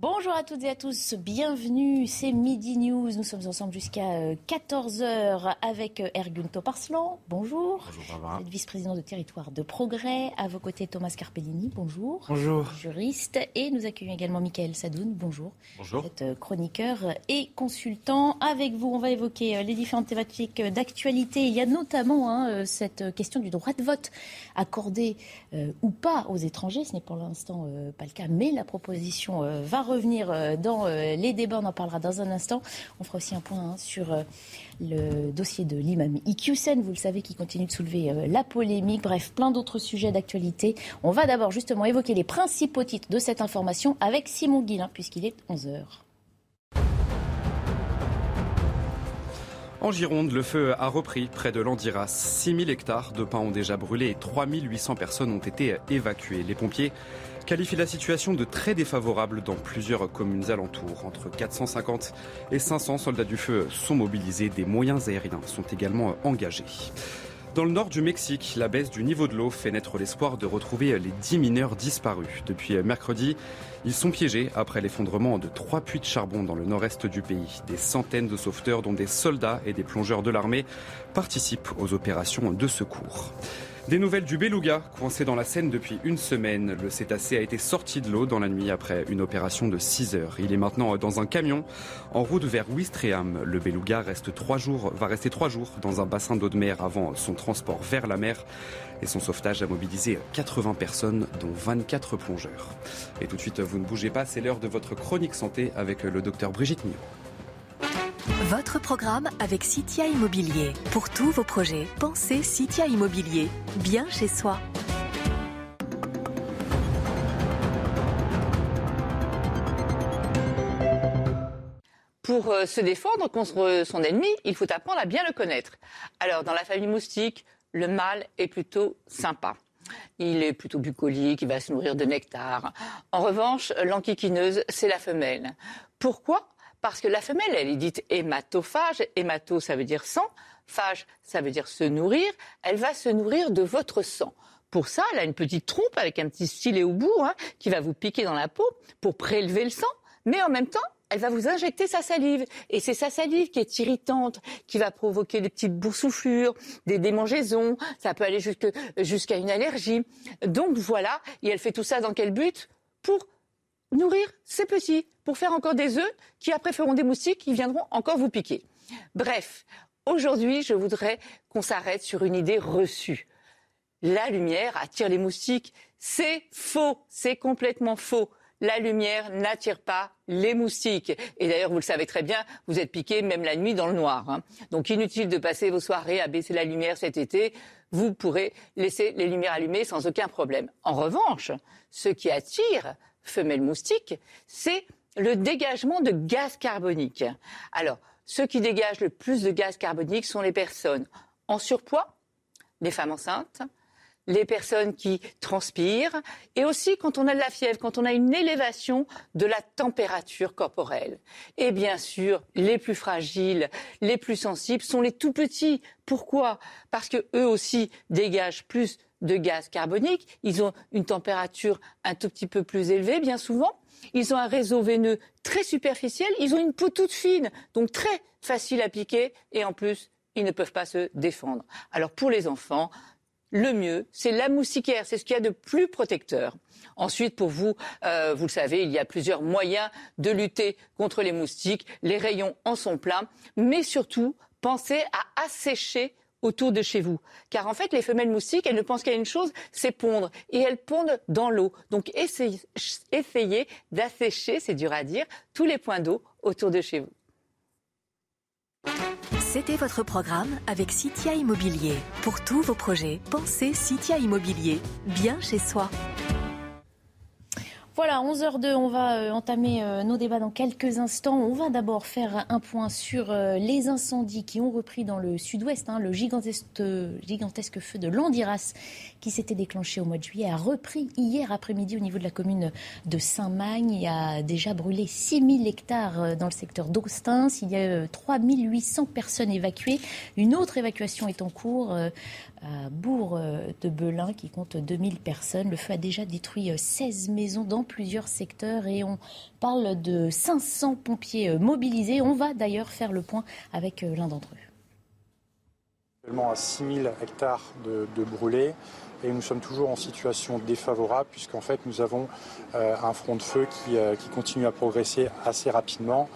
Bonjour à toutes et à tous, bienvenue, c'est Midi News. Nous sommes ensemble jusqu'à 14h euh, avec euh, Ergun Toparslan. Bonjour. Bonjour Barbara. vice-président de territoire de progrès. À vos côtés, Thomas Carpellini. Bonjour. Bonjour. Juriste. Et nous accueillons également Michael Sadoun. Bonjour. Bonjour. Vous êtes euh, chroniqueur et consultant. Avec vous, on va évoquer les différentes thématiques d'actualité. Il y a notamment hein, cette question du droit de vote accordé ou pas aux étrangers. Ce n'est pour l'instant pas le cas, mais la proposition va revenir euh, dans euh, les débats. On en parlera dans un instant. On fera aussi un point hein, sur euh, le dossier de l'imam Iqiyoussen, vous le savez, qui continue de soulever la polémique. Bref, plein d'autres sujets d'actualité. On va d'abord justement évoquer les principaux titres de cette information avec Simon Guillain, puisqu'il est 11h. En Gironde, le feu a repris près de l'Andiras. 6000 hectares de pins ont déjà brûlé et 3800 personnes ont été évacuées. Les pompiers qualifie la situation de très défavorable dans plusieurs communes alentours. Entre 450 et 500 soldats du feu sont mobilisés. Des moyens aériens sont également engagés. Dans le nord du Mexique, la baisse du niveau de l'eau fait naître l'espoir de retrouver les 10 mineurs disparus. Depuis mercredi, ils sont piégés après l'effondrement de trois puits de charbon dans le nord-est du pays. Des centaines de sauveteurs, dont des soldats et des plongeurs de l'armée, participent aux opérations de secours. Des nouvelles du beluga, coincé dans la Seine depuis une semaine. Le cétacé a été sorti de l'eau dans la nuit après une opération de 6 heures. Il est maintenant dans un camion en route vers Ouistreham. Le beluga reste trois jours, va rester trois jours dans un bassin d'eau de mer avant son transport vers la mer. Et son sauvetage a mobilisé 80 personnes, dont 24 plongeurs. Et tout de suite, vous ne bougez pas, c'est l'heure de votre chronique santé avec le docteur Brigitte Millot. Votre programme avec Citia Immobilier. Pour tous vos projets, pensez Citia Immobilier. Bien chez soi. Pour euh, se défendre contre son ennemi, il faut apprendre à bien le connaître. Alors, dans la famille moustique, le mâle est plutôt sympa. Il est plutôt bucolique, il va se nourrir de nectar. En revanche, l'enquiquineuse, c'est la femelle. Pourquoi parce que la femelle, elle est dite hématophage. Hémato, ça veut dire sang. Phage, ça veut dire se nourrir. Elle va se nourrir de votre sang. Pour ça, elle a une petite trompe avec un petit stylet au bout hein, qui va vous piquer dans la peau pour prélever le sang. Mais en même temps, elle va vous injecter sa salive. Et c'est sa salive qui est irritante, qui va provoquer des petites boursouflures, des démangeaisons. Ça peut aller jusqu'à une allergie. Donc voilà. Et elle fait tout ça dans quel but? Pour nourrir ses petits pour faire encore des œufs qui après feront des moustiques qui viendront encore vous piquer. Bref, aujourd'hui, je voudrais qu'on s'arrête sur une idée reçue. La lumière attire les moustiques. C'est faux, c'est complètement faux. La lumière n'attire pas les moustiques. Et d'ailleurs, vous le savez très bien, vous êtes piqué même la nuit dans le noir. Hein. Donc inutile de passer vos soirées à baisser la lumière cet été. Vous pourrez laisser les lumières allumées sans aucun problème. En revanche, ce qui attire, femelle moustique, c'est le dégagement de gaz carbonique. Alors, ceux qui dégagent le plus de gaz carbonique sont les personnes en surpoids, les femmes enceintes, les personnes qui transpirent et aussi quand on a de la fièvre, quand on a une élévation de la température corporelle. Et bien sûr, les plus fragiles, les plus sensibles sont les tout petits. Pourquoi? Parce que eux aussi dégagent plus de gaz carbonique, ils ont une température un tout petit peu plus élevée bien souvent, ils ont un réseau veineux très superficiel, ils ont une peau toute fine, donc très facile à piquer et en plus, ils ne peuvent pas se défendre. Alors pour les enfants, le mieux, c'est la moustiquaire, c'est ce qu'il y a de plus protecteur. Ensuite, pour vous, euh, vous le savez, il y a plusieurs moyens de lutter contre les moustiques. Les rayons en sont pleins, mais surtout, pensez à assécher autour de chez vous. Car en fait, les femelles moustiques, elles ne pensent qu'à une chose, c'est pondre. Et elles pondent dans l'eau. Donc essayez, d'assécher, c'est dur à dire, tous les points d'eau autour de chez vous. C'était votre programme avec Citia Immobilier. Pour tous vos projets, pensez Citia Immobilier. Bien chez soi. Voilà, 11h02, on va euh, entamer euh, nos débats dans quelques instants. On va d'abord faire un point sur euh, les incendies qui ont repris dans le sud-ouest. Hein. le gigantesque, feu de Landiras qui s'était déclenché au mois de juillet a repris hier après-midi au niveau de la commune de Saint-Magne. Il a déjà brûlé 6000 hectares dans le secteur d'Austins. Il y a 3800 personnes évacuées. Une autre évacuation est en cours à Bourg euh, de qui compte 2000 personnes. Le feu a déjà détruit 16 euh, maisons dans plusieurs secteurs et on parle de 500 pompiers euh, mobilisés. On va d'ailleurs faire le point avec l'un d'entre eux. à 6000 hectares de, brûlés et nous sommes toujours en situation défavorable puisqu'en fait nous avons un front de feu qui continue à progresser assez rapidement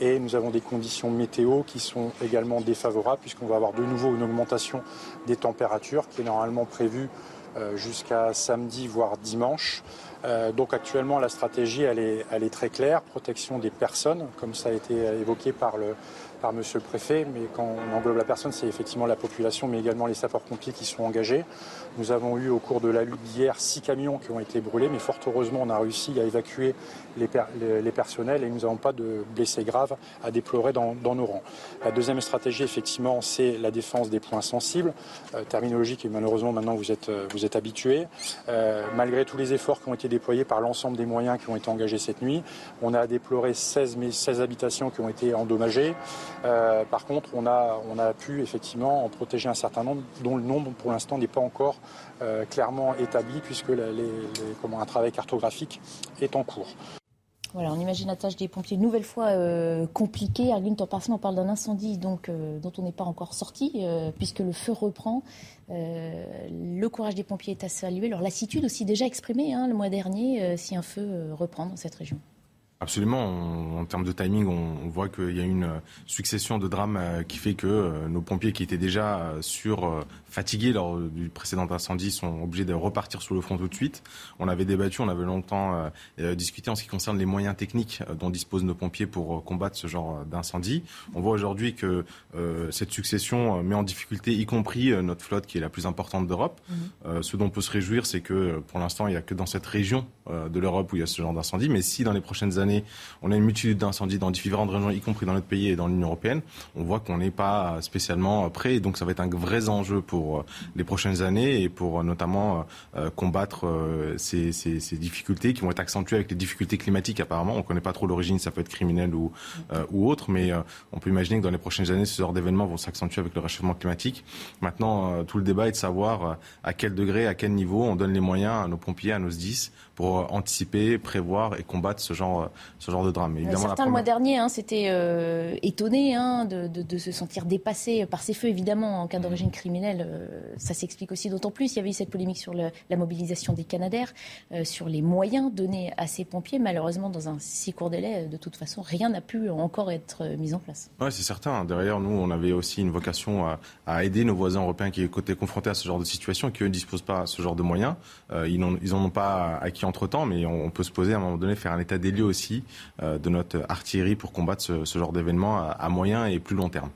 et nous avons des conditions météo qui sont également défavorables puisqu'on va avoir de nouveau une augmentation des températures qui est normalement prévue euh, jusqu'à samedi voire dimanche. Euh, donc actuellement la stratégie elle est, très claire, protection des personnes comme ça a été évoqué par le, par Monsieur le Préfet, mais quand on englobe la personne, c'est effectivement la population, mais également les sapeurs-pompiers qui sont engagés. Nous avons eu au cours de la lutte d'hier six camions qui ont été brûlés, mais fort heureusement, on a réussi à évacuer les, personnels et nous n'avons pas de blessés graves à déplorer dans, nos rangs. La deuxième stratégie, effectivement, c'est la défense des points sensibles, euh, terminologie qui malheureusement maintenant vous êtes, euh, vous êtes habitués. Euh, malgré tous les efforts qui ont été déployés par l'ensemble des moyens qui ont été engagés cette nuit, on a déploré 16, 16 habitations qui ont été endommagées. Euh, par contre, on a, on a pu effectivement en protéger un certain nombre, dont le nombre pour l'instant n'est pas encore euh, clairement établi, puisque comment, un travail cartographique est en cours. Voilà, on imagine la tâche des pompiers une nouvelle fois euh, compliquée. Arguin on parle d'un incendie donc, euh, dont on n'est pas encore sorti, puisque le feu reprend. le courage des pompiers est à saluer. Leur lassitude aussi déjà exprimée hein, le mois dernier, si un feu reprend dans cette région. Absolument. en termes de timing, on, voit qu'il y a une succession de drames euh, qui fait que euh, nos pompiers qui étaient déjà euh, sur fatigués lors du précédent incendie sont obligés de repartir sur le front tout de suite. On avait débattu, on avait longtemps discuté en ce qui concerne les moyens techniques dont disposent nos pompiers pour combattre ce genre d'incendie. On voit aujourd'hui que cette succession met en difficulté, y compris notre flotte qui est la plus importante d'Europe. Mmh. ce dont on peut se réjouir, c'est que pour l'instant, il n'y a que dans cette région de l'Europe où il y a ce genre d'incendie. Mais si dans les prochaines années, on a une multitude d'incendies dans différentes régions, y compris dans notre pays et dans l'Union européenne. On voit qu'on n'est pas spécialement prêt. Donc ça va être un vrai enjeu pour euh, les prochaines années et pour euh, notamment euh, combattre ces, difficultés qui vont être accentuées avec les difficultés climatiques apparemment. On ne connaît pas trop l'origine, ça peut être criminel ou, ou autre, mais on peut imaginer que dans les prochaines années, ce genre d'événements vont s'accentuer avec le réchauffement climatique. Maintenant, tout le débat est de savoir à quel degré, à quel niveau on donne les moyens à nos pompiers, à nos SDIS pour anticiper, prévoir et combattre ce genre, ce genre de drame. Évidemment, Certains, le mois dernier, hein, s'étaient euh, étonnés hein, de, se sentir dépassés par ces feux, évidemment, en cas d'origine criminelle. Euh, ça s'explique aussi d'autant plus. Il y avait eu cette polémique sur la mobilisation des Canadaires, euh, sur les moyens donnés à ces pompiers. Malheureusement, dans un si court délai, de toute façon, rien n'a pu encore être mis en place. Oui, c'est certain. Derrière, nous, on avait aussi une vocation à, aider nos voisins européens qui étaient confrontés à ce genre de situation et qui, eux, ne disposent pas de ce genre de moyens. ils n'en ont pas acquis entre-temps, mais on, peut se poser à un moment donné, faire un état des lieux aussi euh, de notre artillerie pour combattre ce, genre d'événement à, moyen et plus long terme.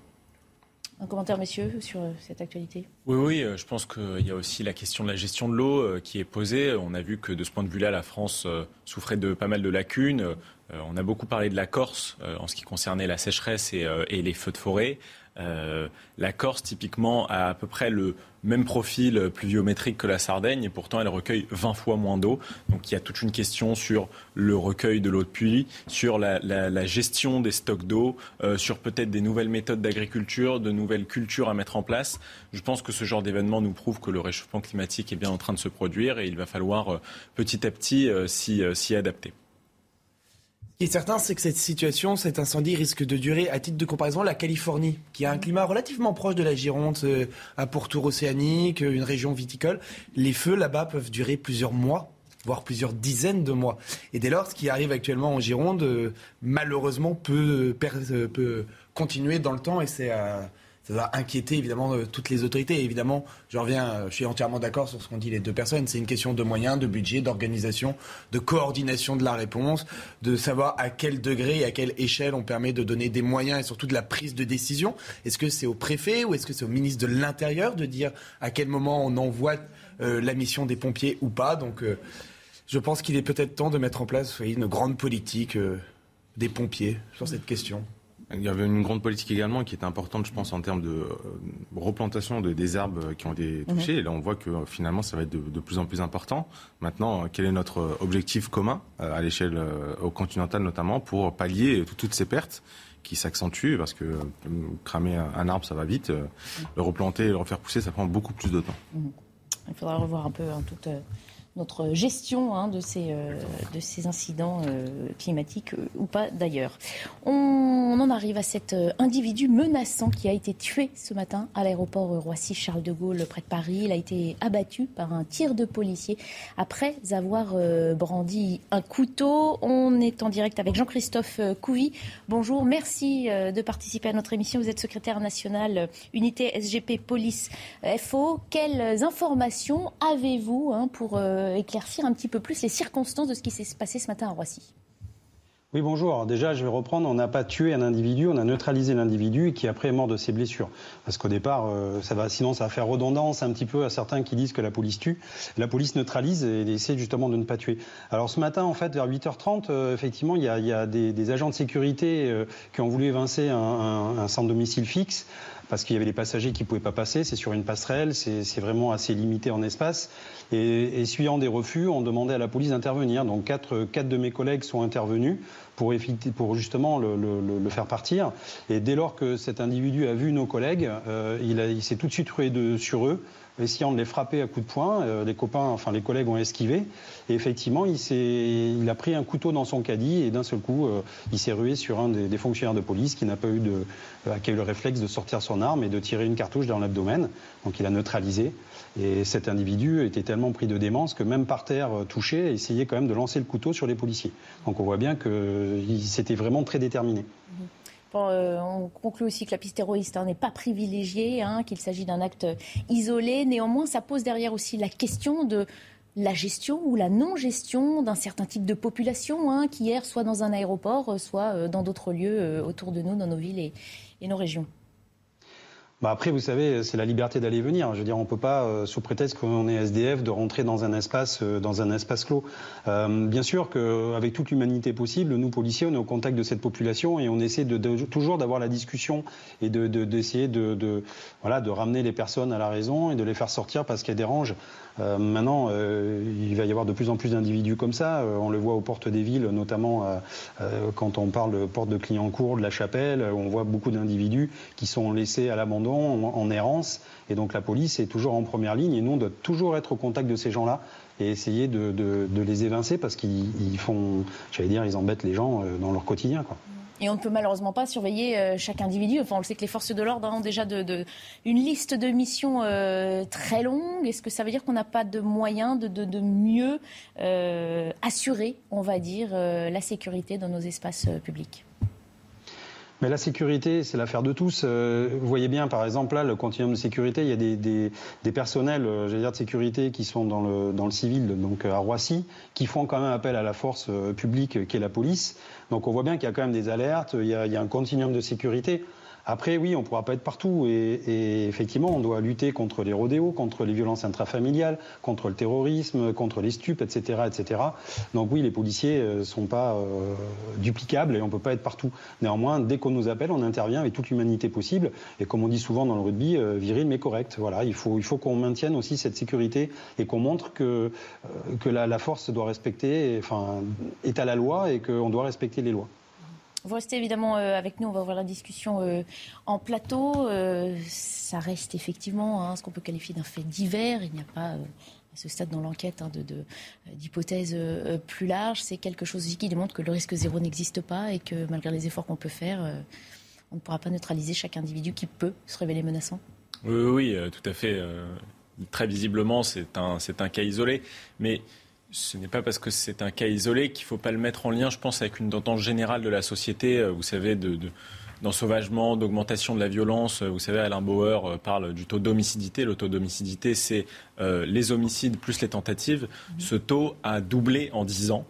Un commentaire, messieurs, sur euh, cette actualité? Oui, oui, euh, je pense qu'il y a aussi la question de la gestion de l'eau qui est posée. On a vu que de ce point de vue-là, la France souffrait de pas mal de lacunes. On a beaucoup parlé de la Corse en ce qui concernait la sécheresse et, les feux de forêt. La Corse, typiquement, a à peu près le, même profil pluviométrique que la Sardaigne, et pourtant elle recueille 20 fois moins d'eau. Donc il y a toute une question sur le recueil de l'eau de pluie, sur la, gestion des stocks d'eau, euh, sur peut-être des nouvelles méthodes d'agriculture, de nouvelles cultures à mettre en place. Je pense que ce genre d'événement nous prouve que le réchauffement climatique est bien en train de se produire et il va falloir euh, petit à petit euh, s'y adapter. Ce qui est certain, c'est que cette situation, cet incendie risque de durer, à titre de comparaison, la Californie, qui a un climat relativement proche de la Gironde, euh, un pourtour océanique, euh, une région viticole. Les feux là-bas peuvent durer plusieurs mois voire plusieurs dizaines de mois. Et dès lors, ce qui arrive actuellement en Gironde, euh, malheureusement, peut, peut, continuer dans le temps et c'est ça va inquiéter évidemment euh, toutes les autorités. Et évidemment, je reviens, euh, je suis entièrement d'accord sur ce qu'ont dit les deux personnes. C'est une question de moyens, de budget, d'organisation, de coordination de la réponse, de savoir à quel degré et à quelle échelle on permet de donner des moyens et surtout de la prise de décision. Est-ce que c'est au préfet ou est-ce que c'est au ministre de l'Intérieur de dire à quel moment on envoie euh, la mission des pompiers ou pas? Donc Je pense qu'il est peut-être temps de mettre en place une grande politique des pompiers sur cette question. Il y avait une grande politique également qui est importante, je pense, en termes de euh, replantation de, des arbres qui ont été mhm. touchés. Et là, on voit que euh, finalement, ça va être de, plus en plus important. Maintenant, euh, quel est notre objectif commun à l'échelle au continental notamment pour pallier toutes ces pertes qui s'accentuent? Parce que cramer un arbre, ça va vite. Le replanter le refaire pousser, ça prend beaucoup plus de temps. Mhm. Il faudra revoir un peu hein, toute notre gestion hein, de, ces, euh, de ces incidents euh, climatiques euh, ou pas d'ailleurs. On, en arrive à cet individu menaçant qui a été tué ce matin à l'aéroport Roissy-Charles de Gaulle près de Paris. Il a été abattu par un tir de policier après avoir brandi un couteau. On est en direct avec Jean-Christophe Couvi. Bonjour, merci de participer à notre émission. Vous êtes secrétaire national unité SGP Police FO. Quelles informations avez-vous hein, pour euh, éclaircir un petit peu plus les circonstances de ce qui s'est passé ce matin à Roissy. Oui, bonjour. déjà, je vais reprendre. On n'a pas tué un individu, on a neutralisé l'individu qui après est mort de ses blessures. Parce qu'au départ, euh, ça va, sinon, ça va faire redondance un petit peu à certains qui disent que la police tue. La police neutralise et essaie justement de ne pas tuer. Alors ce matin, en fait, vers 8h30, euh, effectivement, il y a, des, agents de sécurité qui ont voulu évincer un, un, un centre domicile fixe parce qu'il y avait des passagers qui ne pouvaient pas passer. C'est sur une passerelle, c'est vraiment assez limité en espace. Et, suivant des refus, on demandait à la police d'intervenir. Donc quatre, quatre de mes collègues sont intervenus pour, pour justement le, le, le, faire partir. Et dès lors que cet individu a vu nos collègues, euh, il, il s'est tout de suite rué sur eux essayant de les frapper à coups de poing. Euh, les copains, enfin les collègues ont esquivé. Et effectivement, il, il a pris un couteau dans son caddie et d'un seul coup, euh, il s'est rué sur un des, fonctionnaires de police qui n'a pas eu de, euh, a eu le réflexe de sortir son arme et de tirer une cartouche dans l'abdomen. Donc il a neutralisé. Et cet individu était tellement pris de démence que même par terre touché, essayait quand même de lancer le couteau sur les policiers. Donc on voit bien qu'il s'était vraiment très déterminé. Mmh. Euh, on conclut aussi que la piste terroriste hein, n'est pas privilégiée, hein, qu'il s'agit d'un acte isolé. Néanmoins, ça pose derrière aussi la question de la gestion ou la non-gestion d'un certain type de population hein, qui erre soit dans un aéroport, soit euh, dans d'autres lieux euh, autour de nous, dans nos villes et nos régions. Bah après, vous savez, c'est la liberté d'aller venir. Je veux dire, on peut pas, euh, sous prétexte qu'on est SDF, de rentrer dans un espace, euh, dans un espace clos. Euh, bien sûr qu'avec toute l'humanité possible, nous policiers, on est au contact de cette population et on essaie de, toujours d'avoir la discussion et d'essayer de, de, voilà, de ramener les personnes à la raison et de les faire sortir parce qu'elles dérangent. Euh, maintenant, euh, il va y avoir de plus en plus d'individus comme ça. Euh, on le voit aux portes des villes, notamment quand on parle de porte de Clignancourt, de la Chapelle. On voit beaucoup d'individus qui sont laissés à l'abandon, en, errance. Et donc la police est toujours en première ligne. Et nous, on doit toujours être au contact de ces gens-là et essayer de, les évincer parce qu'ils font, j'allais dire, ils embêtent les gens dans leur quotidien. Et on ne peut malheureusement pas surveiller euh, chaque individu. Enfin, on le sait que les forces de l'ordre ont déjà une liste de missions euh, très longue. Est-ce que ça veut dire qu'on n'a pas de moyens de, mieux euh, assurer, on va dire, la sécurité dans nos espaces publics? Mais la sécurité, c'est l'affaire de tous. Vous voyez bien, par exemple, là, le continuum de sécurité, il y a des, personnels, de sécurité qui sont dans le, civil, donc à Roissy, qui font quand même appel à la force publique qui est la police. Donc on voit bien qu'il y a quand même des alertes, il y a, un continuum de sécurité. Après, oui, on ne pourra pas être partout. Et, effectivement, on doit lutter contre les rodéos, contre les violences intrafamiliales, contre le terrorisme, contre les stupes, etc. etc. Donc oui, les policiers ne euh, sont pas euh, duplicables et on ne peut pas être partout. Néanmoins, dès qu'on nous appelle, on intervient avec toute l'humanité possible. Et comme on dit souvent dans le rugby, euh, viril mais correct. Voilà, il faut, qu'on maintienne aussi cette sécurité et qu'on montre que, que la, force doit respecter, enfin, est à la loi et qu'on doit respecter les lois. Vous restez évidemment euh, avec nous, on va ouvrir la discussion euh, en plateau. Euh, ça reste effectivement hein, ce qu'on peut qualifier d'un fait divers. Il n'y a pas à ce stade dans l'enquête hein, d'hypothèses plus larges. C'est quelque chose qui démontre que le risque zéro n'existe pas et que malgré les efforts qu'on peut faire, on ne pourra pas neutraliser chaque individu qui peut se révéler menaçant. Oui, oui, tout à fait. très visiblement, c'est un, un cas isolé. Mais ce n'est pas parce que c'est un cas isolé qu'il ne faut pas le mettre en lien, je pense, avec une tendance générale de la société, euh, vous savez, de, d'ensauvagement, d'augmentation de la violence. Euh, vous savez, Alain Bauer euh, parle du taux d'homicidité. Le taux d'homicidité, c'est les homicides plus les tentatives. Mmh. Ce taux a doublé en 10 ans.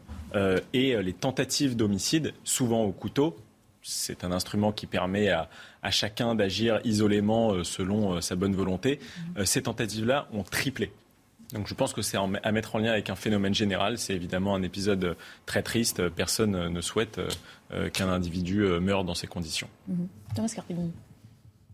et les tentatives d'homicide, souvent au couteau, c'est un instrument qui permet à, chacun d'agir isolément selon sa bonne volonté. Mmh. ces tentatives-là ont triplé Donc je pense que c'est à mettre en lien avec un phénomène général. C'est évidemment un épisode très triste. Personne ne souhaite qu'un individu meure dans ces conditions. Mhm. Thomas Carpellini.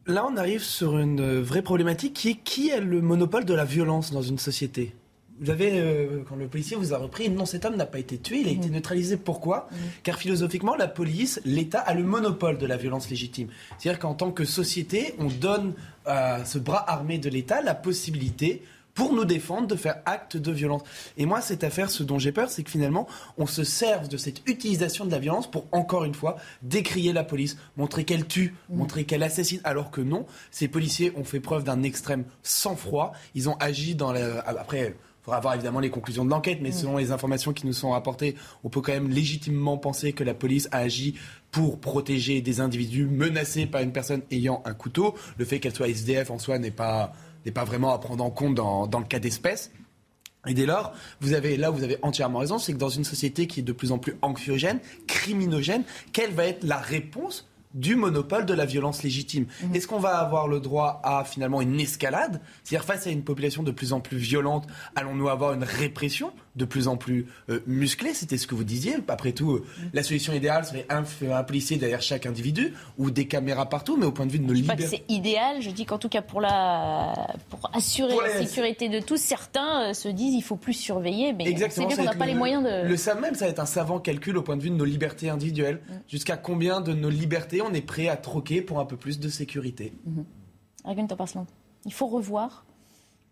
Là, on arrive sur une vraie problématique qui est qui a le monopole de la violence dans une société? Vous avez, euh, quand le policier vous a repris, non, cet homme n'a pas été tué, il a été mhm. neutralisé. Pourquoi? Mhm. Car philosophiquement, la police, l'État a le monopole de la violence légitime. C'est-à-dire qu'en tant que société, on donne à ce bras armé de l'État la possibilité pour nous défendre de faire acte de violence. Et moi, cette affaire, ce dont j'ai peur, c'est que finalement, on se serve de cette utilisation de la violence pour, encore une fois, décrier la police, montrer qu'elle tue, montrer qu'elle assassine, alors que non, ces policiers ont fait preuve d'un extrême sang-froid. Ils ont agi dans la... Après, il faudra voir évidemment les conclusions de l'enquête, mais selon les informations qui nous sont rapportées, on peut quand même légitimement penser que la police a agi pour protéger des individus menacés par une personne ayant un couteau. Le fait qu'elle soit SDF en soi n'est pas, n'est pas vraiment à prendre en compte dans, dans le cas d'espèce. Et dès lors, vous avez là, vous avez entièrement raison, c'est que dans une société qui est de plus en plus anxiogène, criminogène, quelle va être la réponse du monopole de la violence légitime? Mhm. Est-ce qu'on va avoir le droit à finalement une escalade? C'est-à-dire face à une population de plus en plus violente, allons-nous avoir une répression? De plus en plus euh, musclée C'était ce que vous disiez. Après tout, euh, mhm. la solution idéale serait un, un, policier derrière chaque individu ou des caméras partout, mais au point de vue de nos libertés. c'est idéal, je dis qu'en tout cas pour, la, pour assurer la sécurité de tous, certains euh, se disent il faut plus surveiller, mais c'est bien qu'on n'a pas les moyens de... Le ça même, ça va être un savant calcul au point de vue de nos libertés individuelles. Mm. Jusqu'à combien de nos libertés on est prêt à troquer pour un peu plus de sécurité. Mmh. Il faut revoir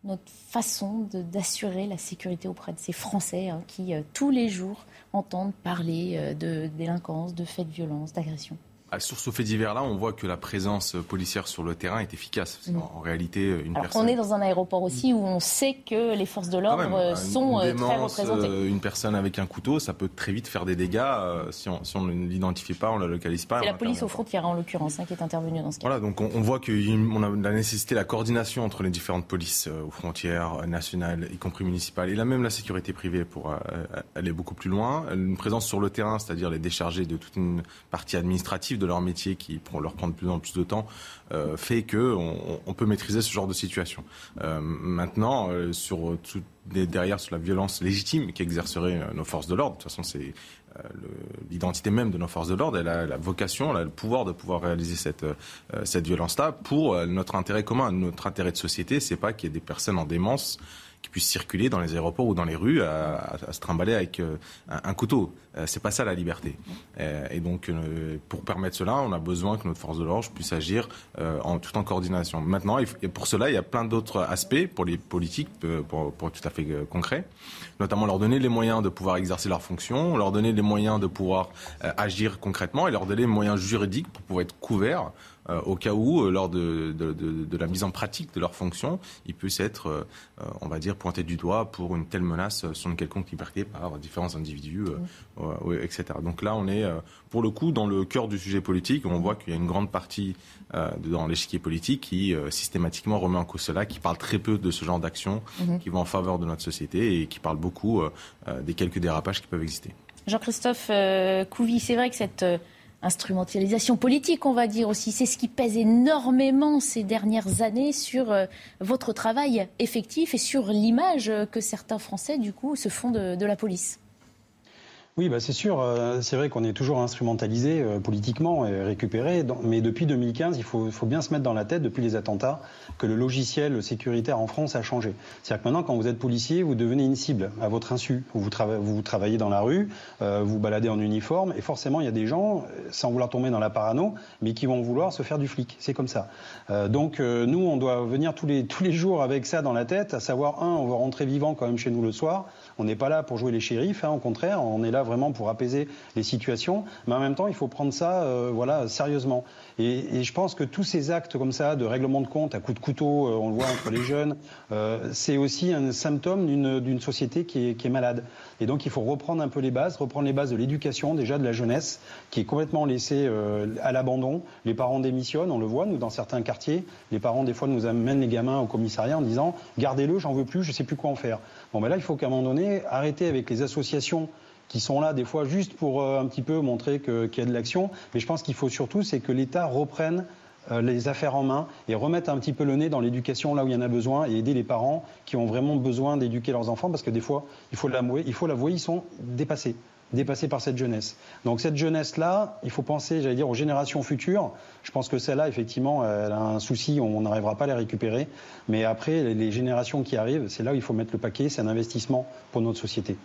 notre façon d'assurer la sécurité auprès de ces Français hein, qui, euh, tous les jours, entendent parler euh, de délinquance, de faits de violence, d'agression. Ah, sur ce fait divers-là, on voit que la présence policière sur le terrain est efficace. En, réalité, une Alors On est dans un aéroport aussi où on sait que les forces de l'ordre euh, sont euh, très représentées. Euh, une personne avec un couteau, ça peut très vite faire des dégâts si on, si on ne l'identifie pas, on ne la localise pas. C'est la police aux frontières en l'occurrence hein, qui est intervenue dans ce cas. Voilà, donc on, voit qu'on a la nécessité, la coordination entre les différentes polices aux frontières nationales, y compris municipales, et là même la sécurité privée pour aller beaucoup plus loin. Une présence sur le terrain, c'est-à-dire les décharger de toute une partie administrative de leur métier qui leur prend de plus en plus de temps euh, fait que on, peut maîtriser ce genre de situation. Euh, maintenant, euh, derrière sur la violence légitime qu'exerceraient nos forces de l'ordre, de toute façon c'est l'identité même de nos forces de l'ordre, elle a la vocation, elle a le pouvoir de pouvoir réaliser cette, cette violence-là pour notre intérêt commun, notre intérêt de société. C'est pas qu'il y ait des personnes en démence puissent circuler dans les aéroports ou dans les rues à, se trimballer avec euh, un, couteau. Euh, c'est pas ça la liberté. Euh, et donc, pour permettre cela, on a besoin que notre force de l'ordre puisse agir en, tout en coordination. Maintenant, et pour cela, il y a plein d'autres aspects pour les politiques, pour, pour tout à fait concret, notamment leur donner les moyens de pouvoir exercer leurs fonctions, leur donner les moyens de pouvoir agir concrètement et leur donner les moyens juridiques pour pouvoir être couverts euh, au cas où, euh, lors de, la mise en pratique de leurs fonctions, ils puissent être, euh, on va dire, pointés du doigt pour une telle menace sur une quelconque liberté par différents individus, etc. Donc là, on est, pour le coup, dans le cœur du sujet politique. On voit qu'il y a une grande partie dans l'échiquier politique qui systématiquement remet en cause cela, qui parle très peu de ce genre d'actions mhm. qui vont en faveur de notre société et qui parle beaucoup des quelques dérapages qui peuvent exister. Jean-Christophe Couvi, c'est vrai que cette instrumentalisation politique, on va dire aussi. C'est ce qui pèse énormément ces dernières années sur euh, votre travail effectif et sur l'image que certains Français, du coup, se font de la police. Oui, bah c'est sûr. Euh, c'est vrai qu'on est toujours instrumentalisé euh, politiquement et récupéré. Mais depuis 2015, il faut, faut, bien se mettre dans la tête, depuis les attentats, que le logiciel sécuritaire en France a changé. C'est-à-dire que maintenant, quand vous êtes policier, vous devenez une cible à votre insu. Vous, vous travaillez dans la rue, euh, vous baladez en uniforme, et forcément, il y a des gens, sans vouloir tomber dans la parano, mais qui vont vouloir se faire du flic. C'est comme ça. donc, nous, on doit venir tous les, tous les jours avec ça dans la tête, à savoir, un, on va rentrer vivant quand même chez nous le soir. On n'est pas là pour jouer les shérifs, hein, au contraire, on est là vraiment pour apaiser les situations. Mais en même temps, il faut prendre ça, euh, voilà, sérieusement. Et, je pense que tous ces actes comme ça, de règlement de compte à coups de couteau, euh, on le voit entre les jeunes, euh, c'est aussi un symptôme d'une société qui est, qui est, malade. Et donc, il faut reprendre un peu les bases, reprendre les bases de l'éducation, déjà de la jeunesse, qui est complètement laissée à l'abandon. Les parents démissionnent, on le voit, nous, dans certains quartiers. Les parents, des fois, nous amènent les gamins au commissariat en disant Gardez-le, j'en veux plus, je sais plus quoi en faire. Bon, ben là, il faut qu'à un moment donné, arrêter avec les associations qui sont là des fois juste pour euh, un petit peu montrer qu'il y a de l'action. Mais je pense qu'il faut surtout, c'est que l'État reprenne euh, les affaires en main et remettre un petit peu le nez dans l'éducation là où il y en a besoin et aider les parents qui ont vraiment besoin d'éduquer leurs enfants parce que des fois, il faut l'avouer, ils sont dépassés dépassés par cette jeunesse. Donc cette jeunesse-là, il faut penser, j'allais dire, aux générations futures. Je pense que celle-là, effectivement, elle a un souci, on n'arrivera pas à les récupérer. Mais après, les générations qui arrivent, c'est là où il faut mettre le paquet, c'est un investissement pour notre société.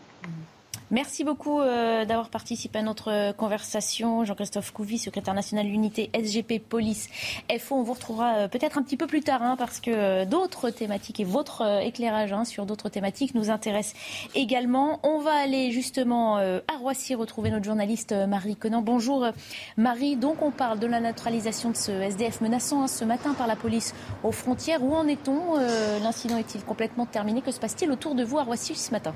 Merci beaucoup euh, d'avoir participé à notre conversation. Jean-Christophe Couvi, secrétaire national l'unité SGP Police FO. On vous retrouvera euh, peut-être un petit peu plus tard hein, parce que euh, d'autres thématiques et votre éclairage hein, sur d'autres thématiques nous intéressent également. On va aller justement à Roissy retrouver notre journaliste Marie Conan. Bonjour Marie. Donc on parle de la neutralisation de ce SDF menaçant hein, ce matin par la police aux frontières. Où en est-on L'incident est-il complètement terminé? Que se passe-t-il autour de vous à Roissy ce matin?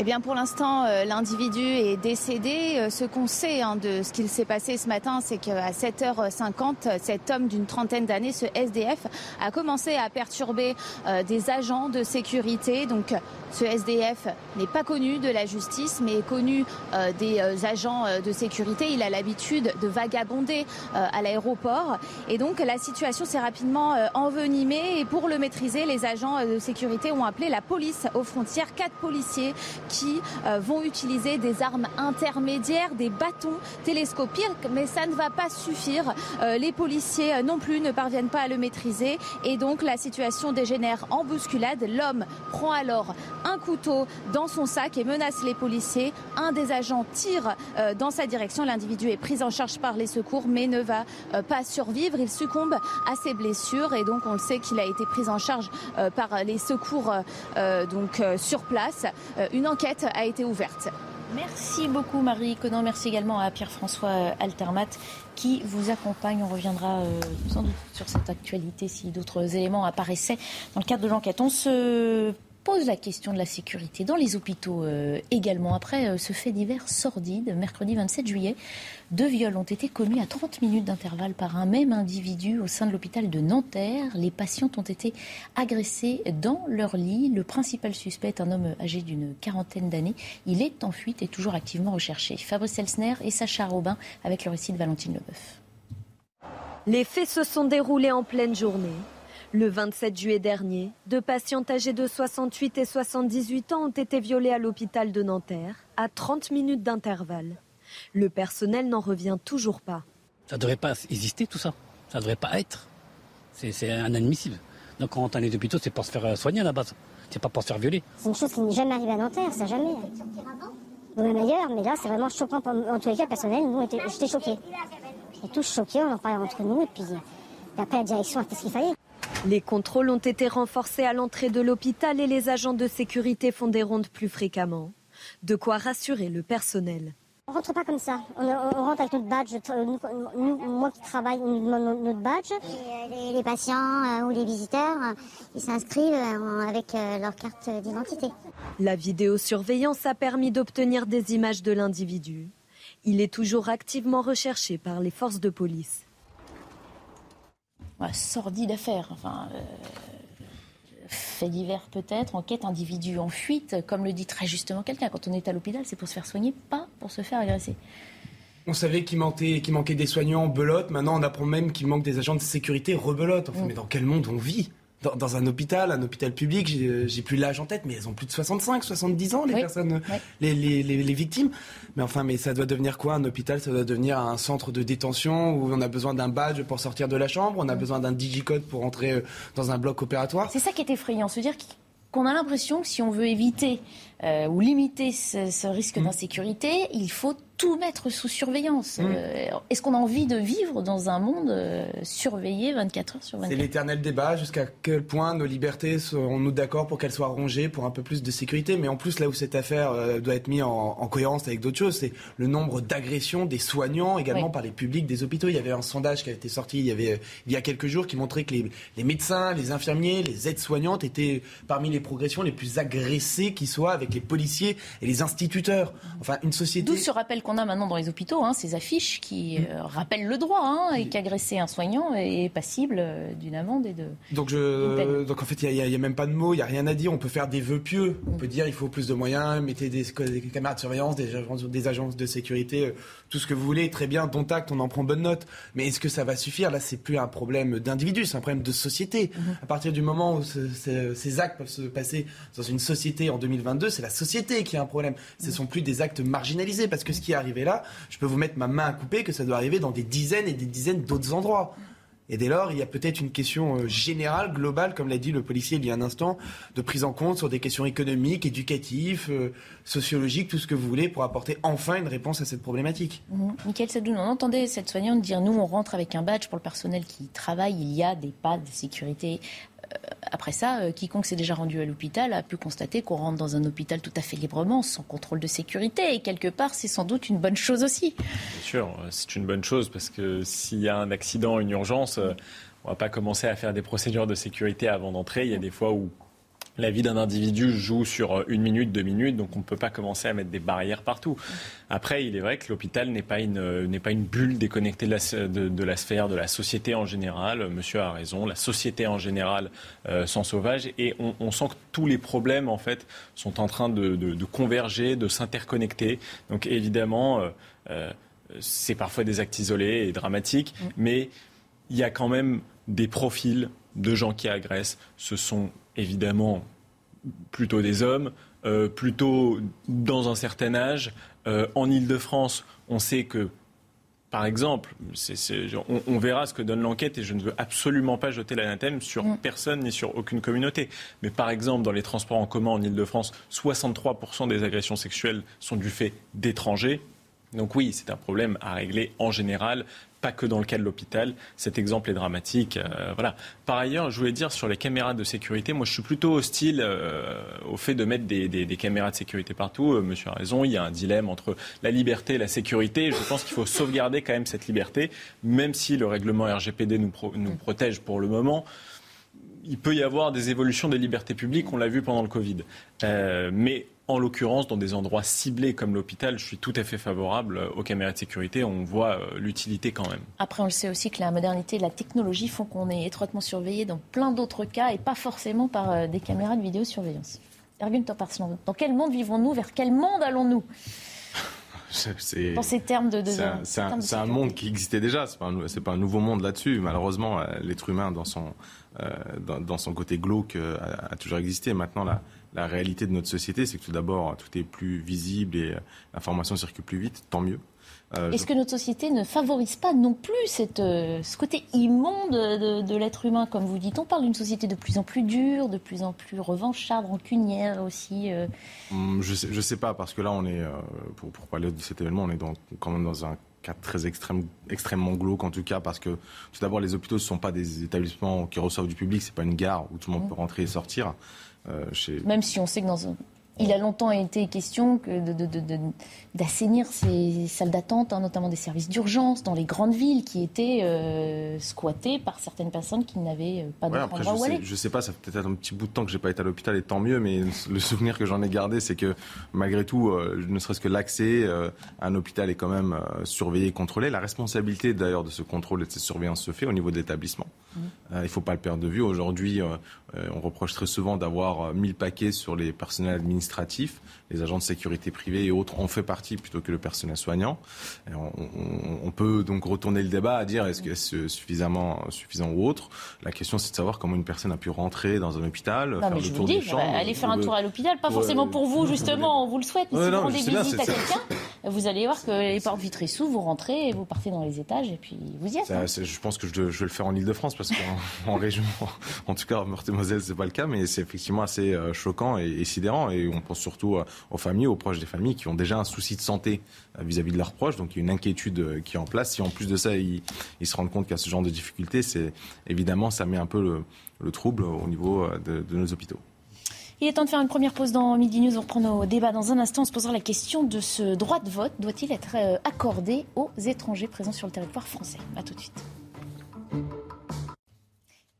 Eh bien, pour l'instant, euh, l'individu est décédé. Euh, ce qu'on sait hein, de ce qu'il s'est passé ce matin, c'est qu'à 7h50, cet homme d'une trentaine d'années, ce SDF, a commencé à perturber euh, des agents de sécurité. Donc, ce SDF n'est pas connu de la justice, mais est connu des agents de sécurité. Il a l'habitude de vagabonder à l'aéroport. Et donc, la situation s'est rapidement envenimée. Et pour le maîtriser, les agents de sécurité ont appelé la police aux frontières. Quatre policiers qui euh, vont utiliser des armes intermédiaires, des bâtons télescopiques, mais ça ne va pas suffire. Euh, les policiers euh, non plus ne parviennent pas à le maîtriser et donc la situation dégénère en bousculade. L'homme prend alors un couteau dans son sac et menace les policiers. Un des agents tire dans sa direction. L'individu est pris en charge par les secours mais ne va pas survivre. Il succombe à ses blessures et donc on le sait qu'il a été pris en charge par les secours donc sur place. A été ouverte. Merci beaucoup Marie Conan. Merci également à Pierre-François Altermat qui vous accompagne. On reviendra euh, sans doute sur cette actualité si d'autres éléments apparaissaient dans le cadre de l'enquête. Pose la question de la sécurité dans les hôpitaux euh, également. Après euh, ce fait divers sordide, mercredi 27 juillet, deux viols ont été commis à 30 minutes d'intervalle par un même individu au sein de l'hôpital de Nanterre. Les patientes ont été agressées dans leur lit. Le principal suspect est un homme âgé d'une quarantaine d'années. Il est en fuite et toujours activement recherché. Fabrice Elsner et Sacha Robin avec le récit de Valentine Leboeuf. Les faits se sont déroulés en pleine journée. Le 27 juillet dernier, deux patientes âgées de 68 et 78 ans ont été violées à l'hôpital de Nanterre, à 30 minutes d'intervalle. Le personnel n'en revient toujours pas. Ça ne devrait pas exister tout ça. Ça ne devrait pas être. C'est inadmissible. Donc quand on est dans les hôpitaux, c'est pour se faire soigner à la base. C'est pas pour se faire violer. C'est une chose qui n'est jamais arrivée à Nanterre, ça jamais. Ou même ailleurs, mais là c'est vraiment choquant. En tous les cas, personnel, nous, j'étais choqué. J'étais tous choqués, on en parlait entre nous, et puis après la direction a fait ce qu'il fallait. Les contrôles ont été renforcés à l'entrée de l'hôpital et les agents de sécurité font des rondes plus fréquemment. De quoi rassurer le personnel. On rentre pas comme ça. On, rentre avec notre badge. moi qui travaille, on nous demande notre badge. Et, les, patients euh, ou les visiteurs, euh, ils s'inscrivent euh, avec leur carte d'identité. La vidéosurveillance a permis d'obtenir des images de l'individu. Il est toujours activement recherché par les forces de police. Sordide affaire. Enfin, fait divers peut-être, enquête individu en fuite, comme le dit très justement quelqu'un. Quand on est à l'hôpital, c'est pour se faire soigner, pas pour se faire agresser. On savait qu'il manquait, manquait des soignants belote. Maintenant, on apprend même qu'il manque des agents de sécurité rebelote. Enfin, mm. mais dans quel monde on vit? Dans, un hôpital, un hôpital public, j'ai plus l'âge en tête, mais elles ont plus de 65, 70 ans, les personnes, Les, les, les, victimes. Mais enfin, mais ça doit devenir quoi Un hôpital, ça doit devenir un centre de détention où on a besoin d'un badge pour sortir de la chambre, on a besoin d'un digicode pour entrer euh, dans un bloc opératoire? C'est ça qui est effrayant, se dire qu'on a l'impression que si on veut éviter euh, ou limiter ce, risque mmh. d'insécurité, il faut tout mettre sous surveillance. Euh, est-ce qu'on a envie de vivre dans un monde euh, surveillé 24 heures sur 24 C'est l'éternel débat jusqu'à quel point nos libertés seront-nous d'accord pour qu'elles soient rongées pour un peu plus de sécurité. Mais en plus, là où cette affaire euh, doit être mise en, cohérence avec d'autres choses, c'est le nombre d'agressions des soignants également par les publics des hôpitaux. Il y avait un sondage qui a été sorti il y, avait, il y a quelques jours qui montrait que les, les médecins, les infirmiers, les aides-soignantes étaient parmi les progressions les plus agressées qui soient avec les policiers et les instituteurs. Enfin, une société. D'où ce rappel qu'on a maintenant dans les hôpitaux, hein, ces affiches qui euh, rappellent le droit hein, et qu'agresser un soignant est passible euh, d'une amende et de. Donc, je, donc en fait, il n'y a, même pas de mots, il n'y a rien à dire. On peut faire des vœux pieux. On peut dire il faut plus de moyens, mettez des, caméras de surveillance, des agences, des agences de sécurité, euh, tout ce que vous voulez. Très bien, dont acte, on en prend bonne note. Mais est-ce que ça va suffire? Là, c'est plus un problème d'individu, c'est un problème de société. Mhm. À partir du moment où ces actes peuvent se passer dans une société en 2022, c'est la société qui a un problème. Ce ne sont plus des actes marginalisés. Parce que ce qui est arrivé là, je peux vous mettre ma main à couper que ça doit arriver dans des dizaines et des dizaines d'autres endroits. Et dès lors, il y a peut-être une question euh, générale, globale, comme l'a dit le policier il y a un instant, de prise en compte sur des questions économiques, éducatives, euh, sociologiques, tout ce que vous voulez, pour apporter enfin une réponse à cette problématique. Mmh. Michael Sadoun, on entendait cette soignante dire nous, on rentre avec un badge pour le personnel qui travaille, il y a des pas de sécurité après ça, euh, quiconque s'est déjà rendu à l'hôpital a pu constater qu'on rentre dans un hôpital tout à fait librement, sans contrôle de sécurité. Et quelque part, c'est sans doute une bonne chose aussi. Bien sûr, euh, c'est une bonne chose parce que s'il y a un accident, une urgence, on ne va pas commencer à faire des procédures de sécurité avant d'entrer. Il y a des fois où la vie d'un individu joue sur une minute, deux minutes, donc on ne peut pas commencer à mettre des barrières partout. Après, il est vrai que l'hôpital n'est pas une n'est pas une bulle déconnectée de la, de, la, sphère, de la société en général. Monsieur a raison, la société en général euh, s'en sauvage et on, sent que tous les problèmes en fait sont en train de, de converger, de s'interconnecter. Donc évidemment. Euh, euh, c'est parfois des actes isolés et dramatiques, mm. mais il y a quand même des profils de gens qui agressent. Ce sont évidemment plutôt des hommes, euh, plutôt dans un certain âge. Euh, en Ile-de-France, on sait que, par exemple, on, verra ce que donne l'enquête et je ne veux absolument pas jeter l'anathème sur mm. personne ni sur aucune communauté. Mais par exemple, dans les transports en commun en Ile-de-France, 63% des agressions sexuelles sont du fait d'étrangers. Donc oui, c'est un problème à régler en général pas que dans le cas de l'hôpital. Cet exemple est dramatique. Euh, voilà. Par ailleurs, je voulais dire sur les caméras de sécurité, moi je suis plutôt hostile euh, au fait de mettre des, caméras de sécurité partout. Euh, monsieur a raison, il y a un dilemme entre la liberté et la sécurité. Je pense qu'il faut sauvegarder quand même cette liberté, même si le règlement RGPD nous, nous protège pour le moment il peut y avoir des évolutions des libertés publiques, on l'a vu pendant le Covid. mais en l'occurrence, dans des endroits ciblés comme l'hôpital, je suis tout à fait favorable aux caméras de sécurité. On voit euh, l'utilité quand même. Après, on le sait aussi que la modernité et la technologie font qu'on est étroitement surveillé dans plein d'autres cas et pas forcément par euh, des caméras de vidéosurveillance. Ergun Toparslan, dans quel monde vivons-nous? Vers quel monde allons-nous? Dans ces termes de, c'est un, monde qui existait déjà. C'est pas, pas un nouveau monde là-dessus. Malheureusement, euh, l'être humain dans son dans, son côté glauque a, a toujours existé. Maintenant, la, la réalité de notre société, c'est que tout d'abord, tout est plus visible et euh, l'information circule plus vite, tant mieux. Euh, Est-ce que notre société ne favorise pas non plus cette, euh, ce côté immonde de, l'être humain, comme vous dites? On parle d'une société de plus en plus dure, de plus en plus revancharde, rancunière aussi. Hum, je sais, sais pas, parce que là, on est, pour, parler de cet événement, on est quand même dans un cas très extrême, extrêmement glauque en tout cas, parce que tout d'abord, les hôpitaux ne sont pas des établissements qui reçoivent du public, c'est pas une gare où tout le monde mmh. peut rentrer et sortir. Euh, Même si on sait que dans un, il a longtemps été question d'assainir ces salles d'attente, hein, notamment des services d'urgence dans les grandes villes qui étaient euh, squattées par certaines personnes qui n'avaient euh, pas de endroit où aller. Je sais pas, ça fait peut-être un petit bout de temps que j'ai pas été à l'hôpital et tant mieux, mais le souvenir que j'en ai gardé, c'est que malgré tout, euh, ne serait-ce que l'accès à un hôpital est quand même surveillé et contrôlé. La responsabilité d'ailleurs de ce contrôle et de cette surveillance se fait au niveau de l'établissement. Mmh. il ne faut pas le perdre de vue. Aujourd'hui, on reproche très souvent d'avoir mis le paquet sur les personnels administratifs, les agents de sécurité privée et autres en fait partie plutôt que le personnel soignant. on, peut donc retourner le débat à dire est-ce que c'est suffisamment suffisant ou autre? La question c'est de savoir comment une personne a pu rentrer dans un hôpital, non, faire mais le tour des chambres. Aller faire un tour à l'hôpital, pas forcément pour vous justement, on vous le souhaite, mais si vous rendez visite à quelqu'un, vous allez voir que les portes vitrées s'ouvrent, vous rentrez, vous partez dans les étages et puis vous y êtes. Hein. Je pense que je, vais le faire en Ile-de-France parce qu'en région, en tout cas en Meurthe-et-Moselle, c'est pas le cas, mais c'est effectivement assez euh, choquant et, et sidérant et on pense surtout euh, aux familles, aux proches des familles qui ont déjà un souci de santé euh, vis-à-vis de leurs proches, donc il y a une inquiétude euh, qui est en place. Si en plus de ça, ils, se rendent compte qu'il y a ce genre de difficultés, c'est évidemment ça met un peu le, trouble au niveau de, nos hôpitaux. Il est temps de faire une première pause dans Midi News. On reprend nos débats dans un instant. On se posera la question de ce droit de vote. Doit-il être accordé aux étrangers présents sur le territoire français? A tout de suite.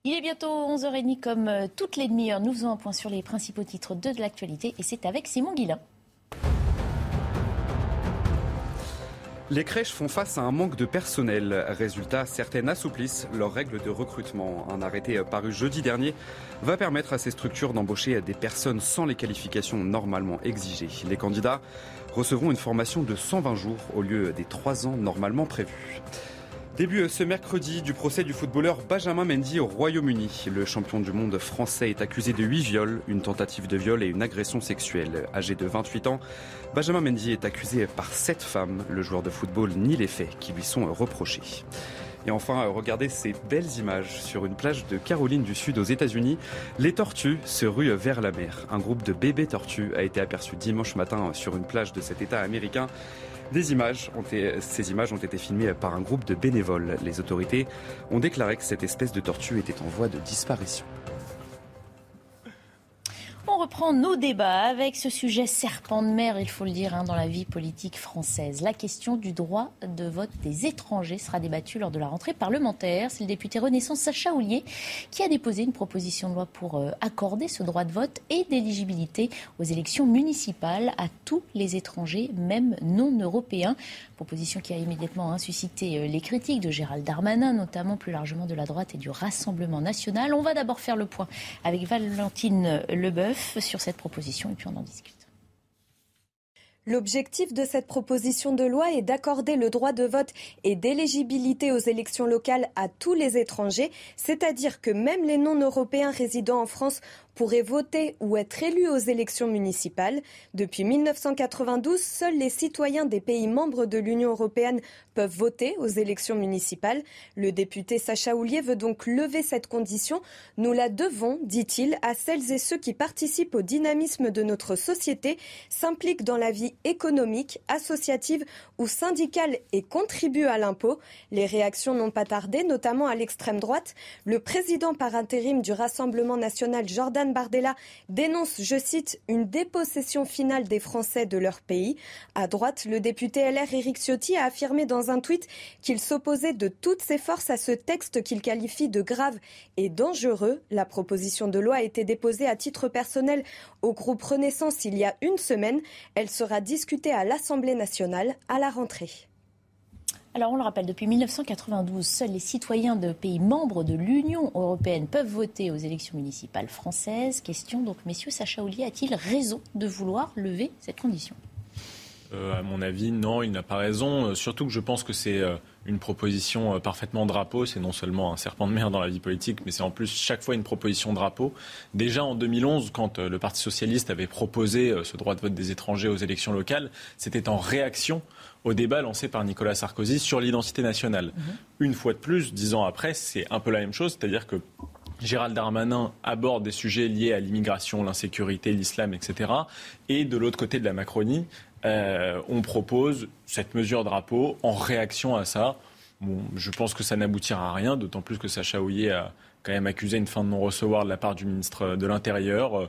Il est bientôt 11h30 comme euh, toutes les demi-heures. Nous faisons un point sur les principaux titres de l'actualité et c'est avec Simon Guillain. Les crèches font face à un manque de personnel. Résultat, certaines assouplissent leurs règles de recrutement. Un arrêté paru jeudi dernier va permettre à ces structures d'embaucher des personnes sans les qualifications normalement exigées. Les candidats recevront une formation de 120 jours au lieu des 3 ans normalement prévus. Début ce mercredi du procès du footballeur Benjamin Mendy au Royaume-Uni. Le champion du monde français est accusé de 8 viols, une tentative de viol et une agression sexuelle. Âgé de 28 ans, Benjamin Mendy est accusé par 7 femmes. Le joueur de football nie les faits qui lui sont reprochés. Et enfin, regardez ces belles images sur une plage de Caroline du Sud aux États-Unis. Les tortues se ruent vers la mer. Un groupe de bébés tortues a été aperçu dimanche matin sur une plage de cet État américain. Des images ont été, ces images ont été filmées par un groupe de bénévoles. Les autorités ont déclaré que cette espèce de tortue était en voie de disparition. On reprend nos débats avec ce sujet serpent de mer, il faut le dire, hein, dans la vie politique française. La question du droit de vote des étrangers sera débattue lors de la rentrée parlementaire. C'est le député Renaissance Sacha Oulier qui a déposé une proposition de loi pour euh, accorder ce droit de vote et d'éligibilité aux élections municipales à tous les étrangers, même non européens. Proposition qui a immédiatement hein, suscité euh, les critiques de Gérald Darmanin, notamment plus largement de la droite et du Rassemblement national. On va d'abord faire le point avec Valentine Leboeuf sur cette proposition et puis on en discute. L'objectif de cette proposition de loi est d'accorder le droit de vote et d'éligibilité aux élections locales à tous les étrangers, c'est-à-dire que même les non-européens résidant en France pourraient voter ou être élus aux élections municipales. Depuis 1992, seuls les citoyens des pays membres de l'Union européenne peuvent voter aux élections municipales. Le député Sacha Houlier veut donc lever cette condition. Nous la devons, dit-il, à celles et ceux qui participent au dynamisme de notre société, s'impliquent dans la vie économique, associative ou syndicale et contribuent à l'impôt. Les réactions n'ont pas tardé, notamment à l'extrême droite. Le président par intérim du Rassemblement national, Jordan Bardella dénonce, je cite, une dépossession finale des Français de leur pays. À droite, le député LR Éric Ciotti a affirmé dans un tweet qu'il s'opposait de toutes ses forces à ce texte qu'il qualifie de grave et dangereux. La proposition de loi a été déposée à titre personnel au groupe Renaissance il y a une semaine. Elle sera discutée à l'Assemblée nationale à la rentrée. Alors on le rappelle, depuis 1992, seuls les citoyens de pays membres de l'Union européenne peuvent voter aux élections municipales françaises. Question donc, messieurs, Sacha Ollier a-t-il raison de vouloir lever cette condition? Euh, à mon avis, non, il n'a pas raison. Euh, surtout que je pense que c'est euh, une proposition parfaitement drapeau. C'est non seulement un serpent de mer dans la vie politique, mais c'est en plus chaque fois une proposition drapeau. Déjà en 2011, quand le Parti socialiste avait proposé ce droit de vote des étrangers aux élections locales, c'était en réaction au débat lancé par Nicolas Sarkozy sur l'identité nationale. Mhm. Une fois de plus, dix ans après, c'est un peu la même chose, c'est-à-dire que Gérald Darmanin aborde des sujets liés à l'immigration, l'insécurité, l'islam, etc. Et de l'autre côté de la Macronie, euh, on propose cette mesure drapeau en réaction à ça. Bon, je pense que ça n'aboutira à rien, d'autant plus que Sacha Houillet a quand même accusé une fin de non-recevoir de la part du ministre de l'Intérieur.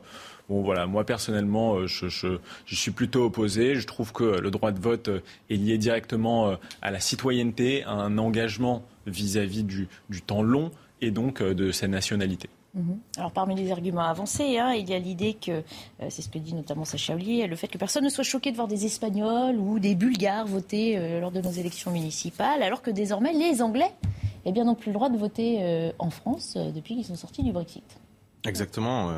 Voilà, moi personnellement, euh, je, suis plutôt opposé. Je trouve que le droit de vote euh, est lié directement à la citoyenneté, à un engagement vis-à-vis du, du temps long et donc de sa nationalité. Mhm. Alors parmi les arguments avancés, hein, il y a l'idée que, euh, c'est ce que dit notamment Sacha Ollier, le fait que personne ne soit choqué de voir des Espagnols ou des Bulgares voter euh, lors de nos élections municipales, alors que désormais les Anglais eh bien, n'ont plus le droit de voter euh, en France depuis qu'ils sont sortis du Brexit. Exactement,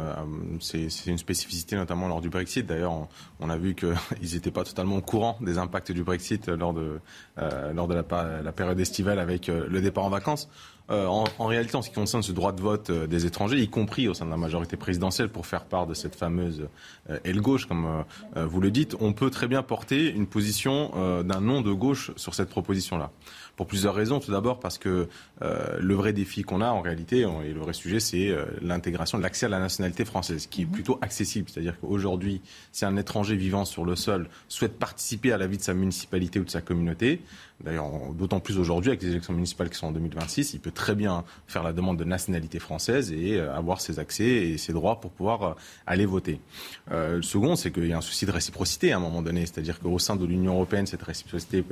c'est une spécificité notamment lors du Brexit. D'ailleurs, on, a vu qu'ils n'étaient pas totalement au courant des impacts du Brexit lors de, lors de la, la période estivale avec le départ en vacances. Euh, en, réalité, en ce qui concerne ce droit de vote euh, des étrangers, y compris au sein de la majorité présidentielle, pour faire part de cette fameuse euh, aile gauche, comme vous le dites, on peut très bien porter une position d'un nom de gauche sur cette proposition-là. Pour plusieurs raisons. Tout d'abord parce que le vrai défi qu'on a en réalité, et le vrai sujet, c'est l'intégration, l'accès à la nationalité française, qui est mhm. plutôt accessible. C'est-à-dire qu'aujourd'hui, si un étranger vivant sur le sol souhaite participer à la vie de sa municipalité ou de sa communauté, d'ailleurs d'autant plus aujourd'hui avec les élections municipales qui sont en 2026, il peut très bien faire la demande de nationalité française et avoir ses accès et ses droits pour pouvoir aller voter. le second, c'est qu'il y a un souci de réciprocité à un moment donné, c'est-à-dire qu'au sein de l'Union européenne, cette réciprocité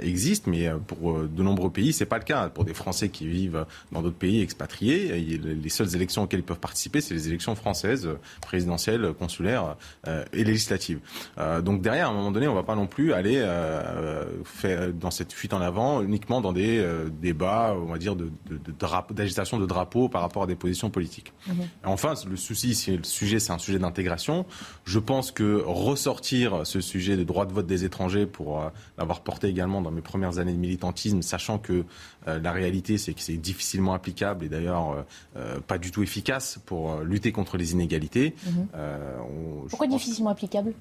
existe, mais pour de nombreux pays, c'est pas le cas. Pour des Français qui vivent dans d'autres pays expatriés, les seules élections auxquelles ils peuvent participer, c'est les élections françaises, présidentielles, consulaires et législatives. donc derrière, à un moment donné, on ne va pas non plus aller faire dans cette fuite en avant uniquement dans des débats, on va dire, d'agitation de, de, drapeaux par rapport à des positions politiques. Mhm. Enfin, le souci, le sujet, c'est un sujet d'intégration. Je pense que ressortir ce sujet de droit de vote des étrangers pour l'avoir porté également dans mes premières années de militantisme, sachant que euh, la réalité, c'est que c'est difficilement applicable et d'ailleurs euh, euh, pas du tout efficace pour lutter contre les inégalités. Mhm. Pourquoi difficilement applicable?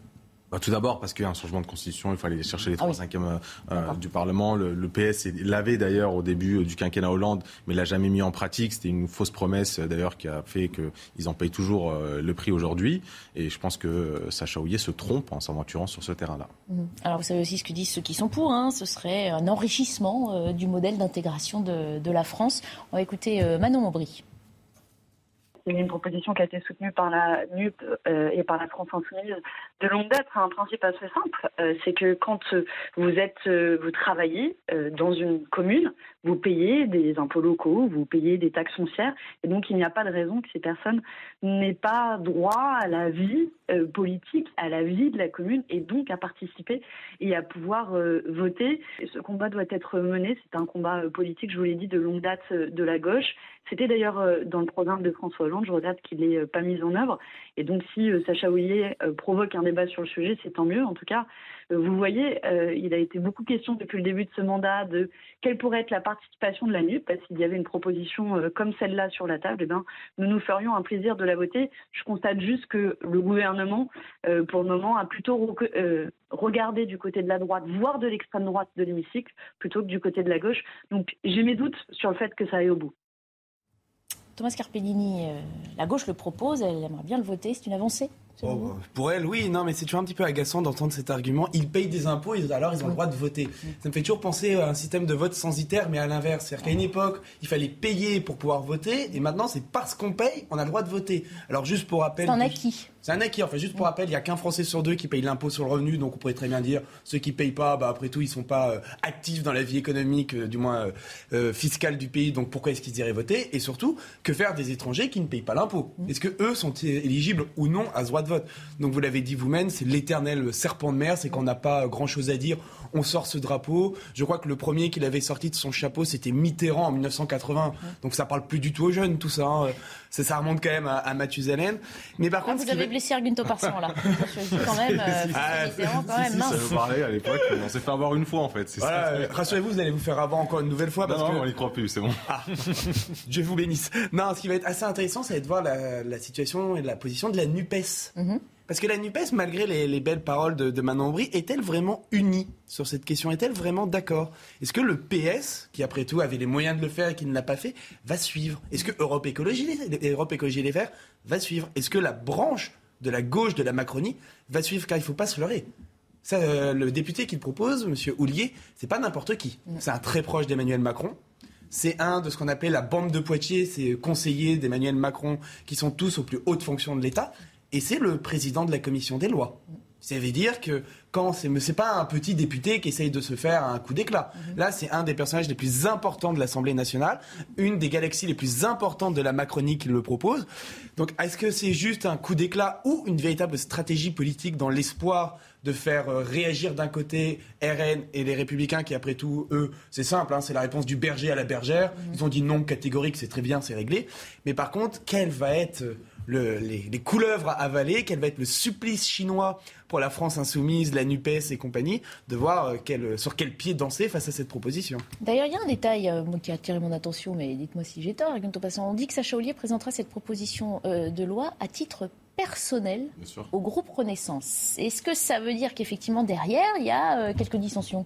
Bah, tout d'abord parce qu'il y a un changement de constitution, il fallait chercher les 3 5 e du Parlement. Le, PS l'avait d'ailleurs au début du quinquennat Hollande, mais l'a jamais mis en pratique. C'était une fausse promesse d'ailleurs qui a fait qu'ils en payent toujours le prix aujourd'hui. Et je pense que Sacha Houillet se trompe en s'aventurant sur ce terrain-là. Mhm. Alors vous savez aussi ce que disent ceux qui sont pour. Hein. Ce serait un enrichissement du modèle d'intégration de, de, la France. On va écouter Manon Aubry. C'est une proposition qui a été soutenue par la NUP euh, et par la France Insoumise de longue date. Un principe assez simple, euh, c'est que quand vous êtes, euh, vous travaillez dans une commune, vous payez des impôts locaux, vous payez des taxes foncières, et donc il n'y a pas de raison que ces personnes n'aient pas droit à la vie politique, à la vie de la commune, et donc à participer et à pouvoir voter. ce combat doit être mené. C'est un combat politique, je vous l'ai dit, de longue date de la gauche. C'était d'ailleurs dans le programme de François Hollande. Je regrette qu'il n'ait pas mis en œuvre. Et donc, si Sacha Houillet provoque un débat sur le sujet, c'est tant mieux. En tout cas, euh, vous voyez, euh, il a été beaucoup question depuis le début de ce mandat de quelle pourrait être la participation de la NUP. Qu'il y avait une proposition euh, comme celle-là sur la table, eh bien, nous nous ferions un plaisir de la voter. Je constate juste que le gouvernement, pour le moment, a plutôt regardé du côté de la droite, voire de l'extrême droite de l'hémicycle, plutôt que du côté de la gauche. Donc j'ai mes doutes sur le fait que ça aille au bout. Thomas Carpellini, la gauche le propose, elle aimerait bien le voter, c'est une avancée? Oh, bah, pour elle, oui, non, mais c'est toujours un petit peu agaçant d'entendre cet argument. Ils payent des impôts, alors ils ont le droit de voter. Ça me fait toujours penser à un système de vote censitaire, mais à l'inverse. C'est-à-dire qu'à une époque, il fallait payer pour pouvoir voter, et maintenant, c'est parce qu'on paye, on a le droit de voter. Alors, juste pour rappel. C'est un acquis. C'est un acquis. fait juste pour rappel, il n'y a qu'un Français sur deux qui paye l'impôt sur le revenu, donc on pourrait très bien dire ceux qui payent pas, bah, après tout, ils sont pas euh, actifs dans la vie économique, euh, du moins euh, fiscale du pays, donc pourquoi est-ce qu'ils iraient voter? Et surtout, que faire des étrangers qui ne payent pas l'impôt? Est-ce que eux sont éligibles ou non à ce droit de vote Donc vous l'avez dit vous-même, c'est l'éternel serpent de mer, c'est qu'on n'a pas grand-chose à dire on sort ce drapeau. Je crois que le premier qu'il avait sorti de son chapeau, c'était Mitterrand en 1980. Donc ça parle plus du tout aux jeunes, tout ça. Hein. Ça, ça remonte quand même à, Mathusalem. Mais par ah, contre, vous avez blessé Arguinto Parson là. quand même, euh, ah, Mitterrand, quand même, mince. Ça parlait à l'époque. On s'est fait avoir une fois en fait. Rassurez-vous, vous allez vous faire avoir encore une nouvelle fois. Parce non, non, on n'y croit plus, c'est bon. Ah, Dieu vous bénisse. Non, ce qui va être assez intéressant, c'est de voir la, situation et la position de la Nupes. Mm parce que la NUPES, malgré les, belles paroles de, de Manon Aubry, est-elle vraiment unie sur cette question? Est-elle vraiment d'accord? Est-ce que le PS, qui après tout avait les moyens de le faire et qui ne l'a pas fait, va suivre? Est-ce que Europe Écologie, Europe Écologie Les Verts va suivre? Est-ce que la branche de la gauche de la Macronie va suivre? Car il ne faut pas se leurrer. Ça, euh, le député qu'il propose, M. Houlier, c'est pas n'importe qui. C'est un très proche d'Emmanuel Macron. C'est un de ce qu'on appelait la bande de Poitiers, c'est conseillers d'Emmanuel Macron qui sont tous aux plus hautes fonctions de l'État et c'est le président de la commission des lois. Ça veut dire que quand c'est c'est pas un petit député qui essaye de se faire un coup d'éclat. Mhm. Là, c'est un des personnages les plus importants de l'Assemblée nationale, une des galaxies les plus importantes de la Macronie qui le propose. Donc, est-ce que c'est juste un coup d'éclat ou une véritable stratégie politique dans l'espoir de faire euh, réagir d'un côté RN et les Républicains qui, après tout, eux, c'est simple, hein, c'est la réponse du berger à la bergère. Mhm. Ils ont dit non catégorique, c'est très bien, c'est réglé. Mais par contre, quelle va être les, couleuvres à avaler, quel va être le supplice chinois pour la France insoumise, la NUPES et compagnie, de voir euh, sur quel pied danser face à cette proposition. D'ailleurs, il y a un détail euh, qui a attiré mon attention, mais dites-moi si j'ai tort, On dit que Sacha Ollier présentera cette proposition euh, de loi à titre personnel au groupe Renaissance. Est-ce que ça veut dire qu'effectivement, derrière, il y a quelques dissensions?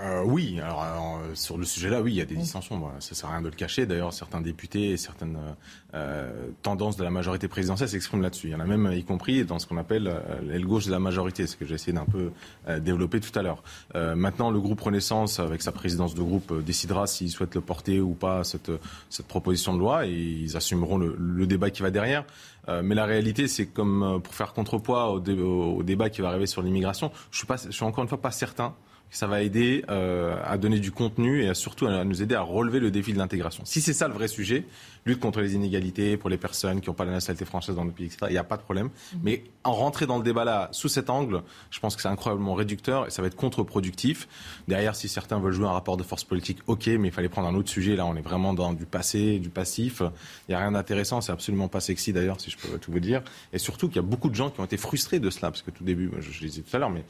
Euh, oui, alors, euh, sur le sujet-là, oui, il y a des dissensions. Moi, ça sert à rien de le cacher. D'ailleurs, certains députés et certaines euh, tendances de la majorité présidentielle s'expriment là-dessus. Il y en a même, y compris dans ce qu'on appelle l'aile gauche de la majorité, ce que j'ai essayé d'un peu développer tout à l'heure. maintenant, le groupe Renaissance, avec sa présidence de groupe, décidera s'il souhaite le porter ou pas cette, cette proposition de loi, et ils assumeront le, le débat qui va derrière. mais la réalité, c'est comme pour faire contrepoids au, au, débat qui va arriver sur l'immigration. Je suis pas, je suis encore une fois pas certain ça va aider euh, à donner du contenu et surtout à nous aider à relever le défi de l'intégration. Si c'est ça le vrai sujet, lutte contre les inégalités pour les personnes qui n'ont pas la nationalité française dans le pays, etc., il n'y a pas de problème. Mhm. Mais en rentrer dans le débat là, sous cet angle, je pense que c'est incroyablement réducteur et ça va être contre-productif. Derrière, si certains veulent jouer un rapport de force politique, ok, mais il fallait prendre un autre sujet. Là, on est vraiment dans du passé, du passif. Il n'y a rien d'intéressant, c'est absolument pas sexy d'ailleurs, si je peux tout vous dire. Et surtout qu'il y a beaucoup de gens qui ont été frustrés de cela, parce que tout début, je, je le disais tout à l'heure, mais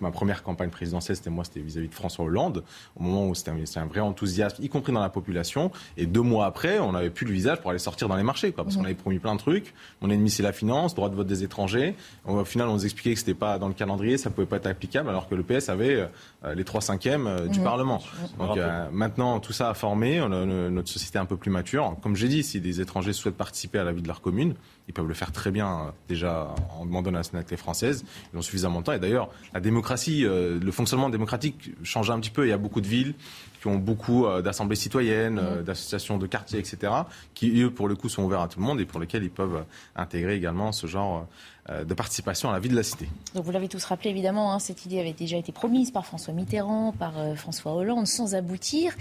ma première campagne présidentielle, c'était moi, c'était vis-à-vis de François Hollande, au moment où c'était un, un, vrai enthousiasme, y compris dans la population. Et deux mois après, on n'avait plus le visage pour aller sortir dans les marchés, quoi, parce qu'on avait promis plein de trucs. Mon ennemi, c'est la finance, droit de vote des étrangers. Au final, on nous expliquait que c'était pas dans le calendrier, ça pouvait pas être applicable, alors que le PS avait euh, les trois cinquièmes euh, du Parlement. Donc euh, maintenant, tout ça a formé, notre société est un peu plus mature. Comme j'ai dit, si des étrangers souhaitent participer à la vie de leur commune, ils peuvent le faire très bien déjà en demandant la nationalité française. Ils ont suffisamment de temps. Et d'ailleurs, la démocratie, le fonctionnement démocratique change un petit peu. Il y a beaucoup de villes qui ont beaucoup d'assemblées citoyennes, d'associations de quartiers, etc., qui, eux, pour le coup, sont ouverts à tout le monde et pour lesquels ils peuvent intégrer également ce genre euh, de participation à la vie de la cité. Donc vous l'avez tous rappelé évidemment, hein, cette idée avait déjà été promise par François Mitterrand, par euh, François Hollande, sans aboutir.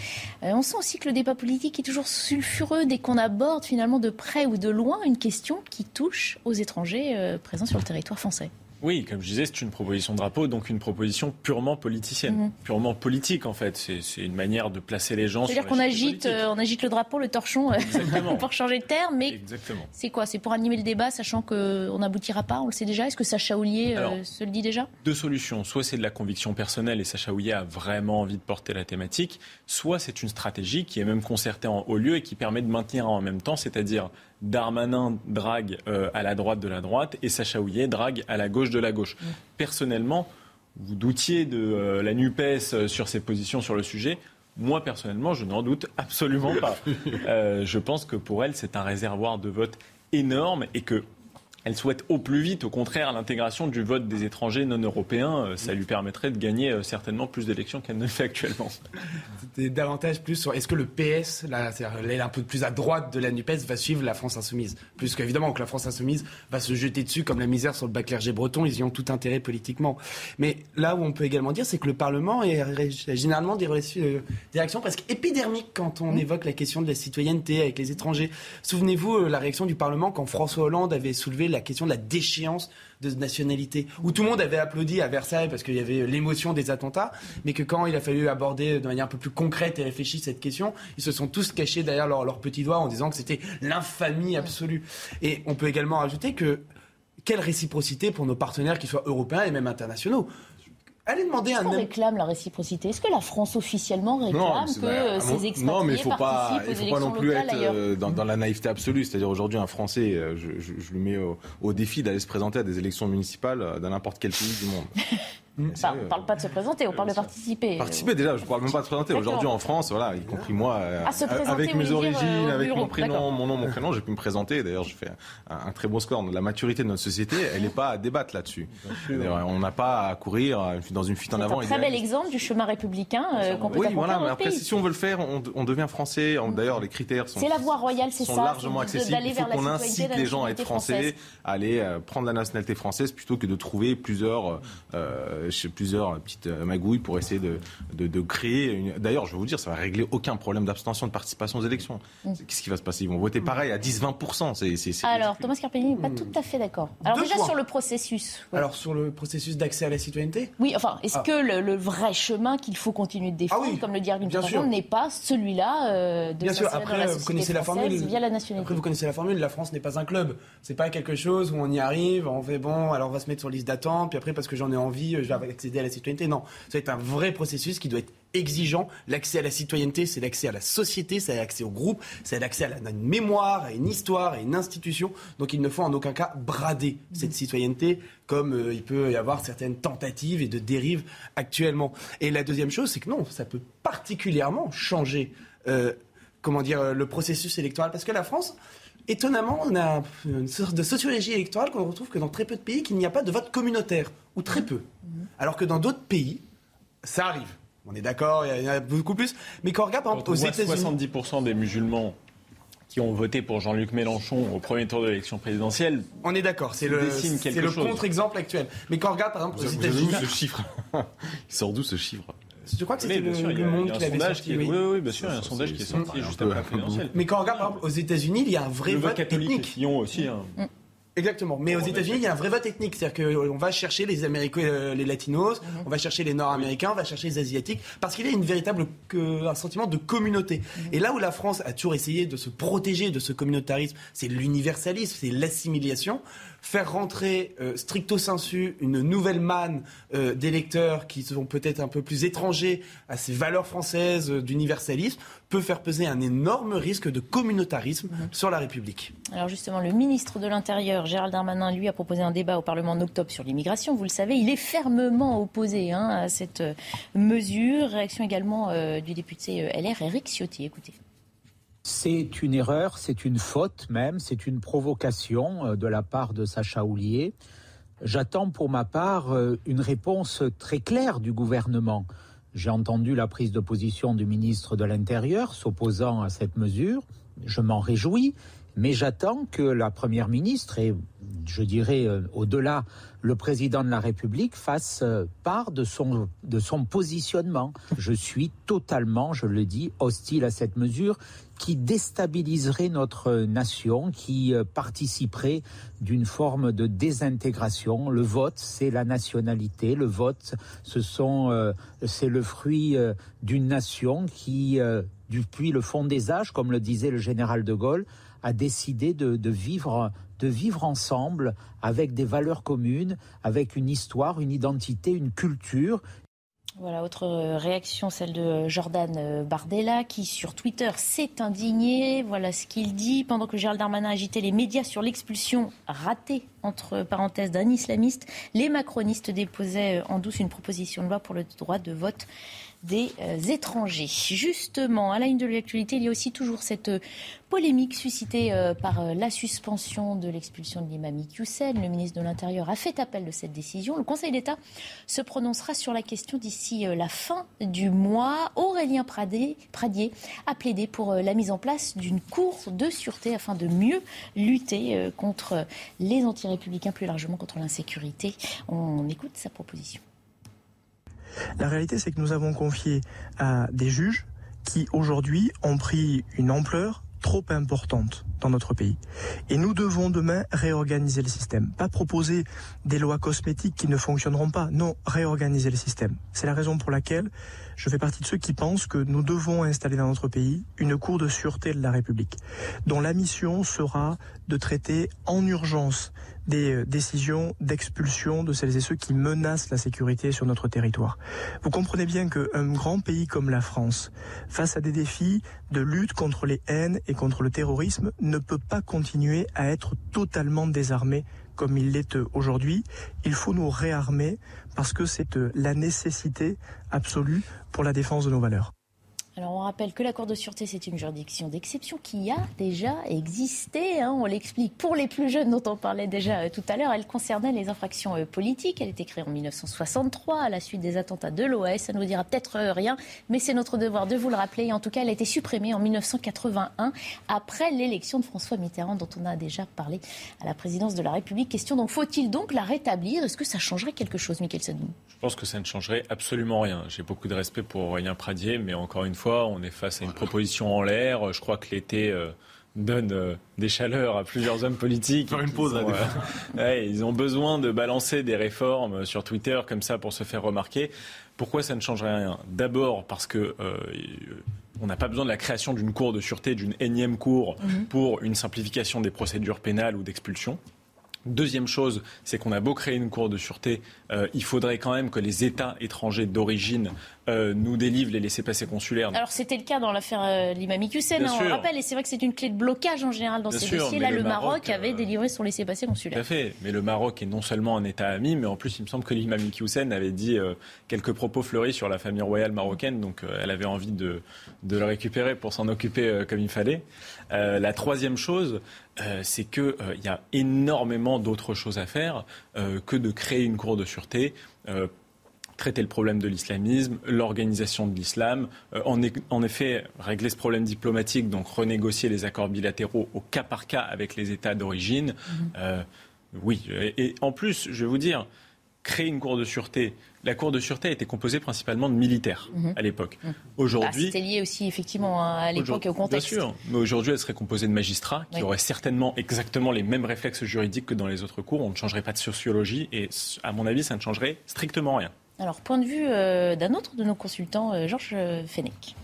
Euh, on sent aussi que le débat politique est toujours sulfureux dès qu'on aborde finalement de près ou de loin une question qui touche aux étrangers présents sur le territoire français. Oui, comme je disais, c'est une proposition de drapeau, donc une proposition purement politicienne, mhm. purement politique en fait. C'est une manière de placer les gens. C'est-à-dire qu'on agite, euh, on agite le drapeau, le torchon euh, pour changer de terme, mais c'est quoi? C'est pour animer le débat, sachant qu'on n'aboutira pas, on le sait déjà? Est-ce que Sacha Houlier euh, se le dit déjà? Deux solutions. Soit c'est de la conviction personnelle et Sacha Houlier a vraiment envie de porter la thématique, soit c'est une stratégie qui est même concertée en haut lieu et qui permet de maintenir en même temps, c'est-à-dire Darmanin drague euh, à la droite de la droite et Sacha Houillet drague à la gauche de la gauche. Personnellement, vous doutiez de euh, la NUPES euh, sur ses positions sur le sujet. Moi, personnellement, je n'en doute absolument pas. je pense que pour elle, c'est un réservoir de vote énorme et que elle souhaite au plus vite, au contraire, l'intégration du vote des étrangers non européens. Euh, ça lui permettrait de gagner euh, certainement plus d'élections qu'elle ne fait actuellement. C'était davantage plus sur est-ce que le PS, l'aile un peu plus à droite de la NUPES, va suivre la France insoumise? Plus qu'évidemment que la France insoumise va se jeter dessus comme la misère sur le bas clergé breton, ils y ont tout intérêt politiquement. Mais là où on peut également dire, c'est que le Parlement est généralement des, euh, réactions presque épidermiques quand on évoque la question de la citoyenneté avec les étrangers. Souvenez-vous la réaction du Parlement quand François Hollande avait soulevé la la question de la déchéance de nationalité, où tout le monde avait applaudi à Versailles parce qu'il y avait l'émotion des attentats, mais que quand il a fallu aborder de manière un peu plus concrète et réfléchie cette question, ils se sont tous cachés derrière leurs leur petits doigts en disant que c'était l'infamie absolue. Et on peut également ajouter que quelle réciprocité pour nos partenaires, qu'ils soient européens et même internationaux. Allez demander un. On réclame la réciprocité? Est-ce que la France officiellement réclame que euh, ces expatriés Non, mais il faut pas, il faut pas non plus être euh, dans, la naïveté absolue. C'est-à-dire aujourd'hui, un Français, euh, je, je, je, lui mets au, au défi d'aller se présenter à des élections municipales dans n'importe quel pays du monde. on ne parle pas de se présenter, on parle de participer. Participer déjà, je ne parle même pas de se présenter. Aujourd'hui en France, voilà, y compris moi, ah, avec mes origines, avec mon prénom, mon nom, mon prénom, j'ai pu me présenter. D'ailleurs, je fais un, très beau score. La maturité de notre société, elle n'est pas à débattre là-dessus. On n'a pas à courir dans une fuite en avant. C'est un très bel exemple du chemin républicain euh, qu'on peut Oui, voilà, mais après, si on veut le faire, on, devient français. D'ailleurs, les critères sont, c'est la voie royale, c'est ça, largement accessibles. Il faut qu'on incite les gens à être français, à aller euh, prendre la nationalité française plutôt que de trouver plusieurs, euh, plusieurs petites euh, magouilles pour essayer de, de, créer. Une... D'ailleurs, je vais vous dire, ça va régler aucun problème d'abstention de participation aux élections. Mm. Qu'est-ce qui va se passer? Ils vont voter pareil à 10-20%. Alors, Thomas Carpini n'est pas tout à fait d'accord. Alors, déjà sur le processus. Alors, sur le processus d'accès à la citoyenneté? Oui, enfin, est-ce ah. que le, vrai chemin qu'il faut continuer de défendre, ah comme le dit Argument n'est pas celui-là euh, de Bien sûr, après, la vous connaissez la formule. Via la nationalité. Après, vous connaissez la formule. La France n'est pas un club. C'est pas quelque chose où on y arrive, on fait bon, alors on va se mettre sur liste d'attente, puis après, parce que j'en ai envie, je vais accéder à la citoyenneté. Non, ça va être un vrai processus qui doit être exigeant. L'accès à la citoyenneté, c'est l'accès à la société, c'est l'accès au groupe, c'est l'accès à, une mémoire, à une histoire, à une institution. Donc il ne faut en aucun cas brader cette citoyenneté comme euh, il peut y avoir certaines tentatives et de dérives actuellement. Et la deuxième chose, c'est que non, ça peut particulièrement changer, euh, comment dire, le processus électoral, parce que la France, étonnamment, on a une sorte de sociologie électorale qu'on retrouve que dans très peu de pays, qu'il n'y a pas de vote communautaire, ou très peu. Alors que dans d'autres pays, ça arrive. On est d'accord, il y en a beaucoup plus. Mais quand on regarde, par exemple, aux États-Unis. 70% des musulmans qui ont voté pour Jean-Luc Mélenchon au premier tour de l'élection présidentielle. On est d'accord, c'est le, le contre-exemple actuel. Mais quand on regarde, par exemple, aux États-Unis. ce chiffre Il sort d'où ce chiffre? Je crois que c'était le, le, Monde qui l'avait sorti. Oui. oui, bien sûr, il y a un sondage qui est sorti juste après la présidentielle. Mais quand on regarde, par exemple, aux États-Unis, il y a un vrai le vote catholique. ethnique. aussi. Hein. Mm. Exactement. Mais aux États-Unis, il y a un vrai vote ethnique. C'est-à-dire qu'on va chercher les Américains, euh, les Latinos, mhm. on va chercher les Nord-Américains, on va chercher les Asiatiques, parce qu'il y a une véritable un sentiment de communauté. Mhm. Et là où la France a toujours essayé de se protéger de ce communautarisme, c'est l'universalisme, c'est l'assimilation faire rentrer euh, stricto sensu une nouvelle manne euh, d'électeurs qui sont peut-être un peu plus étrangers à ces valeurs françaises euh, d'universalisme peut faire peser un énorme risque de communautarisme mhm. sur la République. Alors justement, le ministre de l'Intérieur, Gérald Darmanin, lui a proposé un débat au Parlement en octobre sur l'immigration. Vous le savez, il est fermement opposé hein, à cette mesure. Réaction également du député LR, Eric Ciotti. Écoutez. C'est une erreur, c'est une faute même, c'est une provocation euh, de la part de Sacha Houlier. J'attends pour ma part euh, une réponse très claire du gouvernement. J'ai entendu la prise de position du ministre de l'Intérieur s'opposant à cette mesure. Je m'en réjouis, mais j'attends que la Première ministre et je dirais euh, au-delà le président de la République fasse euh, part de son, de son positionnement. Je suis totalement, je le dis, hostile à cette mesure qui déstabiliserait notre nation, qui euh, participerait d'une forme de désintégration. Le vote, c'est la nationalité. Le vote, ce sont, c'est le fruit d'une nation qui, depuis le fond des âges, comme le disait le général de Gaulle, a décidé de vivre de vivre ensemble avec des valeurs communes, avec une histoire, une identité, une culture. Voilà, autre réaction, celle de Jordan euh, Bardella, qui sur Twitter s'est indigné. Voilà ce qu'il dit. Pendant que Gérald Darmanin agitait les médias sur l'expulsion ratée, entre parenthèses, d'un islamiste, les macronistes déposaient en douce une proposition de loi pour le droit de vote des euh, étrangers. Justement, à la ligne de l'actualité, il y a aussi toujours cette euh, polémique suscitée euh, par la suspension de l'expulsion de l'imam Hussein. Le ministre de l'Intérieur a fait appel de cette décision. Le Conseil d'État se prononcera sur la question d'ici la fin du mois. Aurélien Pradier a plaidé pour la mise en place d'une cour de sûreté afin de mieux lutter contre les antirépublicains, plus largement contre l'insécurité. On écoute sa proposition. La réalité, c'est que nous avons confié à des juges qui aujourd'hui ont pris une ampleur trop importante dans notre pays. Et nous devons demain réorganiser le système. Pas proposer des lois cosmétiques qui ne fonctionneront pas. Non, réorganiser le système. C'est la raison pour laquelle je fais partie de ceux qui pensent que nous devons installer dans notre pays une cour de sûreté de la République, dont la mission sera de traiter en urgence des euh, décisions d'expulsion de celles et ceux qui menacent la sécurité sur notre territoire. Vous comprenez bien qu'un grand pays comme la France, face à des défis de lutte contre les haines et contre le terrorisme, ne peut pas continuer à être totalement désarmé comme il l'est aujourd'hui. Il faut nous réarmer parce que c'est euh, la nécessité absolue pour la défense de nos valeurs. Alors on rappelle que la Cour de sûreté, c'est une juridiction d'exception qui a déjà existé. Hein. on l'explique pour les plus jeunes dont on parlait déjà euh, tout à l'heure. Elle concernait les infractions euh, politiques. Elle a été créée en 1963 à la suite des attentats de l'OS. Ça ne nous dira peut-être euh, rien, mais c'est notre devoir de vous le rappeler. En tout cas, elle a été supprimée en 1981 après l'élection de François Mitterrand dont on a déjà parlé à la présidence de la République. Question donc, faut-il donc la rétablir? Est-ce que ça changerait quelque chose, Michael Sadou Je pense que ça ne changerait absolument rien. J'ai beaucoup de respect pour Aurélien Pradier, mais encore une fois, on est face à une proposition en l'air. Je crois que l'été euh, donne euh, des chaleurs à plusieurs hommes politiques. Faire une pause là. Euh, ils ont besoin de balancer des réformes sur Twitter comme ça pour se faire remarquer. Pourquoi ça ne changerait rien? D'abord parce que on n'a pas besoin de la création d'une cour de sûreté, d'une énième cour mhm. pour une simplification des procédures pénales ou d'expulsion. Deuxième chose, c'est qu'on a beau créer une cour de sûreté, euh, il faudrait quand même que les États étrangers d'origine euh, nous délivrent les laissés-passer consulaires. Alors c'était le cas dans l'affaire euh, l'imam Hussein, hein, on le rappelle, et c'est vrai que c'est une clé de blocage en général dans ces dossiers. Là, le, Maroc, avait délivré son laissez-passer consulaire. Tout à fait, mais le Maroc est non seulement un État ami, mais en plus il me semble que l'imam Hussein avait dit quelques propos fleuris sur la famille royale marocaine, donc elle avait envie de, de le récupérer pour s'en occuper comme il fallait. La troisième chose, euh, c'est qu'il euh, y a énormément d'autres choses à faire euh, que de créer une cour de sûreté traiter le problème de l'islamisme, l'organisation de l'islam, en, effet régler ce problème diplomatique, donc renégocier les accords bilatéraux au cas par cas avec les États d'origine. Mm-hmm. oui, et, en plus, je vais vous dire, créer une cour de sûreté la Cour de sûreté était composée principalement de militaires mhm. à l'époque. Mhm. Aujourd'hui, bah, c'était lié aussi effectivement à l'époque et au contexte. Bien sûr, mais aujourd'hui, elle serait composée de magistrats qui auraient certainement exactement les mêmes réflexes juridiques que dans les autres cours. On ne changerait pas de sociologie et, à mon avis, ça ne changerait strictement rien. Alors, point de vue euh, d'un autre de nos consultants, euh, Georges Fenech.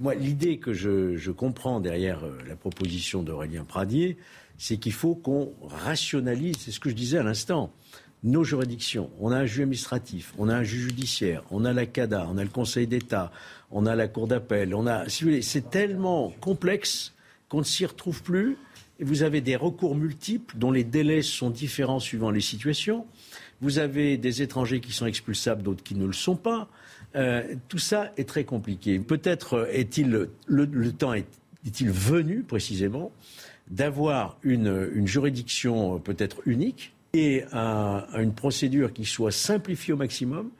Moi, l'idée que je, je, comprends derrière euh, la proposition d'Aurélien Pradier, c'est qu'il faut qu'on rationalise, c'est ce que je disais à l'instant, nos juridictions. On a un juge administratif, on a un juge judiciaire, on a la CADA, on a le Conseil d'État, on a la Cour d'appel, on a, c'est tellement complexe qu'on ne s'y retrouve plus. Et vous avez des recours multiples dont les délais sont différents suivant les situations. Vous avez des étrangers qui sont expulsables, d'autres qui ne le sont pas. Euh, tout ça est très compliqué. Peut-être est-il le, temps est-il venu précisément d'avoir une, une juridiction peut-être unique et à, une procédure qui soit simplifiée au maximum,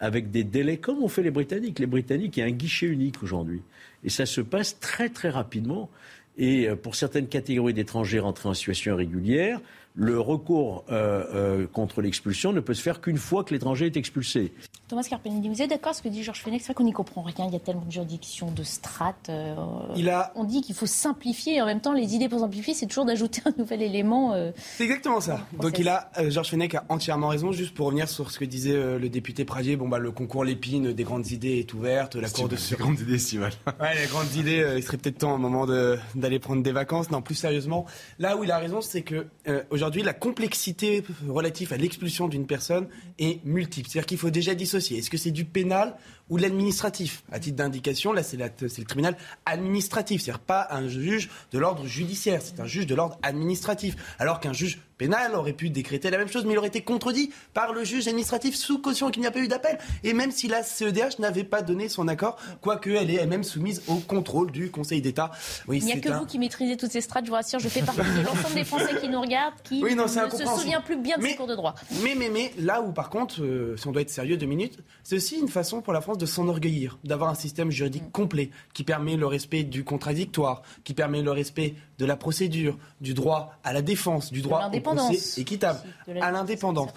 avec des délais comme ont fait les Britanniques. Les Britanniques, il y a un guichet unique aujourd'hui. Et ça se passe très très rapidement. Et euh, pour certaines catégories d'étrangers rentrés en situation irrégulière, le recours euh, euh, contre l'expulsion ne peut se faire qu'une fois que l'étranger est expulsé. Thomas Carpellini, vous êtes d'accord avec ce que dit Georges Fenech? C'est vrai qu'on n'y comprend rien, il y a tellement de juridictions, de strates. Euh, il a... On dit qu'il faut simplifier et en même temps, les idées pour simplifier, c'est toujours d'ajouter un nouvel élément. c'est exactement ça. Donc il a, Georges Fenech a entièrement raison, juste pour revenir sur ce que disait le député Pradier, bon, bah, le concours Lépine des grandes idées est ouverte, la Cour de... Les grandes idées, si mal. ouais, les grandes idées, il serait peut-être temps à un moment d'aller prendre des vacances. Non, plus sérieusement, là où il a raison, c'est que aujourd'hui, la complexité relative à l'expulsion d'une personne est multiple. C'est-à-dire qu'il faut déjà dissocier. Est-ce que c'est du pénal ou l'administratif. À titre d'indication, là, c'est le tribunal administratif, c'est-à-dire pas un juge de l'ordre judiciaire, c'est un juge de l'ordre administratif. Alors qu'un juge pénal aurait pu décréter la même chose, mais il aurait été contredit par le juge administratif sous caution qu'il n'y a pas eu d'appel. Et même si la CEDH n'avait pas donné son accord, quoique elle est elle-même soumise au contrôle du Conseil d'État. Oui, il n'y a que vous qui maîtrisez toutes ces strates, je vous rassure, je fais partie de l'ensemble des Français qui nous regardent, qui ne se souvient plus bien de ces cours de droit. Mais, mais, mais, là où par contre, euh, si on doit être sérieux deux minutes, c'est aussi une façon pour la France de s'enorgueillir, d'avoir un système juridique mm. complet qui permet le respect du contradictoire, qui permet le respect de la procédure, du droit à la défense, du droit au procès équitable, à l'indépendance.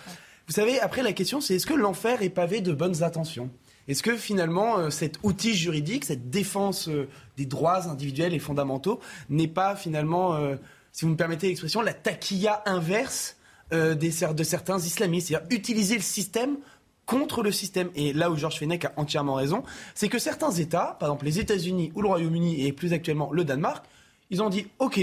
Vous savez, après la question, c'est est-ce que l'enfer est pavé de bonnes intentions? Est-ce que finalement euh, cet outil juridique, cette défense euh, des droits individuels et fondamentaux n'est pas finalement, euh, si vous me permettez l'expression, la taquilla inverse des, de certains islamistes, c'est-à-dire utiliser le système contre le système. Et là où Georges Fenech a entièrement raison, c'est que certains États, par exemple les États-Unis ou le Royaume-Uni et plus actuellement le Danemark, ils ont dit OK,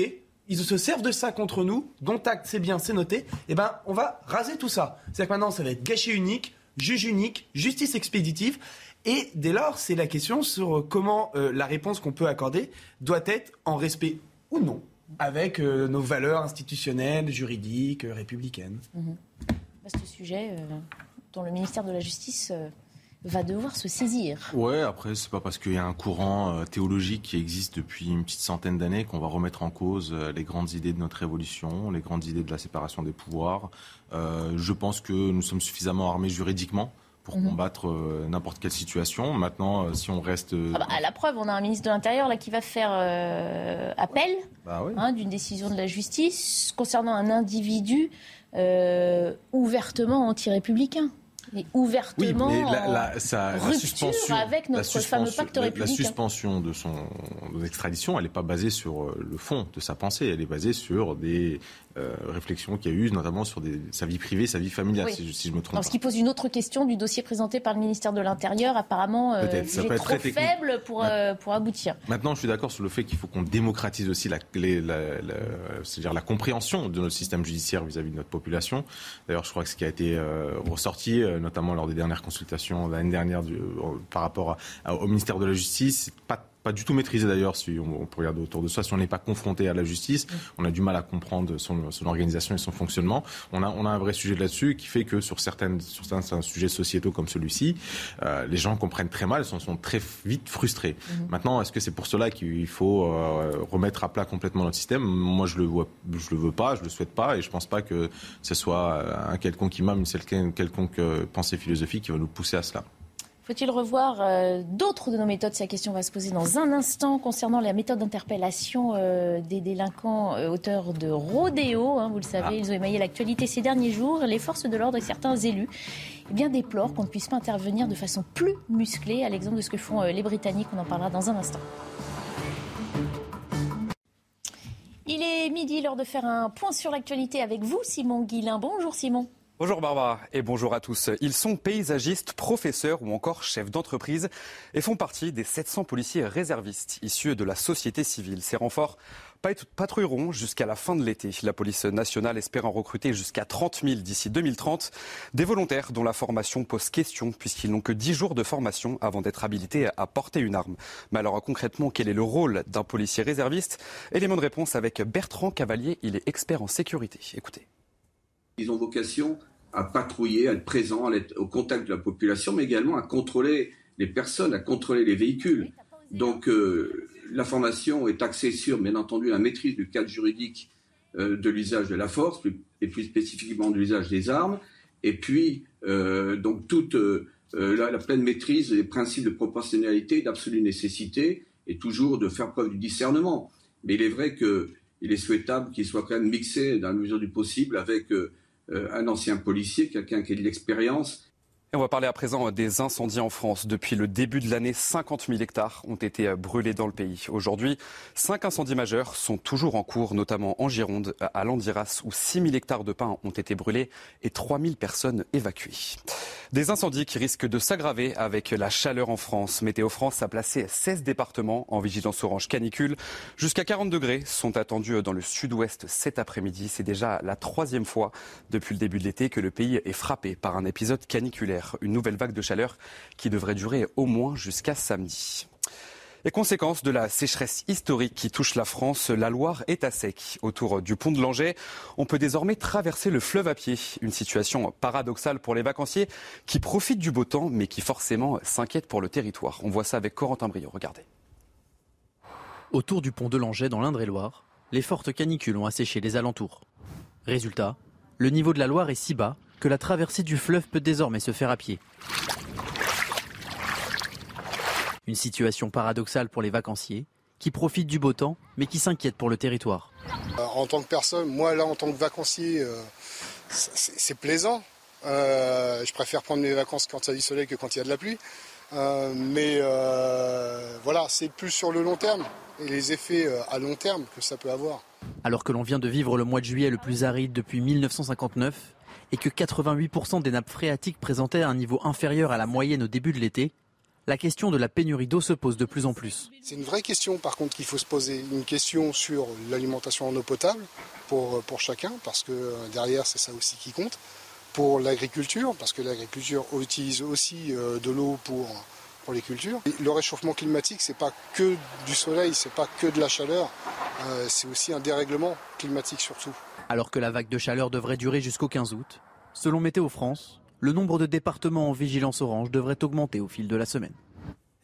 ils se servent de ça contre nous, dont acte c'est bien, c'est noté, et eh ben on va raser tout ça. C'est-à-dire que maintenant ça va être gâché unique, juge unique, justice expéditive. Et dès lors, c'est la question sur comment euh, la réponse qu'on peut accorder doit être en respect ou non avec euh, nos valeurs institutionnelles, juridiques, républicaines. Mmh. Vaste sujet dont le ministère de la Justice euh, va devoir se saisir. Ouais, après, c'est pas parce qu'il y a un courant euh, théologique qui existe depuis une petite centaine d'années qu'on va remettre en cause euh, les grandes idées de notre révolution, les grandes idées de la séparation des pouvoirs. je pense que nous sommes suffisamment armés juridiquement pour mhm. combattre n'importe quelle situation. Maintenant, si on reste... Ah bah, à la preuve, on a un ministre de l'Intérieur là qui va faire appel bah hein, d'une décision de la justice concernant un individu ouvertement anti-républicain. Et ouvertement oui, mais la, suspension, avec notre fameux pacte républicain. La suspension de son extradition, elle n'est pas basée sur euh, le fond de sa pensée, elle est basée sur des euh, réflexions qu'il y a eu, notamment sur des, sa vie privée, sa vie familiale, si, je, me trompe. Alors, ce qui pose une autre question du dossier présenté par le ministère de l'Intérieur, apparemment euh, trop faible pour, euh, pour aboutir. Maintenant, je suis d'accord sur le fait qu'il faut qu'on démocratise aussi la, c'est-à-dire la compréhension de notre système judiciaire vis-à-vis de notre population. D'ailleurs, je crois que ce qui a été ressorti, notamment lors des dernières consultations l'année dernière du, par rapport au ministère de la Justice, c'est pas pas du tout maîtrisé d'ailleurs, si on, peut regarder autour de soi, si on n'est pas confronté à la justice, on a du mal à comprendre son, son organisation et son fonctionnement. On a, on a un vrai sujet là-dessus qui fait que sur, certaines, sur certains sujets sociétaux comme celui-ci, euh, les gens comprennent très mal, sont, sont très vite frustrés. Mhm. Maintenant, est-ce que c'est pour cela qu'il faut euh, remettre à plat complètement notre système? Moi, je le vois, je le veux pas, je le souhaite pas, et je pense pas que ce soit euh, un quelconque imam, une quelconque pensée philosophique qui va nous pousser à cela. Faut-il revoir euh, d'autres de nos méthodes Si la question va se poser dans un instant concernant la méthode d'interpellation euh, des délinquants euh, auteurs de rodéo. Hein, vous le savez, ah. ils ont émaillé l'actualité ces derniers jours. Les forces de l'ordre et certains élus eh bien, déplorent qu'on ne puisse pas intervenir de façon plus musclée, à l'exemple de ce que font les Britanniques. On en parlera dans un instant. Il est midi, l'heure de faire un point sur l'actualité avec vous, Simon Guillain. Bonjour Simon. Bonjour Barbara et bonjour à tous. Ils sont paysagistes, professeurs ou encore chefs d'entreprise et font partie des 700 policiers réservistes issus de la société civile. Ces renforts patrouilleront jusqu'à la fin de l'été. La police nationale espère en recruter jusqu'à 30 000 d'ici 2030. Des volontaires dont la formation pose question puisqu'ils n'ont que 10 jours de formation avant d'être habilités à porter une arme. Mais alors concrètement, quel est le rôle d'un policier réserviste? Élément de réponse avec Bertrand Cavalier, il est expert en sécurité. Écoutez. Ils ont vocation à patrouiller, à être présents, à être au contact de la population, mais également à contrôler les personnes, à contrôler les véhicules. Donc euh, la formation est axée sur, bien entendu, la maîtrise du cadre juridique euh, de l'usage de la force, et plus spécifiquement de l'usage des armes, et puis euh, donc toute la, la, pleine maîtrise des principes de proportionnalité, d'absolue nécessité, et toujours de faire preuve du discernement. Mais il est vrai qu'il est souhaitable qu'il soit quand même mixé dans la mesure du possible avec un ancien policier, quelqu'un qui a de l'expérience. Et on va parler à présent des incendies en France. Depuis le début de l'année, 50 000 hectares ont été euh, brûlés dans le pays. Aujourd'hui, cinq incendies majeurs sont toujours en cours, notamment en Gironde, à Landiras, où 6 000 hectares de pins ont été brûlés et 3 000 personnes évacuées. Des incendies qui risquent de s'aggraver avec la chaleur en France. Météo France a placé 16 départements en vigilance orange canicule. Jusqu'à 40 degrés sont attendus dans le sud-ouest cet après-midi. C'est déjà la troisième fois depuis le début de l'été que le pays est frappé par un épisode caniculaire. Une nouvelle vague de chaleur qui devrait durer au moins jusqu'à samedi. Les conséquences de la sécheresse historique qui touche la France, la Loire est à sec. Autour du pont de Langeais, on peut désormais traverser le fleuve à pied. Une situation paradoxale pour les vacanciers qui profitent du beau temps mais qui forcément s'inquiètent pour le territoire. On voit ça avec Corentin Brio, regardez. Autour du pont de Langeais dans l'Indre-et-Loire, les fortes canicules ont asséché les alentours. Résultat, le niveau de la Loire est si bas que la traversée du fleuve peut désormais se faire à pied. Une situation paradoxale pour les vacanciers qui profitent du beau temps mais qui s'inquiètent pour le territoire. Euh, en tant que personne, moi là en tant que vacancier, euh, c'est plaisant. Euh, je préfère prendre mes vacances quand il y a du soleil que quand il y a de la pluie. mais voilà, c'est plus sur le long terme et les effets à long terme que ça peut avoir. Alors que l'on vient de vivre le mois de juillet le plus aride depuis 1959 et que 88% des nappes phréatiques présentaient un niveau inférieur à la moyenne au début de l'été, la question de la pénurie d'eau se pose de plus en plus. C'est une vraie question par contre qu'il faut se poser, une question sur l'alimentation en eau potable pour, pour chacun, parce que euh, derrière c'est ça aussi qui compte, pour l'agriculture, parce que l'agriculture utilise aussi euh, de l'eau pour, pour les cultures. Le réchauffement climatique, c'est pas que du soleil, c'est pas que de la chaleur, euh, c'est aussi un dérèglement climatique surtout. Alors que la vague de chaleur devrait durer jusqu'au 15 août, selon Météo France, le nombre de départements en vigilance orange devrait augmenter au fil de la semaine.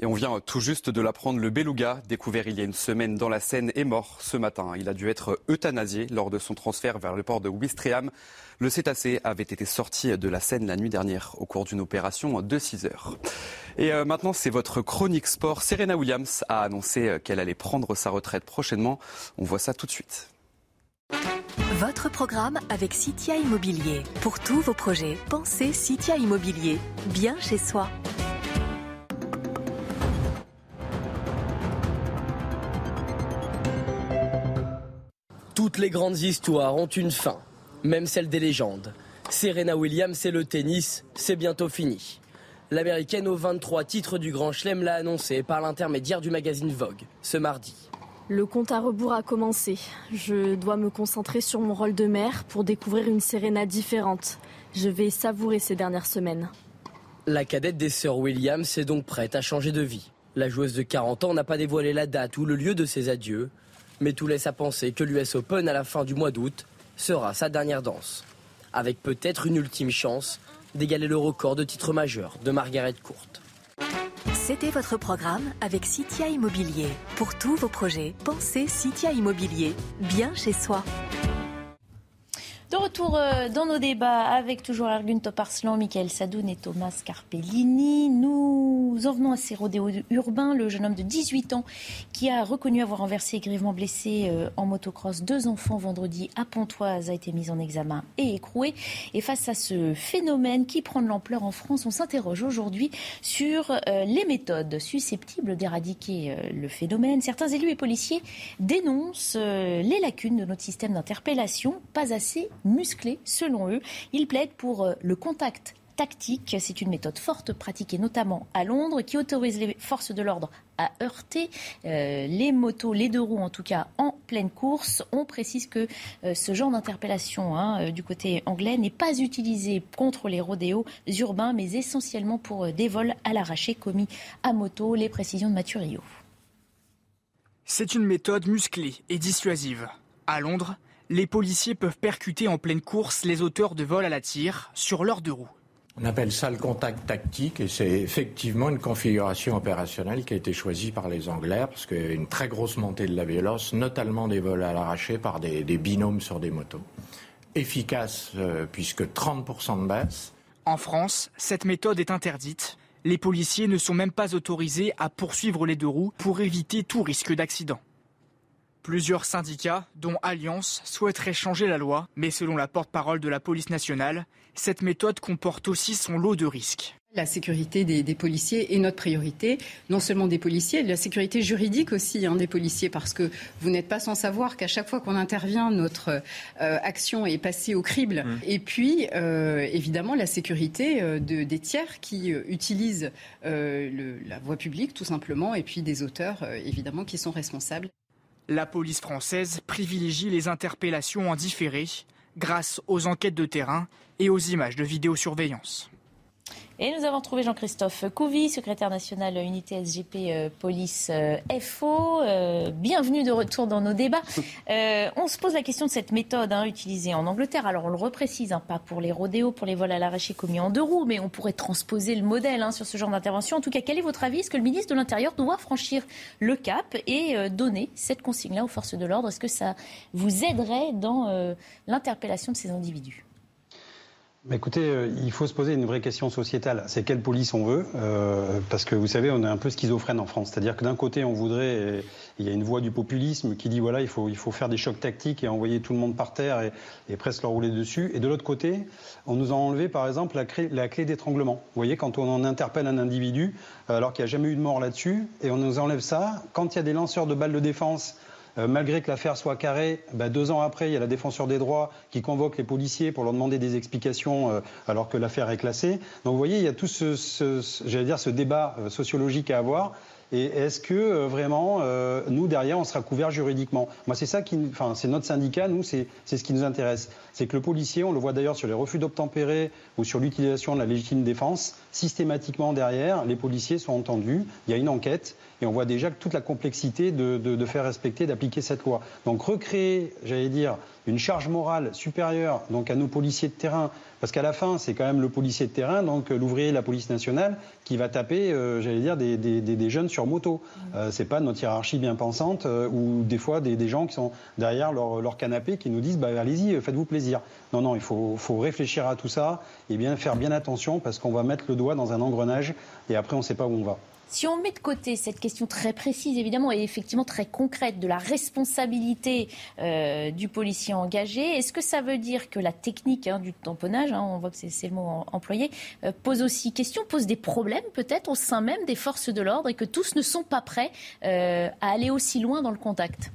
Et on vient tout juste de l'apprendre, le beluga, découvert il y a une semaine dans la Seine, est mort ce matin. Il a dû être euthanasié lors de son transfert vers le port de Ouistreham. Le cétacé avait été sorti de la Seine la nuit dernière au cours d'une opération de 6 heures. Et euh, maintenant, c'est votre chronique sport. Serena Williams a annoncé qu'elle allait prendre sa retraite prochainement. On voit ça tout de suite. Votre programme avec Citia Immobilier. Pour tous vos projets, pensez Citia Immobilier. Bien chez soi. Toutes les grandes histoires ont une fin, même celle des légendes. Serena Williams et le tennis, c'est bientôt fini. L'américaine aux 23 titres du Grand Chelem l'a annoncé par l'intermédiaire du magazine Vogue ce mardi. Le compte à rebours a commencé. Je dois me concentrer sur mon rôle de mère pour découvrir une Serena différente. Je vais savourer ces dernières semaines. La cadette des sœurs Williams est donc prête à changer de vie. La joueuse de 40 ans n'a pas dévoilé la date ou le lieu de ses adieux, mais tout laisse à penser que l'US Open à la fin du mois d'août sera sa dernière danse, avec peut-être une ultime chance d'égaler le record de titre majeur de Margaret Court. C'était votre programme avec Citia Immobilier. Pour tous vos projets, pensez Citia Immobilier. Bien chez soi. De retour euh, dans nos débats avec toujours Ergun Toparslan, Michael Sadoun et Thomas Carpellini. Nous en venons à ces rodéos urbains. Le jeune homme de 18 ans qui a reconnu avoir renversé et grièvement blessé euh, en motocross deux enfants vendredi à Pontoise a été mis en examen et écroué. Et face à ce phénomène qui prend de l'ampleur en France, on s'interroge aujourd'hui sur euh, les méthodes susceptibles d'éradiquer le phénomène. Certains élus et policiers dénoncent les lacunes de notre système d'interpellation, pas assez musclé, selon eux. Ils plaident pour euh, le contact tactique. C'est une méthode forte pratiquée notamment à Londres qui autorise les forces de l'ordre à heurter euh, les motos, les deux roues en tout cas, en pleine course. On précise que euh, ce genre d'interpellation hein, du côté anglais n'est pas utilisé contre les rodéos urbains, mais essentiellement pour des vols à l'arraché commis à moto. Les précisions de Mathieu Rio. C'est une méthode musclée et dissuasive. À Londres, les policiers peuvent percuter en pleine course les auteurs de vol à la tire sur leurs deux roues. On appelle ça le contact tactique et c'est effectivement une configuration opérationnelle qui a été choisie par les Anglais parce qu'il y a une très grosse montée de la violence, notamment des vols à l'arraché par des, binômes sur des motos. Efficace euh, puisque 30% de baisse. En France, cette méthode est interdite. Les policiers ne sont même pas autorisés à poursuivre les deux roues pour éviter tout risque d'accident. Plusieurs syndicats, dont Alliance, souhaiteraient changer la loi, mais selon la porte-parole de la police nationale, cette méthode comporte aussi son lot de risques. La sécurité des, policiers est notre priorité, non seulement des policiers, la sécurité juridique aussi hein, des policiers, parce que vous n'êtes pas sans savoir qu'à chaque fois qu'on intervient, notre euh, action est passée au crible. Mmh. Et puis, euh, évidemment, la sécurité euh, des tiers qui utilisent la voie publique, tout simplement, et puis des auteurs, évidemment, qui sont responsables. La police française privilégie les interpellations en différé grâce aux enquêtes de terrain et aux images de vidéosurveillance. Et nous avons trouvé Jean-Christophe Couvi, secrétaire national unité SGP euh, Police euh, FO. Euh, bienvenue de retour dans nos débats. on se pose la question de cette méthode hein, utilisée en Angleterre. Alors on le reprécise, hein, pas pour les rodéos, pour les vols à l'arraché commis en deux roues, mais on pourrait transposer le modèle hein, sur ce genre d'intervention. En tout cas, quel est votre avis? Est-ce que le ministre de l'Intérieur doit franchir le cap et donner cette consigne-là aux forces de l'ordre? Est-ce que ça vous aiderait dans l'interpellation de ces individus? Écoutez, euh, il faut se poser une vraie question sociétale. C'est quelle police on veut euh, Parce que vous savez, on est un peu schizophrène en France. C'est-à-dire que d'un côté, on voudrait, il y a une voix du populisme qui dit voilà, il faut, il faut faire des chocs tactiques et envoyer tout le monde par terre et, presque leur rouler dessus. Et de l'autre côté, on nous a enlevé, par exemple, la clé, la clé d'étranglement. Vous voyez, quand on en interpelle un individu, alors qu'il n'y a jamais eu de mort là-dessus, et on nous enlève ça, quand il y a des lanceurs de balles de défense euh, malgré que l'affaire soit carrée, bah, deux ans après, il y a la défenseur des droits qui convoque les policiers pour leur demander des explications euh, alors que l'affaire est classée. Donc vous voyez, il y a tout ce, j'allais dire, ce débat euh, sociologique à avoir. Et est-ce que vraiment, nous, derrière, on sera couvert juridiquement? Moi, c'est ça qui. Enfin, c'est notre syndicat, nous, c'est ce qui nous intéresse. C'est que le policier, on le voit d'ailleurs sur les refus d'obtempérer ou sur l'utilisation de la légitime défense, systématiquement derrière, les policiers sont entendus, il y a une enquête, et on voit déjà toute la complexité de, faire respecter, d'appliquer cette loi. Donc recréer, j'allais dire, une charge morale supérieure donc à nos policiers de terrain, parce qu'à la fin, c'est quand même le policier de terrain, donc euh, l'ouvrier de la police nationale, qui va taper, euh, j'allais dire, des, jeunes sur moto. Ce euh, c'est pas notre hiérarchie bien pensante, ou des fois des, gens qui sont derrière leur, canapé qui nous disent bah, allez-y, faites-vous plaisir. Non, non, il faut, faut, réfléchir à tout ça et bien faire bien attention parce qu'on va mettre le doigt dans un engrenage et après on ne sait pas où on va. Si on met de côté cette question très précise, évidemment, et effectivement très concrète de la responsabilité euh, du policier engagé, est-ce que ça veut dire que la technique hein, du tamponnage, hein, on voit que c'est le mot employé, euh, pose aussi question, pose des problèmes peut-être au sein même des forces de l'ordre et que tous ne sont pas prêts euh, à aller aussi loin dans le contact?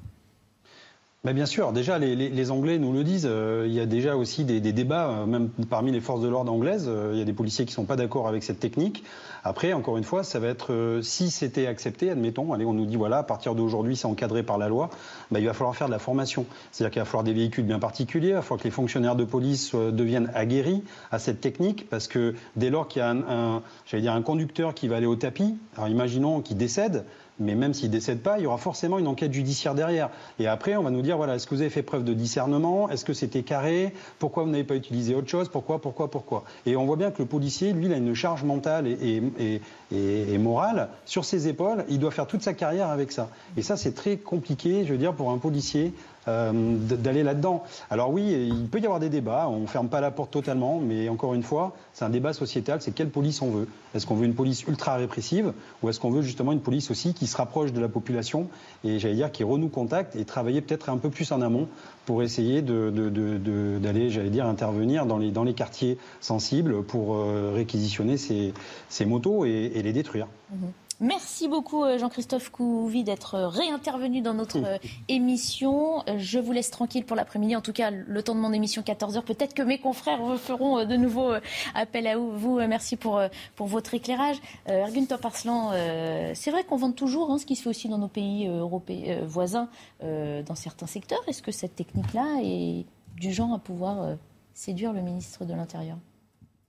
Bah, bien sûr, déjà les, Anglais nous le disent, il y a déjà aussi des, débats, même parmi les forces de l'ordre anglaises, il y a des policiers qui ne sont pas d'accord avec cette technique. Après, encore une fois, ça va être, si c'était accepté, admettons, allez, on nous dit voilà, à partir d'aujourd'hui c'est encadré par la loi, bah, il va falloir faire de la formation. C'est-à-dire qu'il va falloir des véhicules bien particuliers, il va falloir que les fonctionnaires de police deviennent aguerris à cette technique, parce que dès lors qu'il y a un, j'allais dire, un conducteur qui va aller au tapis, alors imaginons qu'il décède, mais même s'il décède pas, il y aura forcément une enquête judiciaire derrière. Et après, on va nous dire, voilà, est-ce que vous avez fait preuve de discernement? Est-ce que c'était carré? Pourquoi vous n'avez pas utilisé autre chose? Pourquoi, pourquoi, pourquoi? Et on voit bien que le policier, lui, il a une charge mentale et, et, et, morale sur ses épaules. Il doit faire toute sa carrière avec ça. Et ça, c'est très compliqué, je veux dire, pour un policier euh, d'aller là-dedans. Alors oui, il peut y avoir des débats, on ne ferme pas la porte totalement, mais encore une fois, c'est un débat sociétal, c'est quelle police on veut. Est-ce qu'on veut une police ultra répressive ou est-ce qu'on veut justement une police aussi qui se rapproche de la population et j'allais dire qui renoue contact et travailler peut-être un peu plus en amont pour essayer d'aller, j'allais dire, intervenir dans les, dans les quartiers sensibles pour euh, réquisitionner ces, ces motos et, les détruire. Mmh. Merci beaucoup euh, Jean-Christophe Couvi d'être euh, réintervenu dans notre euh, émission. Je vous laisse tranquille pour l'après-midi. En tout cas, le temps de mon émission 14h. Peut-être que mes confrères feront de nouveau appel à vous. Merci pour, pour votre éclairage. Ergun Toparslan, c'est vrai qu'on vend toujours hein, ce qui se fait aussi dans nos pays européens, voisins dans certains secteurs. Est-ce que cette technique-là est du genre à pouvoir séduire le ministre de l'Intérieur?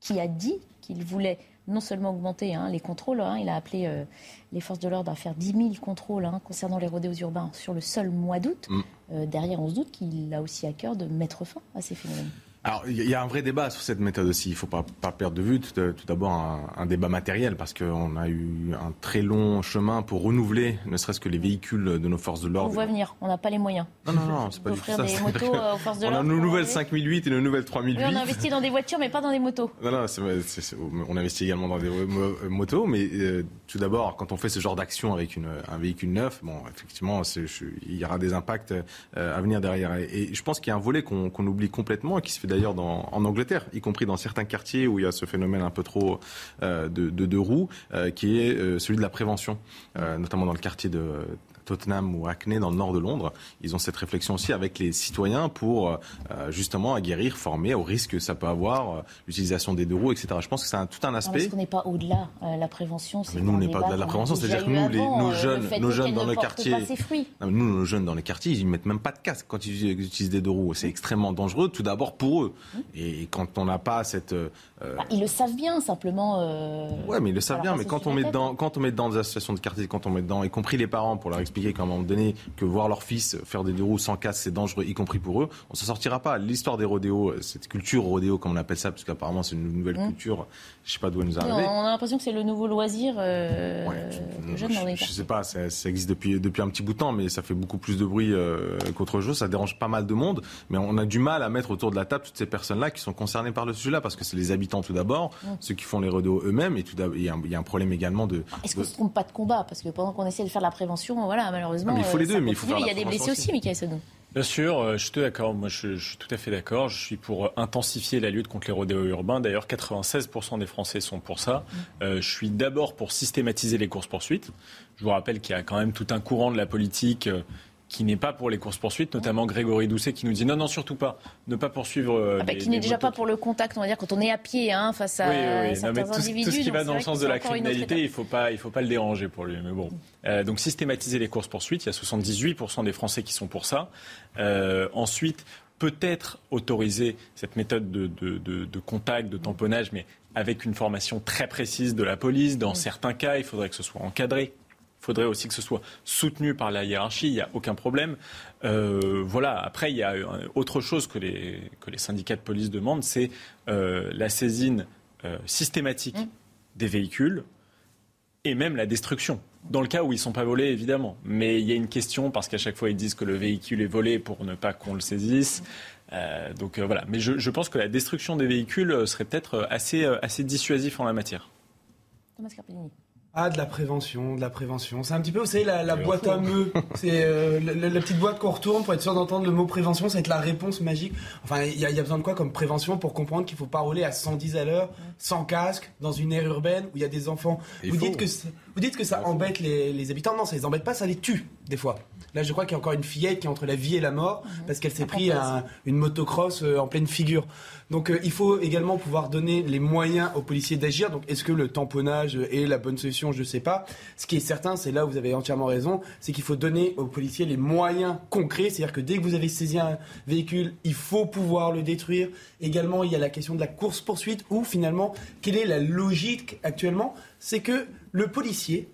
Qui a dit qu'il voulait non seulement augmenter hein, les contrôles, hein, il a appelé euh, les forces de l'ordre à faire 10 000 contrôles hein, concernant les rodéos urbains sur le seul mois d'août. Mm. Euh, derrière, on se doute qu'il a aussi à cœur de mettre fin à ces phénomènes. Alors, il y a un vrai débat sur cette méthode aussi. Il ne faut pas, pas, perdre de vue tout, d'abord un, débat matériel, parce qu'on a eu un très long chemin pour renouveler, ne serait-ce que les véhicules de nos forces de l'ordre. On voit venir, on n'a pas les moyens. Non, non, non, c'est pas du tout ça. des motos aux forces de l'ordre. On a nos nouvelles 5008 et nos nouvelles 3008. Oui, on investit dans des voitures, mais pas dans des motos. Non, non, on investit également dans des motos, mais euh, tout d'abord, quand on fait ce genre d'action avec une, un véhicule neuf, bon, effectivement, il y aura des impacts euh, à venir derrière. Et, je pense qu'il y a un volet qu'on oublie complètement et qui se fait d'ailleurs en Angleterre, y compris dans certains quartiers où il y a ce phénomène un peu trop euh, de, de, roues, euh, qui est euh, celui de la prévention, notamment dans le quartier de Tottenham ou Hackney dans le nord de Londres. Ils ont cette réflexion aussi avec les citoyens pour euh, justement aguerrir, former au risque que ça peut avoir, euh, l'utilisation des deux roues, etc. Je pense que c'est un, tout un aspect. Parce qu'on n'est pas au-delà euh, la prévention. Mais nous, on n'est pas au-delà de la prévention. C'est-à-dire que nous, les, nos jeunes, nos jeunes dans le quartier, nous, nos jeunes dans les quartiers, ils mettent même pas de casque quand ils utilisent des deux roues. C'est extrêmement dangereux, tout d'abord pour eux. Et quand on n'a pas cette bah, ils le savent bien, simplement. Euh... Ouais, mais ils le savent bien. Mais quand on met dedans, quand on met dans des associations de quartier, quand on met dedans, y compris les parents, pour leur expliquer qu'à un moment donné, que voir leur fils faire des deux roues sans casse, c'est dangereux, y compris pour eux, on s'en sortira pas. L'histoire des rodéos, cette culture rodéo, comme on appelle ça, parce qu'apparemment c'est une nouvelle mmh. culture. Je sais pas d'où elle nous arrive. On a l'impression que c'est le nouveau loisir euh, jeune dans les Je, je sais pas, ça, ça, existe depuis depuis un petit bout de temps, mais ça fait beaucoup plus de bruit euh, qu'autre chose. Ça dérange pas mal de monde, mais on a du mal à mettre autour de la table toutes ces personnes-là qui sont concernées par le sujet-là, parce que c'est les habitants tout d'abord. Mmh. ceux qui font les rodéos eux-mêmes. Et il y, a un problème également de. Est-ce qu'on ne se trompe pas de combat? Parce que pendant qu'on essaie de faire la prévention, voilà, malheureusement. il faut les euh, deux, mais il faut Il y a des blessés aussi, Michael Sodon. Bien sûr, euh, je suis d'accord. Moi, je, suis tout à fait d'accord. Je suis pour intensifier la lutte contre les rodéos urbains. D'ailleurs, 96% des Français sont pour ça. Euh, je suis d'abord pour systématiser les courses poursuites. Je vous rappelle qu'il y a quand même tout un courant de la politique qui n'est pas pour les courses-poursuites, notamment Grégory Doucet qui nous dit non, non, surtout pas, ne pas poursuivre. Euh, ah bah, qui n'est déjà pas pour le contact, on va dire, quand on est à pied hein, face à oui, certains tout, individus. Tout ce qui va dans le sens de la criminalité, il ne faut, pas, il faut pas le déranger pour lui. Mais bon. Euh, donc systématiser les courses-poursuites, il y a 78% des Français qui sont pour ça. Euh, ensuite, peut-être autoriser cette méthode de, de, de, de, contact, de tamponnage, mais avec une formation très précise de la police. Dans certains cas, il faudrait que ce soit encadré. Il faudrait aussi que ce soit soutenu par la hiérarchie, il n'y a aucun problème. Euh, voilà, après, il y a autre chose que les, que les syndicats de police demandent, c'est euh, la saisine euh, systématique mmh. des véhicules et même la destruction. Dans le cas où ils ne sont pas volés, évidemment. Mais il y a une question, parce qu'à chaque fois, ils disent que le véhicule est volé pour ne pas qu'on le saisisse. donc voilà. Mais je, je, pense que la destruction des véhicules serait peut-être assez, assez dissuasif en la matière. Thomas Carpellini. Ah, de la prévention, de la prévention. C'est un petit peu, vous savez, la, boîte à meux. C'est euh, la, petite boîte qu'on retourne pour être sûr d'entendre le mot prévention. Ça va être la réponse magique. Enfin, il y, a besoin de quoi comme prévention pour comprendre qu'il faut pas rouler à 110 à l'heure, sans casque, dans une aire urbaine où il y a des enfants. Vous dites, que vous dites que ça embête les, les habitants. Non, ça les embête pas, ça les tue, des fois. Là, je crois qu'il y a encore une fillette qui est entre la vie et la mort mhm. parce qu'elle s'est pris une motocross euh, en pleine figure. Donc, euh, il faut également pouvoir donner les moyens aux policiers d'agir. Donc, est-ce que le tamponnage est la bonne solution? Je ne sais pas. Ce qui est certain, c'est là où vous avez entièrement raison, c'est qu'il faut donner aux policiers les moyens concrets. C'est-à-dire que dès que vous avez saisi un véhicule, il faut pouvoir le détruire. Également, il y a la question de la course-poursuite où finalement, quelle est la logique actuellement? C'est que le policier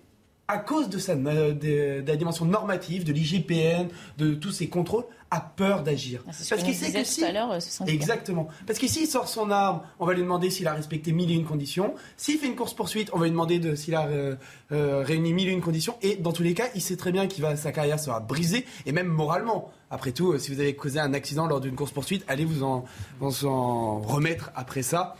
à cause de, sa, de, la dimension normative, de l'IGPN, de tous ces contrôles, a peur d'agir. Ah, Parce qu'il sait que si... Euh, Exactement. Parce qu'ici, il sort son arme, on va lui demander s'il a respecté mille et une conditions. S'il fait une course-poursuite, on va lui demander s'il a euh, euh, réuni mille et une conditions. Et dans tous les cas, il sait très bien que sa carrière sera brisée, et même moralement. Après tout, si vous avez causé un accident lors d'une course-poursuite, allez vous en, vous en remettre après ça.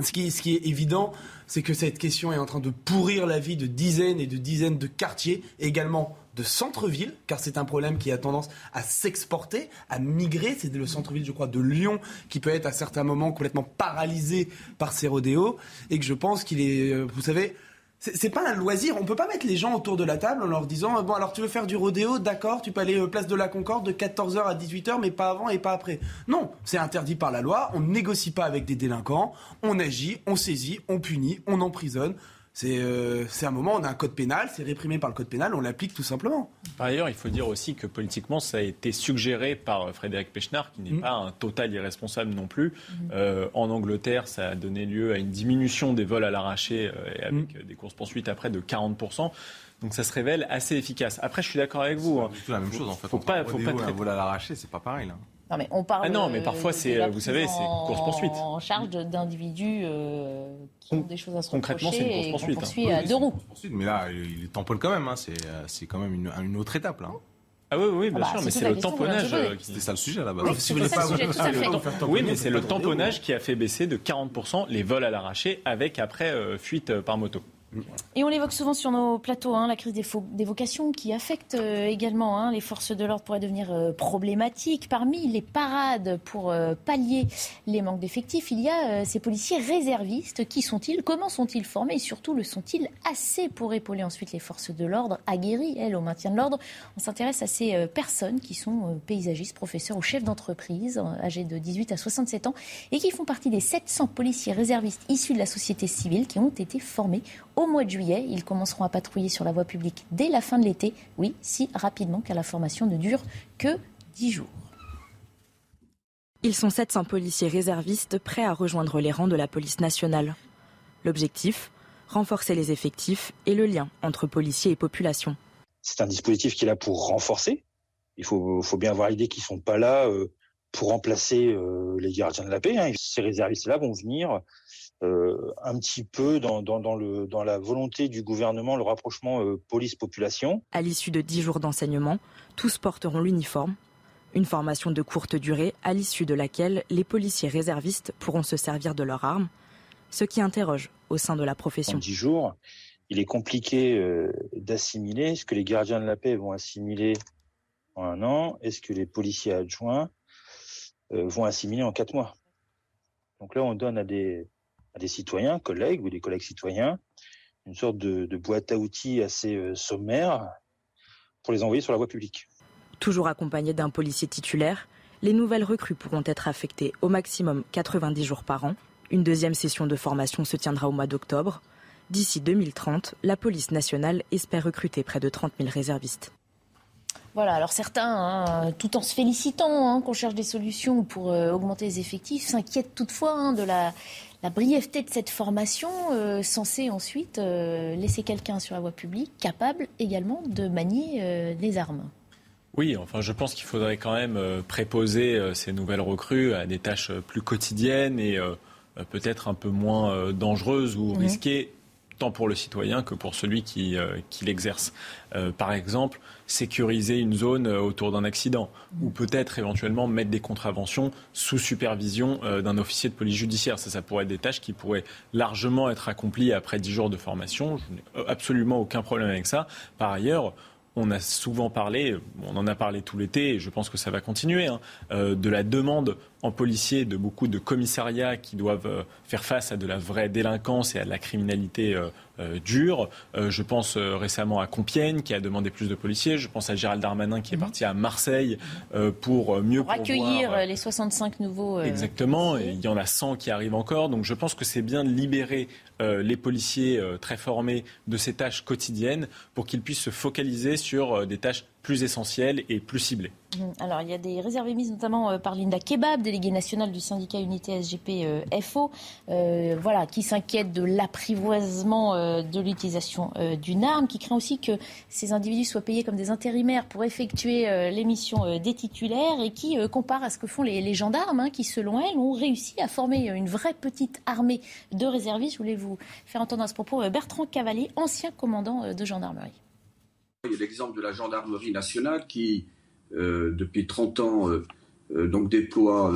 Ce qui, ce qui est évident, c'est que cette question est en train de pourrir la vie de dizaines et de dizaines de quartiers, également de centre-ville, car c'est un problème qui a tendance à s'exporter, à migrer. C'est le centre-ville, je crois, de Lyon qui peut être à certains moments complètement paralysé par ces rodéos, et que je pense qu'il est, euh, vous savez, c'est pas un loisir. On peut pas mettre les gens autour de la table en leur disant bon alors tu veux faire du rodéo, d'accord, tu peux aller euh, place de la Concorde de 14h à 18h, mais pas avant et pas après. Non, c'est interdit par la loi. On ne négocie pas avec des délinquants. On agit, on saisit, on punit, on emprisonne. Euh, c'est un moment, on a un code pénal, c'est réprimé par le code pénal, on l'applique tout simplement. Par ailleurs, il faut dire aussi que politiquement, ça a été suggéré par Frédéric Pechnard, qui n'est mm. pas un total irresponsable non plus. Mm. Euh, en Angleterre, ça a donné lieu à une diminution des vols à l'arraché euh, et avec mm. des courses-poursuites après de 40%. Donc ça se révèle assez efficace. Après, je suis d'accord avec vous. C'est hein. la même chose en fait. Faut pas, faut pas un vol à l'arraché, c'est pas pareil là. Non, mais on parle. Ah non, mais parfois, c'est, vous savez, c'est course poursuite. En charge d'individus euh, qui ont des choses à se Concrètement, c'est une course poursuite. poursuit hein. à deux roues. Mais là, il tamponne quand même. Hein. C'est, euh, c'est quand même une, une autre étape là. Ah oui, oui, bien ah bah, sûr, mais c'est le tamponnage. Euh, C'était ça le sujet à la base. Oui, si vous voulez pas oui mais c'est le tamponnage qui a fait baisser de 40% les vols à l'arraché avec après fuite par moto. Et on l'évoque souvent sur nos plateaux, hein, la crise des, vocations qui affecte euh, également hein, les forces de l'ordre pourrait devenir euh, problématique. Parmi les parades pour euh, pallier les manques d'effectifs, il y a ces policiers réservistes. Qui sont-ils? Comment sont-ils formés? Et surtout, le sont-ils assez pour épauler ensuite les forces de l'ordre aguerries, elles, au maintien de l'ordre? On s'intéresse à ces personnes qui sont paysagistes, professeurs ou chefs d'entreprise, âgés de 18 à 67 ans, et qui font partie des 700 policiers réservistes issus de la société civile qui ont été formés au mois de juillet. Ils commenceront à patrouiller sur la voie publique dès la fin de l'été. Oui, si rapidement, car la formation ne dure que 10 jours. Ils sont 700 policiers réservistes prêts à rejoindre les rangs de la police nationale. L'objectif Renforcer les effectifs et le lien entre policiers et population. C'est un dispositif qui est là pour renforcer. Il faut, bien avoir l'idée qu'ils ne sont pas là euh, pour remplacer euh, les gardiens de la paix. Hein. Ces réservistes-là vont venir euh, un petit peu dans, le, dans la volonté du gouvernement, le rapprochement euh, police-population. À l'issue de dix jours d'enseignement, tous porteront l'uniforme. Une formation de courte durée à l'issue de laquelle les policiers réservistes pourront se servir de leurs armes, ce qui interroge au sein de la profession. En dix jours, il est compliqué euh, d'assimiler ce que les gardiens de la paix vont assimiler en un an? Et ce que les policiers adjoints vont assimiler en quatre mois? Donc là, on donne à des, à des citoyens, collègues ou des collègues citoyens, une sorte de, boîte à outils assez euh, sommaire pour les envoyer sur la voie publique. Toujours accompagnés d'un policier titulaire, les nouvelles recrues pourront être affectées au maximum 90 jours par an. Une deuxième session de formation se tiendra au mois d'octobre. D'ici 2030, la police nationale espère recruter près de 30 000 réservistes. Voilà, alors certains, hein, tout en se félicitant hein, qu'on cherche des solutions pour euh, augmenter les effectifs, s'inquiètent toutefois hein, de la, la brièveté de cette formation euh, censée ensuite euh, laisser quelqu'un sur la voie publique capable également de manier euh, les armes. Oui, enfin, je pense qu'il faudrait quand même préposer ces nouvelles recrues à des tâches plus quotidiennes et peut-être un peu moins dangereuses ou risquées tant pour le citoyen que pour celui qui, qui l'exerce. par exemple, sécuriser une zone autour d'un accident ou peut-être éventuellement mettre des contraventions sous supervision d'un officier de police judiciaire. Ça, ça pourrait être des tâches qui pourraient largement être accomplies après 10 jours de formation. Je n'ai absolument aucun problème avec ça. Par ailleurs, on a souvent parlé, on en a parlé tout l'été, et je pense que ça va continuer, hein, euh, de la demande en policier de beaucoup de commissariats qui doivent euh, faire face à de la vraie délinquance et à de la criminalité euh, euh, dure. je pense récemment à Compiègne qui a demandé plus de policiers. Je pense à Gérald Darmanin qui est mhm. parti à Marseille pour mieux pour accueillir les 65 nouveaux. Exactement. Et il y en a 100 qui arrivent encore. Donc je pense que c'est bien de libérer les policiers très formés de ces tâches quotidiennes pour qu'ils puissent se focaliser sur des tâches plus essentielles et plus ciblées. Mmh. Alors, il y a des réserves émises notamment euh, par Linda Kebab, déléguée nationale du syndicat Unité SGP euh, FO, euh, voilà, qui s'inquiète de l'apprivoisement de l'utilisation d'une arme, qui craint aussi que ces individus soient payés comme des intérimaires pour effectuer l'émission des titulaires et qui compare à ce que font les, gendarmes, hein, qui, selon elle, ont réussi à former une vraie petite armée de réservistes. Je voulais vous faire entendre à ce propos Bertrand Cavalier, ancien commandant de gendarmerie. Il y a l'exemple de la gendarmerie nationale qui euh, depuis 30 ans, euh, euh, donc déploie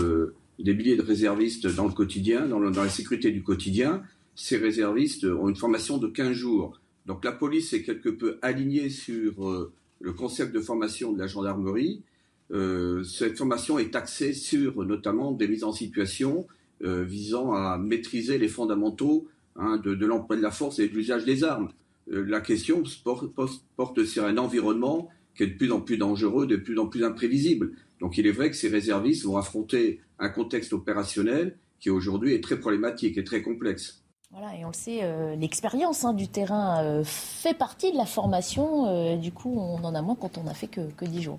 des milliers de réservistes dans le quotidien, dans, la sécurité du quotidien. Ces réservistes ont une formation de 15 jours. Donc la police est quelque peu alignée sur le concept de formation de la gendarmerie. cette formation est axée sur notamment des mises en situation visant à maîtriser les fondamentaux hein, de, l'emploi de la force et de l'usage des armes. La question porte sur un environnement qui est de plus en plus dangereux, de plus en plus imprévisible. Donc il est vrai que ces réservistes vont affronter un contexte opérationnel qui aujourd'hui est très problématique et très complexe. Voilà, et on le sait, euh, l'expérience hein, du terrain euh, fait partie de la formation. Euh, du coup, on en a moins quand on n'a fait que, que 10 jours.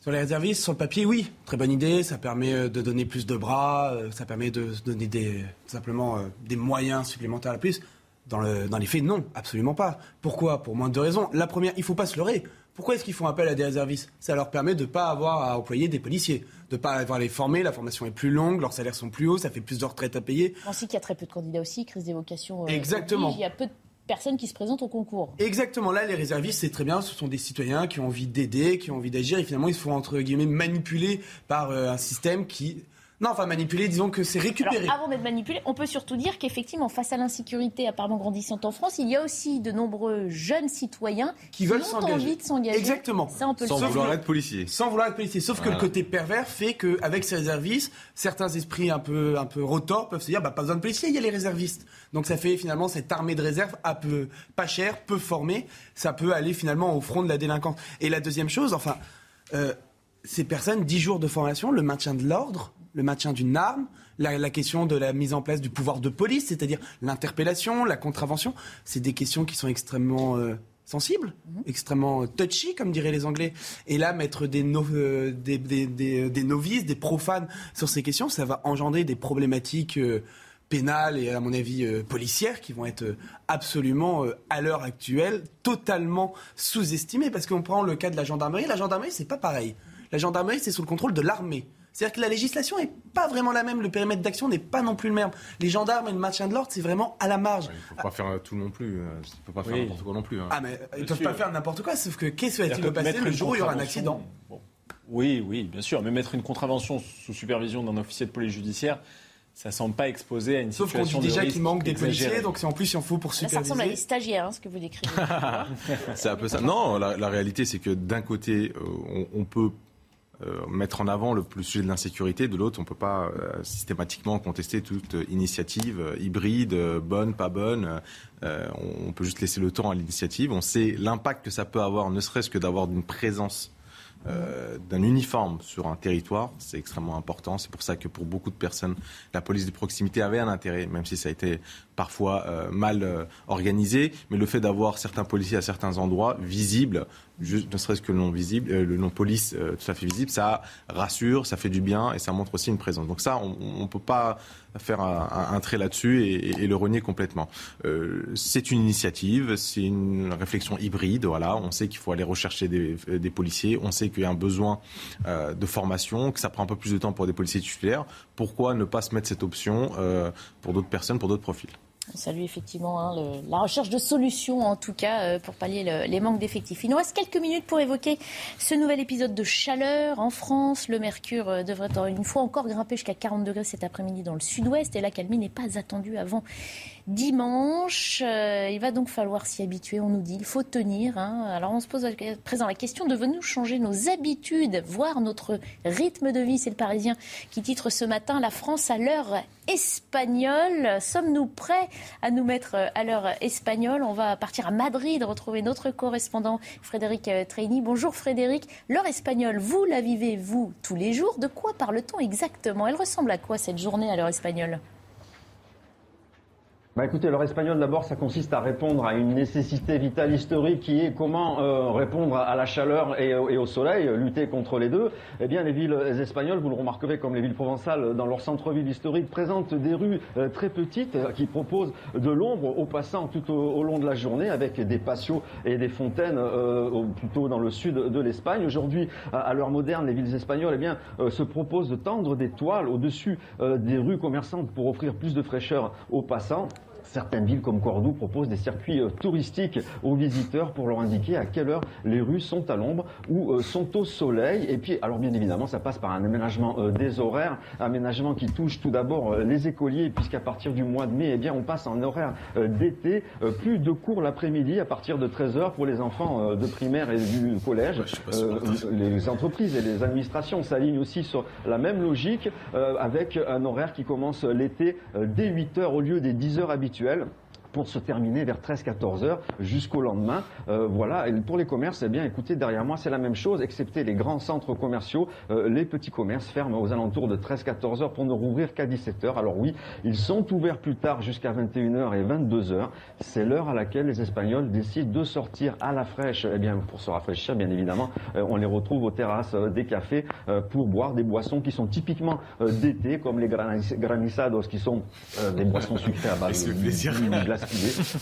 Sur les réservistes, sur le papier, oui, très bonne idée. Ça permet de donner plus de bras, ça permet de donner des, simplement des moyens supplémentaires à plus. Dans, le, dans les faits, non, absolument pas. Pourquoi? Pour moins de raisons. La première, il ne faut pas se leurrer. Pourquoi est-ce qu'ils font appel à des réservistes? Ça leur permet de ne pas avoir à employer des policiers, de ne pas avoir à les former, la formation est plus longue, leurs salaires sont plus hauts, ça fait plus de retraites à payer. On sait qu'il y a très peu de candidats aussi, crise des vocations. Euh, Exactement. il y a peu de personnes qui se présentent au concours. Exactement. Là, les réservistes, c'est très bien. Ce sont des citoyens qui ont envie d'aider, qui ont envie d'agir. Et finalement, ils se font, entre guillemets, manipuler par euh, un système qui non, enfin manipuler, disons que c'est récupéré. avant d'être manipulé, on peut surtout dire qu'effectivement, face à l'insécurité apparemment grandissante en France, il y a aussi de nombreux jeunes citoyens qui, veulent ont envie de s'engager. Exactement. Ça, on peut sans vouloir être policier. Sans vouloir être policier. Sauf que le côté pervers fait qu'avec ces réservistes, certains esprits un peu, un peu rotors peuvent se dire bah, pas besoin de policiers, il y a les réservistes. Donc ça fait finalement cette armée de réserve un peu pas chère, peu formée. Ça peut aller finalement au front de la délinquance. Et la deuxième chose, enfin, euh, ces personnes, 10 jours de formation, le maintien de l'ordre, le maintien d'une arme, la, question de la mise en place du pouvoir de police, c'est-à-dire l'interpellation, la contravention, c'est des questions qui sont extrêmement euh, sensibles, mhm. extrêmement touchy, comme diraient les Anglais. Et là, mettre des, euh, des, novices, des profanes sur ces questions, ça va engendrer des problématiques euh, pénales et, à mon avis, policières qui vont être absolument, à l'heure actuelle, totalement sous-estimées. Parce qu'on prend le cas de la gendarmerie. La gendarmerie, c'est pas pareil. La gendarmerie, c'est sous le contrôle de l'armée. C'est-à-dire que la législation n'est pas vraiment la même, le périmètre d'action n'est pas non plus le même. Les gendarmes et le maintien de l'ordre, c'est vraiment à la marge. il ne faut pas faire tout non plus. Euh, il ne faut pas faire n'importe quoi non plus. Hein. Ah, mais ils ne peuvent pas faire n'importe quoi, sauf que qu'est-ce qui va-t-il passer le jour où il y aura un accident Oui, oui, bien sûr. Mais mettre une contravention sous supervision d'un officier de police judiciaire, ça semble pas exposé à une situation Sauf qu'on dit déjà qu'il manque des policiers, donc c'est en plus il en faut pour superviser. ça ressemble à des stagiaires, hein, ce que vous décrivez. c'est un peu ça. Non, la, réalité c'est que d'un côté, euh, on, peut euh, mettre en avant le, sujet de l'insécurité, de l'autre, on ne peut pas euh, systématiquement contester toute initiative euh, hybride, bonne, pas bonne. on peut juste laisser le temps à l'initiative. On sait l'impact que ça peut avoir, ne serait-ce que d'avoir une présence d'un uniforme sur un territoire, c'est extrêmement important. C'est pour ça que pour beaucoup de personnes, la police de proximité avait un intérêt, même si ça a été parfois euh, mal euh. Mais le fait d'avoir certains policiers à certains endroits visibles, ne serait-ce que le nom visible, le nom police tout à fait visible, ça rassure, ça fait du bien et ça montre aussi une présence. Donc ça, on ne peut pas faire un, trait là-dessus et, le renier complètement. Euh, c'est une initiative, c'est une réflexion hybride. Voilà, on sait qu'il faut aller rechercher des, policiers, on sait qu'il y a un besoin euh, de formation, que ça prend un peu plus de temps pour des policiers titulaires. Pourquoi ne pas se mettre cette option euh, pour d'autres personnes, pour d'autres profils? On salue effectivement hein, la recherche de solutions, en tout cas, euh, pour pallier les manques d'effectifs. Il nous reste quelques minutes pour évoquer ce nouvel épisode de chaleur en France. Le mercure euh, devrait une fois encore grimper jusqu'à 40 degrés cet après-midi dans le sud-ouest et la calmie n'est pas attendue avant dimanche. Euh, il va donc falloir s'y habituer, on nous dit. Il faut tenir. Hein. Alors on se pose à présent la question devons-nous changer nos habitudes, voir notre rythme de vie C'est le Parisien qui titre ce matin La France à l'heure espagnole. Sommes-nous prêts à nous mettre à l'heure espagnole? On va partir à Madrid retrouver notre correspondant Frédéric euh, Treini. Bonjour Frédéric. L'heure espagnole, vous la vivez, vous, tous les jours? De quoi parle-t-on exactement? Elle ressemble à quoi cette journée à l'heure espagnole? Bah écoutez, l'heure espagnole d'abord, ça consiste à répondre à une nécessité vitale historique qui est comment euh, répondre à la chaleur et, au soleil, lutter contre les deux. Eh bien, les villes espagnoles, vous le remarquerez comme les villes provençales, dans leur centre-ville historique, présentent des rues euh, très petites euh, qui proposent de l'ombre aux passants tout au, long de la journée, avec des patios et des fontaines plutôt dans le sud de l'Espagne. Aujourd'hui, à, l'heure moderne, les villes espagnoles eh bien, se proposent de tendre des toiles au-dessus des rues commerçantes pour offrir plus de fraîcheur aux passants. Certaines villes comme Cordoue proposent des circuits euh, touristiques aux visiteurs pour leur indiquer à quelle heure les rues sont à l'ombre ou euh, sont au soleil. Et puis, alors bien évidemment, ça passe par un aménagement euh, des horaires, aménagement qui touche tout d'abord les écoliers, puisqu'à partir du mois de mai, eh bien, on passe en horaire d'été, plus de cours l'après-midi à partir de 13h pour les enfants de primaire et du collège. les entreprises et les administrations s'alignent aussi sur la même logique, avec un horaire qui commence l'été dès 8h au lieu des 10h habituelles spirituelle pour se terminer vers 13-14 heures jusqu'au lendemain. Euh, voilà. Et pour les commerces, eh bien, écoutez, derrière moi, c'est la même chose, excepté les grands centres commerciaux. Euh, les petits commerces ferment aux alentours de 13-14 heures pour ne rouvrir qu'à 17 heures. Alors oui, ils sont ouverts plus tard jusqu'à 21 heures et 22 heures. C'est l'heure à laquelle les Espagnols décident de sortir à la fraîche. Eh bien, pour se rafraîchir, bien évidemment, euh, on les retrouve aux terrasses des cafés pour boire des boissons qui sont typiquement d'été, comme les granisados, qui sont des boissons sucrées à base de glace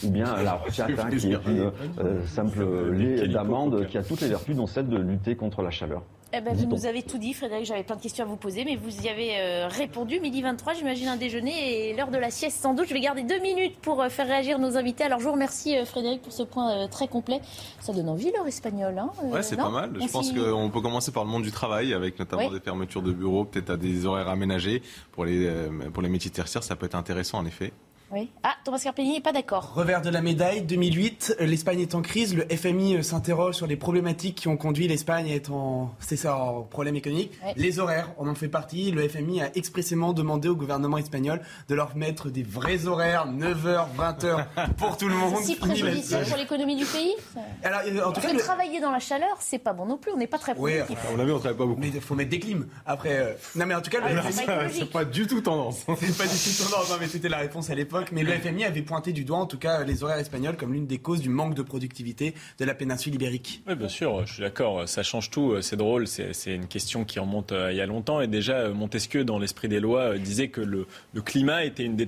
ou bien la horchata, qui est une euh, simple lait d'amande qui a toutes les vertus, dont celle de lutter contre la chaleur. Eh ben, vous nous avez tout dit, Frédéric. J'avais plein de questions à vous poser, mais vous y avez euh, répondu. Midi 23, j'imagine un déjeuner et l'heure de la sieste sans doute. Je vais garder deux minutes pour euh, faire réagir nos invités. Alors je vous remercie, Frédéric, pour ce point très complet. Ça donne envie, l'heure espagnole. Hein, ouais, c'est pas mal. Je pense qu'on peut commencer par le monde du travail, avec notamment des fermetures de bureaux, peut-être à des horaires aménagés. Pour les, pour les métiers tertiaires, ça peut être intéressant, en effet. Ah, Thomas Carpini n'est pas d'accord. Revers de la médaille, 2008, l'Espagne est en crise. Le FMI euh, s'interroge sur les problématiques qui ont conduit l'Espagne à être en, c'est ça, en problème économique. Les horaires, on en fait partie. Le FMI a expressément demandé au gouvernement espagnol de leur mettre des vrais horaires, 9h, 20h pour tout le monde. C'est si préjudiciable pour l'économie du pays Alors, euh, en tout cas, travailler dans la chaleur, c'est pas bon non plus. On n'est pas très productif. Oui, on l'a vu, on travaille pas beaucoup. Mais il faut mettre des clims. Après, euh, non mais en tout cas, c'est pas du tout tendance. c'est pas du tout tendance. Non mais c'était la réponse à l'époque mais le FMI avait pointé du doigt, en tout cas, les horaires espagnols comme l'une des causes du manque de productivité de la péninsule ibérique. Oui, bien sûr, je suis d'accord. Ça change tout. C'est drôle. C'est une question qui remonte euh, il y a longtemps. Et déjà, euh, Montesquieu, dans l'esprit des lois, euh, disait que le, climat était une des,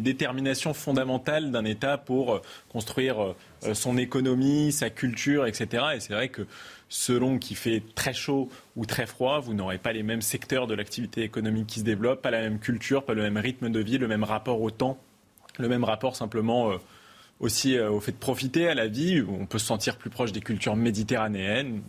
déterminations fondamentales d'un État pour construire son économie, sa culture, etc. Et c'est vrai que selon qu'il fait très chaud ou très froid, vous n'aurez pas les mêmes secteurs de l'activité économique qui se développent, pas la même culture, pas le même rythme de vie, le même rapport au temps le même rapport simplement euh, aussi euh, au fait de profiter à la vie. On peut se sentir plus proche des cultures méditerranéennes.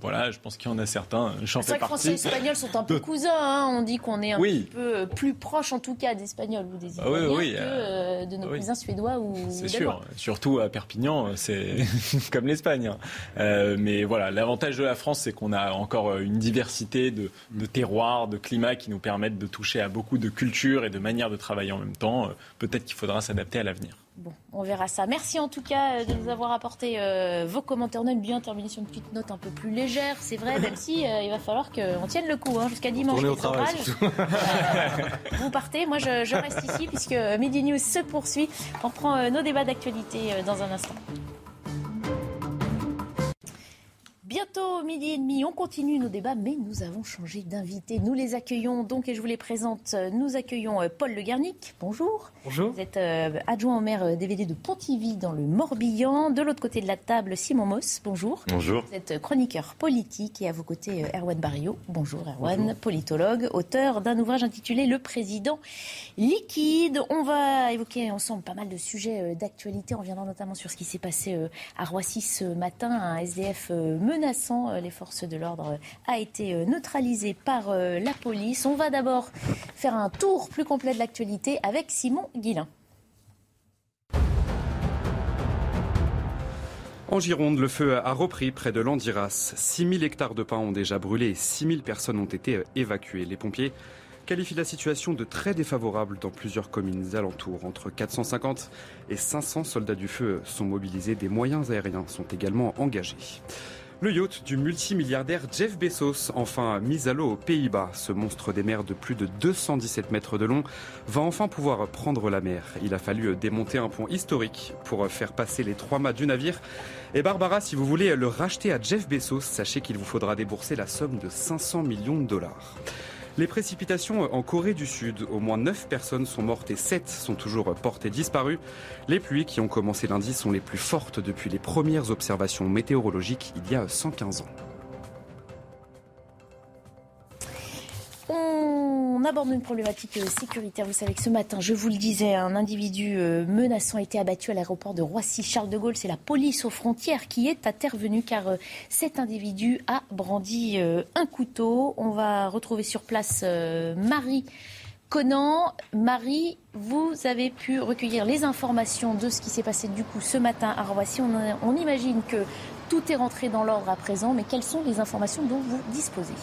Voilà, je pense qu'il y en a certains. J'en fais. Français et Espagnols sont un peu cousins. Hein. On dit qu'on est un petit peu euh, plus proche, en tout cas, d'Espagnols ou des ah Italiens que de nos cousins suédois ou C'est sûr. Surtout à Perpignan, c'est comme l'Espagne. Hein. mais voilà, l'avantage de la France, c'est qu'on a encore une diversité de, de terroirs, de climats qui nous permettent de toucher à beaucoup de cultures et de manières de travailler en même temps. Peut-être qu'il faudra s'adapter à l'avenir. Bon, on verra ça. Merci en tout cas euh, de nous avoir apporté euh, vos commentaires. On a bien terminé sur une petite note un peu plus légère, c'est vrai, même si euh, il va falloir qu'on tienne le coup hein, jusqu'à dimanche. Au travail, vous partez, moi je, je, reste ici puisque Midi News se poursuit. On reprend nos débats d'actualité dans un instant. Bientôt midi et demi, on continue nos débats, mais nous avons changé d'invité. Nous les accueillons donc et je vous les présente. Nous accueillons euh, Paul Le Garnic. Bonjour. Bonjour. Vous êtes euh, adjoint au maire DVD de Pontivy dans le Morbihan. De l'autre côté de la table, Simon Moss. Bonjour. Bonjour. Vous êtes chroniqueur politique et à vos côtés, euh, Erwan Barrio. Bonjour Erwan, politologue, auteur d'un ouvrage intitulé Le président liquide. On va évoquer ensemble pas mal de sujets d'actualité. On reviendra notamment sur ce qui s'est passé à Roissy ce matin. Un SDF menaçant euh, les forces de l'ordre euh, a été euh, neutralisé par la police. On va d'abord faire un tour plus complet de l'actualité avec Simon Guillain. En Gironde, le feu a repris près de Landiras. 6000 hectares de pins ont déjà brûlé et 6000 personnes ont été évacuées. Les pompiers qualifient la situation de très défavorable dans plusieurs communes alentours. Entre 450 et 500 soldats du feu sont mobilisés. Des moyens aériens sont également engagés. Le yacht du multimilliardaire Jeff Bezos, enfin mis à l'eau aux Pays-Bas. Ce monstre des mers de plus de 217 mètres de long va enfin pouvoir prendre la mer. Il a fallu démonter un pont historique pour faire passer les trois mâts du navire. Et Barbara, si vous voulez le racheter à Jeff Bezos, sachez qu'il vous faudra débourser la somme de 500 millions de dollars. Les précipitations en Corée du Sud, au moins 9 personnes sont mortes et 7 sont toujours portées disparues. Les pluies qui ont commencé lundi sont les plus fortes depuis les premières observations météorologiques il y a 115 ans. On aborde une problématique sécuritaire. Vous savez que ce matin, je vous le disais, un individu euh, menaçant a été abattu à l'aéroport de Roissy-Charles de Gaulle. C'est la police aux frontières qui est intervenue car euh, cet individu a brandi euh, un couteau. On va retrouver sur place Marie. Conan, Marie, vous avez pu recueillir les informations de ce qui s'est passé du coup ce matin à Roissy. on imagine que tout est rentré dans l'ordre à présent, mais quelles sont les informations dont vous disposez?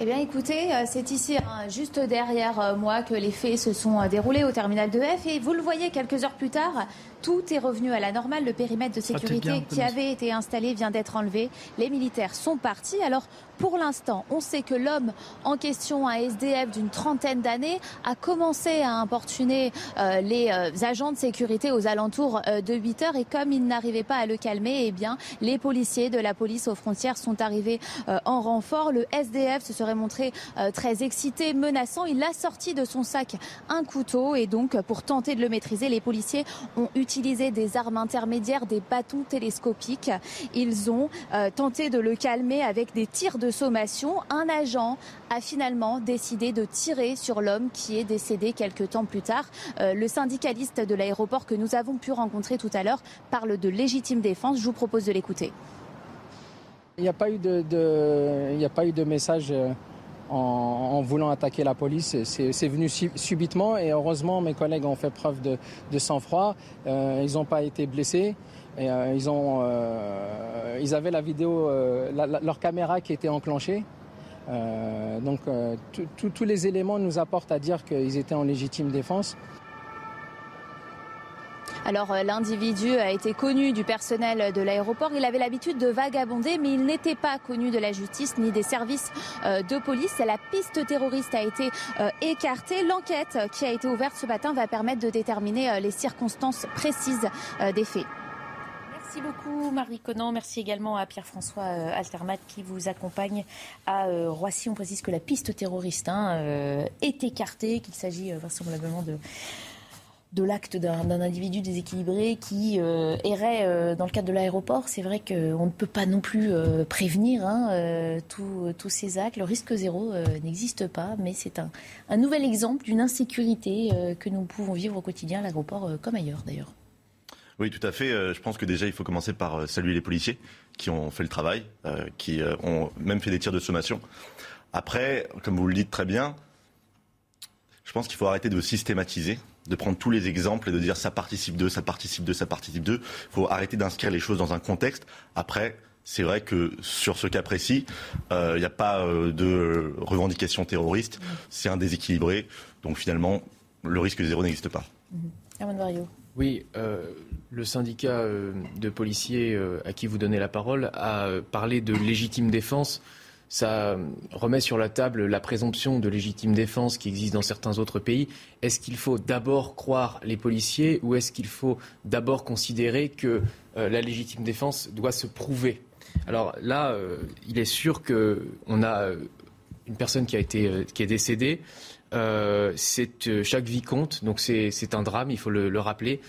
Eh bien, écoutez, euh, c'est ici, hein, juste derrière euh, moi, que les faits se sont euh, déroulés au terminal de F. Et vous le voyez, quelques heures plus tard, tout est revenu à la normale. Le périmètre de sécurité qui avait été installé vient d'être enlevé. Les militaires sont partis. Alors, pour l'instant, on sait que l'homme en question, un SDF d'une trentaine d'années, a commencé à importuner euh, les euh, agents de sécurité aux alentours euh, de 8 heures. Et comme il n'arrivait pas à le calmer, eh bien, les policiers de la police aux frontières sont arrivés en renfort. Le SDF se serait montré très excité, menaçant. Il a sorti de son sac un couteau et donc, pour tenter de le maîtriser, les policiers ont utilisé des armes intermédiaires, des bâtons télescopiques. Ils ont tenté de le calmer avec des tirs de sommation, un agent a finalement décidé de tirer sur l'homme qui est décédé quelques temps plus tard. Euh, le syndicaliste de l'aéroport que nous avons pu rencontrer tout à l'heure parle de légitime défense. Je vous propose de l'écouter. Il n'y a de, il a pas eu de message. Euh, en, voulant attaquer la police. C'est venu subitement et heureusement mes collègues ont fait preuve de, sang-froid. Euh, ils n'ont pas été blessés. Et, euh, ils, ont, euh, ils avaient la vidéo, euh, leur caméra qui était enclenchée. donc tous les éléments nous apportent à dire qu'ils étaient en légitime défense. Alors l'individu a été connu du personnel de l'aéroport. Il avait l'habitude de vagabonder, mais il n'était pas connu de la justice ni des services de police. La piste terroriste a été écartée. L'enquête qui a été ouverte ce matin va permettre de déterminer les circonstances précises des faits. Merci beaucoup Marie Conan. Merci également à Pierre-François euh, Altermat qui vous accompagne à euh, Roissy. On précise que la piste terroriste hein, euh, est écartée, qu'il s'agit vraisemblablement de de l'acte d'un individu déséquilibré qui errait dans le cadre de l'aéroport. C'est vrai qu'on ne peut pas non plus prévenir hein, tous ces actes. Le risque zéro n'existe pas, mais c'est un, un, nouvel exemple d'une insécurité que nous pouvons vivre au quotidien à l'aéroport comme ailleurs d'ailleurs. Oui, tout à fait. Euh, je pense que déjà, il faut commencer par euh, saluer les policiers qui ont fait le travail, euh, qui ont même fait des tirs de sommation. Après, comme vous le dites très bien, je pense qu'il faut arrêter de systématiser, de prendre tous les exemples et de dire ça participe de, ça participe de, ça participe de. Il faut arrêter d'inscrire les choses dans un contexte. Après, c'est vrai que sur ce cas précis, il n'y a pas de revendication terroriste. C'est un déséquilibré. Donc finalement, le risque zéro n'existe pas. Mmh. Oui, euh, le syndicat euh, de policiers euh, à qui vous donnez la parole a parlé de légitime défense. Ça remet sur la table la présomption de légitime défense qui existe dans certains autres pays. Est-ce qu'il faut d'abord croire les policiers ou est-ce qu'il faut d'abord considérer que euh, la légitime défense doit se prouver? Alors là, euh, il est sûr qu'on a une personne qui, a été, qui est décédée. Euh, c'est chaque vie compte, donc c'est un drame, il faut le rappeler.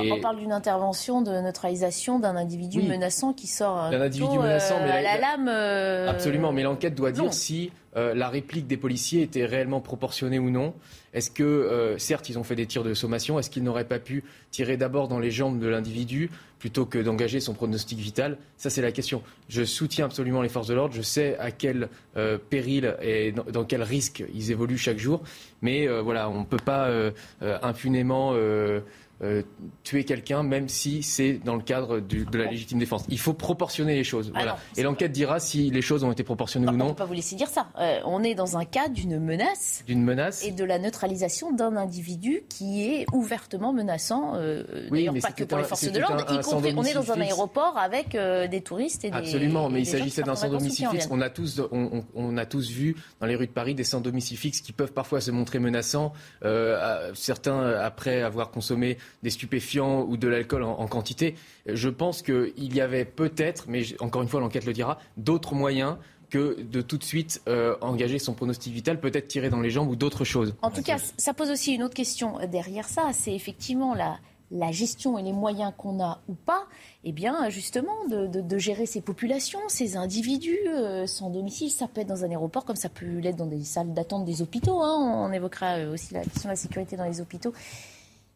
On parle d'une intervention de neutralisation d'un individu menaçant qui sort d'un individu menaçant, mais à la, lame. Euh, Absolument, mais l'enquête doit dire si euh, la réplique des policiers était réellement proportionnée ou non. Est-ce que, euh, certes, ils ont fait des tirs de sommation, est-ce qu'ils n'auraient pas pu tirer d'abord dans les jambes de l'individu plutôt que d'engager son pronostic vital? Ça, c'est la question. Je soutiens absolument les forces de l'ordre. Je sais à quel péril et dans, quel risque ils évoluent chaque jour. Mais voilà, on ne peut pas impunément euh, tuer quelqu'un, même si c'est dans le cadre de la légitime défense. Il faut proportionner les choses. voilà. Et l'enquête dira si les choses ont été proportionnées ou non. On ne peut pas vous laisser dire ça. Euh, on est dans un cas d'une menace. D'une menace. Et de la neutralisation d'un individu qui est ouvertement menaçant. Euh, D'ailleurs, pas que pour les forces de l'ordre, y compris. On est dans un aéroport avec euh, des touristes et des. Absolument, mais il s'agissait d'un sans domicile fixe. On a, tous, on, on, a tous vu dans les rues de Paris des sans domicile fixe qui peuvent parfois se montrer menaçants. certains, après avoir consommé des stupéfiants ou de l'alcool en, quantité. Je pense qu'il y avait peut-être, mais encore une fois l'enquête le dira, d'autres moyens que de tout de suite euh, engager son pronostic vital, peut-être tirer dans les jambes ou d'autres choses. En tout cas, ça pose aussi une autre question derrière ça, c'est effectivement la, gestion et les moyens qu'on a ou pas, eh bien justement de, gérer ces populations, ces individus euh, sans domicile. Ça peut être dans un aéroport comme ça peut l'être dans des salles d'attente des hôpitaux. Hein. On évoquera euh, aussi la question de la sécurité dans les hôpitaux.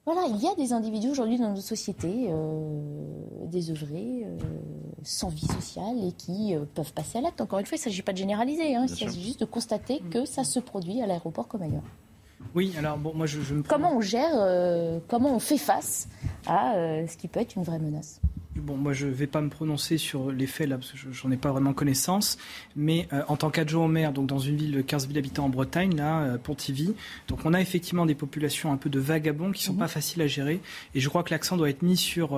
Voilà, il y a des individus aujourd'hui dans nos sociétés, euh, désœuvrés, euh, sans vie sociale et qui euh, peuvent passer à l'acte. Encore une fois, il ne s'agit pas de généraliser, hein, il s'agit juste de constater que ça se produit à l'aéroport comme ailleurs. Oui, alors bon, moi je, je me... Comment on gère, euh, comment on fait face à ce qui peut être une vraie menace? Bon, moi, je ne vais pas me prononcer sur les faits, là, parce que j'en ai pas vraiment connaissance. Mais euh, en tant qu'adjoint au maire, donc dans une ville de 15 000 habitants en Bretagne, là, euh, Pontivy, donc on a effectivement des populations un peu de vagabonds qui sont mhm. pas faciles à gérer. Et je crois que l'accent doit être mis sur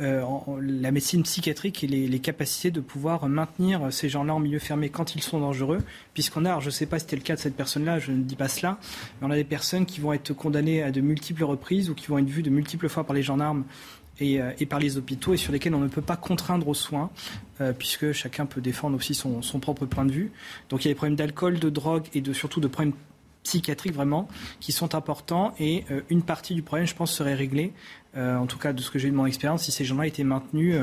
euh, la médecine psychiatrique et les, capacités de pouvoir maintenir ces gens-là en milieu fermé quand ils sont dangereux. Puisqu'on a, je ne sais pas si c'était le cas de cette personne-là, je ne dis pas cela, mais on a des personnes qui vont être condamnées à de multiples reprises ou qui vont être vues de multiples fois par les gendarmes euh, et, par les hôpitaux et sur lesquels on ne peut pas contraindre aux soins, euh, puisque chacun peut défendre aussi son, propre point de vue. Donc il y a des problèmes d'alcool, de drogue et de, surtout de problèmes psychiatriques vraiment qui sont importants et euh, une partie du problème, je pense, serait réglée, en tout cas de ce que j'ai eu de mon expérience, si ces gens-là étaient maintenus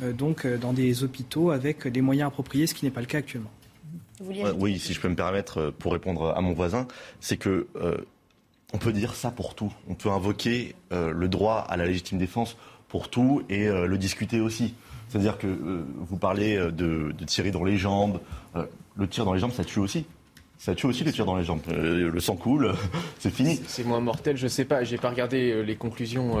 donc dans des hôpitaux avec les moyens appropriés, ce qui n'est pas le cas actuellement. oui, si je peux me permettre pour répondre à mon voisin, c'est que on peut dire ça pour tout. On peut invoquer le droit à la légitime défense pour tout et euh, le discuter aussi. C'est-à-dire que euh, vous parlez euh, de, tirer dans les jambes. le tir dans les jambes, ça tue aussi. Ça tue aussi le tir dans les jambes. le sang coule, c'est fini. C'est moins mortel, je sais pas. J'ai pas regardé les conclusions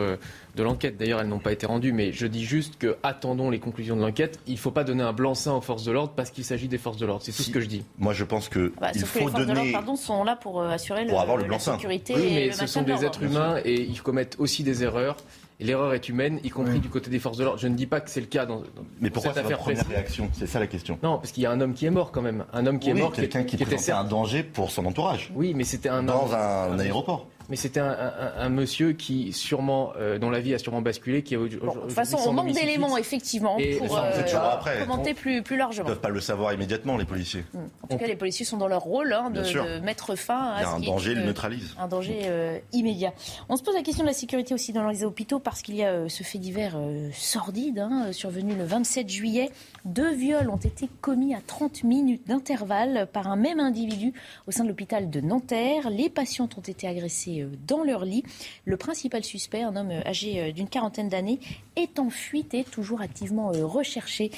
de l'enquête. D'ailleurs, elles n'ont pas été rendues. Mais je dis juste que attendons les conclusions de l'enquête. Il faut pas donner un blanc-seing aux forces de l'ordre parce qu'il s'agit des forces de l'ordre. C'est tout ce que je dis. Moi, je pense que bah, il faut que les forces donner. De pardon, sont là pour assurer pour avoir le la sécurité. Oui, mais ce sont des êtres humains et ils commettent aussi des erreurs l'erreur est humaine, y compris du côté des forces de l'ordre. Je ne dis pas que c'est le cas dans, Mais pourquoi cette affaire première réaction? C'est ça la question. Non, parce qu'il y a un homme qui est mort quand même. Un homme qui est mort. Quelqu'un qui, qui, était un danger pour son entourage. Oui, mais c'était un dans un aéroport mais c'était un, monsieur qui sûrement, euh, dont la vie a sûrement basculé, qui de toute façon, on manque d'éléments effectivement pour euh, commenter plus, plus largement. Ils ne peuvent pas le savoir immédiatement, les policiers. Hmm. En tout cas, les policiers sont dans leur rôle hein, de, mettre fin à Il y a un danger, ils le neutralisent. Un danger euh, immédiat. On se pose la question de la sécurité aussi dans les hôpitaux parce qu'il y a ce fait divers sordide hein, survenu le 27 juillet. Deux viols ont été commis à 30 minutes d'intervalle par un même individu au sein de l'hôpital de Nanterre. Les patientes ont été agressées euh, dans leur lit. Le principal suspect, un homme euh, âgé euh, d'une quarantaine d'années, est en fuite et toujours activement recherché.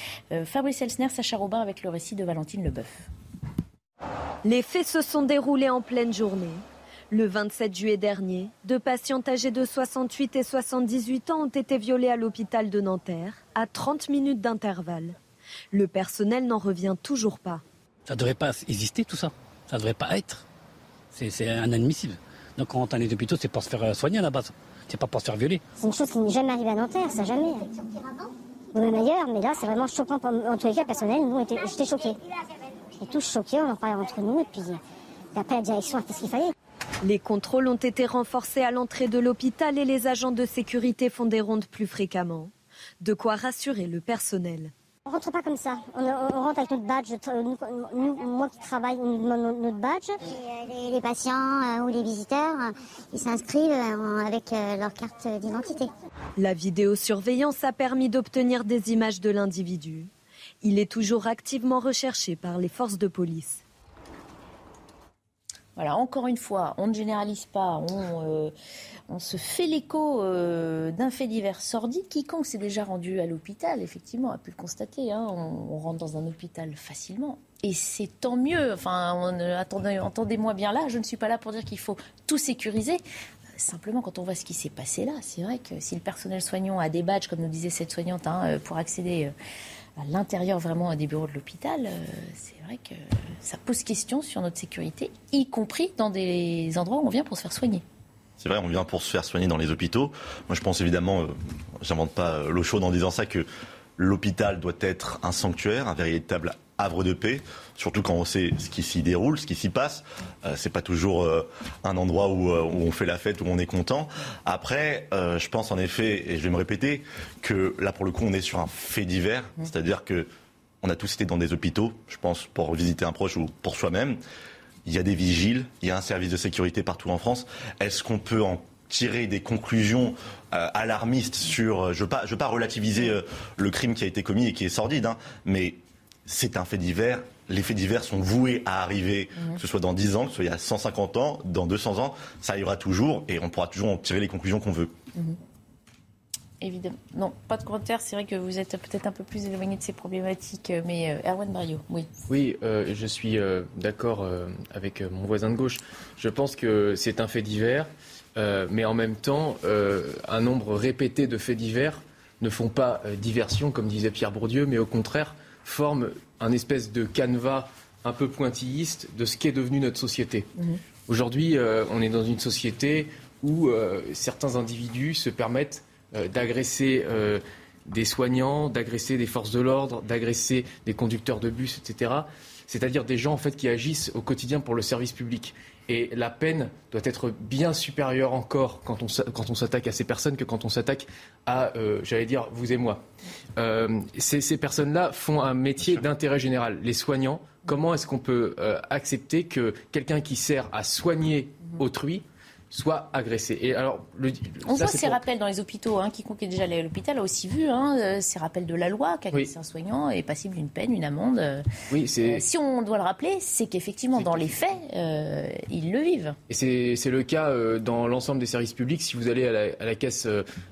Fabrice Elsner, Sacha Robin avec le récit de Valentine Leboeuf. Les faits se sont déroulés en pleine journée. Le 27 juillet dernier, deux patientes âgées de 68 et 78 ans ont été violées à l'hôpital de Nanterre, à 30 minutes d'intervalle. Le personnel n'en revient toujours pas. Ça ne devrait pas exister tout ça. Ça ne devrait pas être. C'est inadmissible. Donc quand on est d'hôpitaux, c'est pour se faire euh, soigner à la base. C'est pas pour se faire violer. C'est une chose qui n'est jamais arrivée à Nanterre, ça jamais. Ou même ailleurs, mais là c'est vraiment choquant. En tous les cas, personnel, nous, j'étais choqué. est tous choqués, on en parlait entre nous, et puis après la direction a fait ce qu'il fallait. Les contrôles ont été renforcés à l'entrée de l'hôpital et les agents de sécurité font des rondes plus fréquemment. De quoi rassurer le personnel. On rentre pas comme ça. On, rentre avec notre badge. moi qui travaille, on nous demande notre badge. Et, les, patients euh, ou les visiteurs, ils s'inscrivent euh, avec euh, leur carte d'identité. La vidéosurveillance a permis d'obtenir des images de l'individu. Il est toujours activement recherché par les forces de police. Voilà, encore une fois, on ne généralise pas, on, on se fait l'écho euh, d'un fait divers sordide. Quiconque s'est déjà rendu à l'hôpital, effectivement, a pu le constater. Hein. on, rentre dans un hôpital facilement. Et c'est tant mieux. Enfin, entendez-moi bien là, je ne suis pas là pour dire qu'il faut tout sécuriser. Simplement, quand on voit ce qui s'est passé là, c'est vrai que si le personnel soignant a des badges, comme nous disait cette soignante, hein, euh, pour accéder euh, à l'intérieur vraiment des bureaux de l'hôpital, c'est vrai que ça pose question sur notre sécurité, y compris dans des endroits où on vient pour se faire soigner. C'est vrai, on vient pour se faire soigner dans les hôpitaux. Moi, je pense évidemment, euh, j'invente pas euh, l'eau chaude en disant ça, que l'hôpital doit être un sanctuaire, un véritable havre de paix, surtout quand on sait ce qui s'y déroule, ce qui s'y passe. Euh, c'est pas toujours euh, un endroit où, on fait la fête, où on est content. Après, je pense en effet, et je vais me répéter, que là pour le coup on est sur un fait divers, mmh. c'est-à-dire que on a tous été dans des hôpitaux, je pense, pour visiter un proche ou pour soi-même il y a des vigiles, il y a un service de sécurité partout en France. Est-ce qu'on peut en tirer des conclusions euh, alarmistes sur... Euh, je ne veux, pas relativiser euh, le crime qui a été commis et qui est sordide, hein, mais c'est un fait divers. Les faits divers sont voués à arriver, mhm. que ce soit dans 10 ans, que ce soit il y a 150 ans, dans 200 ans, ça arrivera toujours et on pourra toujours en tirer les conclusions qu'on veut. Mhm. Évidemment. Non, pas de commentaire. C'est vrai que vous êtes peut-être un peu plus éloigné de ces problématiques, euh, mais euh, Erwan Barrio, oui. Oui, euh, je suis d'accord avec mon voisin de gauche. Je pense que c'est un fait divers, mais en même temps, un nombre répété de faits divers ne font pas diversion, comme disait Pierre Bourdieu, mais au contraire forment un espèce de canevas un peu pointilliste de ce qu'est devenu notre société. Mhm. Aujourd'hui, on est dans une société où certains individus se permettent euh, d'agresser euh, des soignants, d'agresser des forces de l'ordre, d'agresser des conducteurs de bus, etc. C'est-à-dire des gens en fait qui agissent au quotidien pour le service public. Et la peine doit être bien supérieure encore quand on, s'attaque à ces personnes que quand on s'attaque à, euh, j'allais dire, vous et moi. Ces, personnes-là font un métier d'intérêt général. Les soignants, comment est-ce qu'on peut accepter que quelqu'un qui sert à soigner autrui soit agressé. Et alors, le, on voit ces rappels dans les hôpitaux. Hein, quiconque est déjà allé à l'hôpital a aussi vu hein, euh, ces rappels de la loi qu'agressé un soignant est passible d'une peine, une amende. Euh, oui. Euh, si on doit le rappeler, c'est qu'effectivement, dans les faits, ils le vivent. Et c'est, le cas dans l'ensemble des services publics. Si vous allez à la, caisse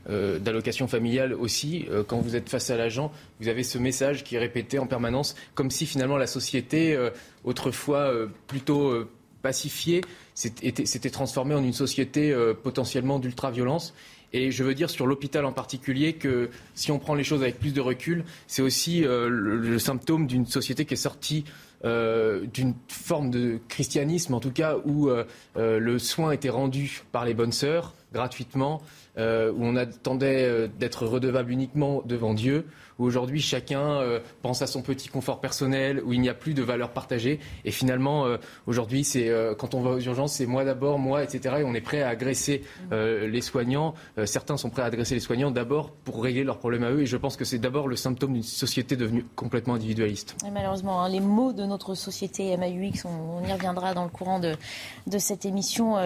d'allocation familiale aussi, quand vous êtes face à l'agent, vous avez ce message qui est répété en permanence, comme si finalement la société, autrefois plutôt pacifiée, s'était transformé en une société euh, potentiellement d'ultra-violence. Et je veux dire sur l'hôpital en particulier que si on prend les choses avec plus de recul, c'est aussi euh, le, symptôme d'une société qui est sortie euh, d'une forme de christianisme, en tout cas, où le soin était rendu par les bonnes sœurs gratuitement, où on attendait d'être redevable uniquement devant Dieu où aujourd'hui chacun euh, pense à son petit confort personnel, où il n'y a plus de valeur partagée. Et finalement, euh, aujourd'hui, c'est euh, quand on va aux urgences, c'est moi d'abord, moi, etc. Et on est prêt à agresser les soignants. certains sont prêts à agresser les soignants d'abord pour régler leurs problèmes à eux. Et je pense que c'est d'abord le symptôme d'une société devenue complètement individualiste. malheureusement, hein, les mots de notre société MAUX, on, y reviendra dans le courant de cette émission,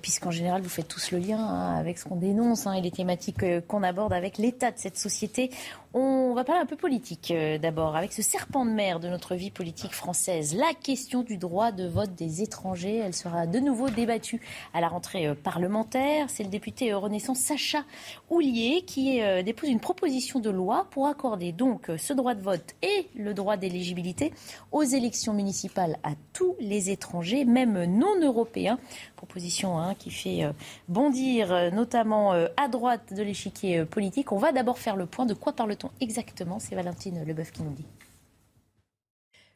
puisqu'en général, vous faites tous le lien hein, avec ce qu'on dénonce hein, et les thématiques qu'on aborde avec l'état de cette société. On va parler un peu politique euh, d'abord, avec ce serpent de mer de notre vie politique française. La question du droit de vote des étrangers, elle sera de nouveau débattue à la rentrée euh, parlementaire. C'est le député euh, Renaissance Sacha Houlier qui dépose une proposition de loi pour accorder donc ce droit de vote et le droit d'éligibilité aux élections municipales à tous les étrangers, même non européens. Proposition hein, qui fait bondir notamment à droite de l'échiquier politique. On va d'abord faire le point de quoi parle exactement C'est Valentine Leboeuf qui nous dit.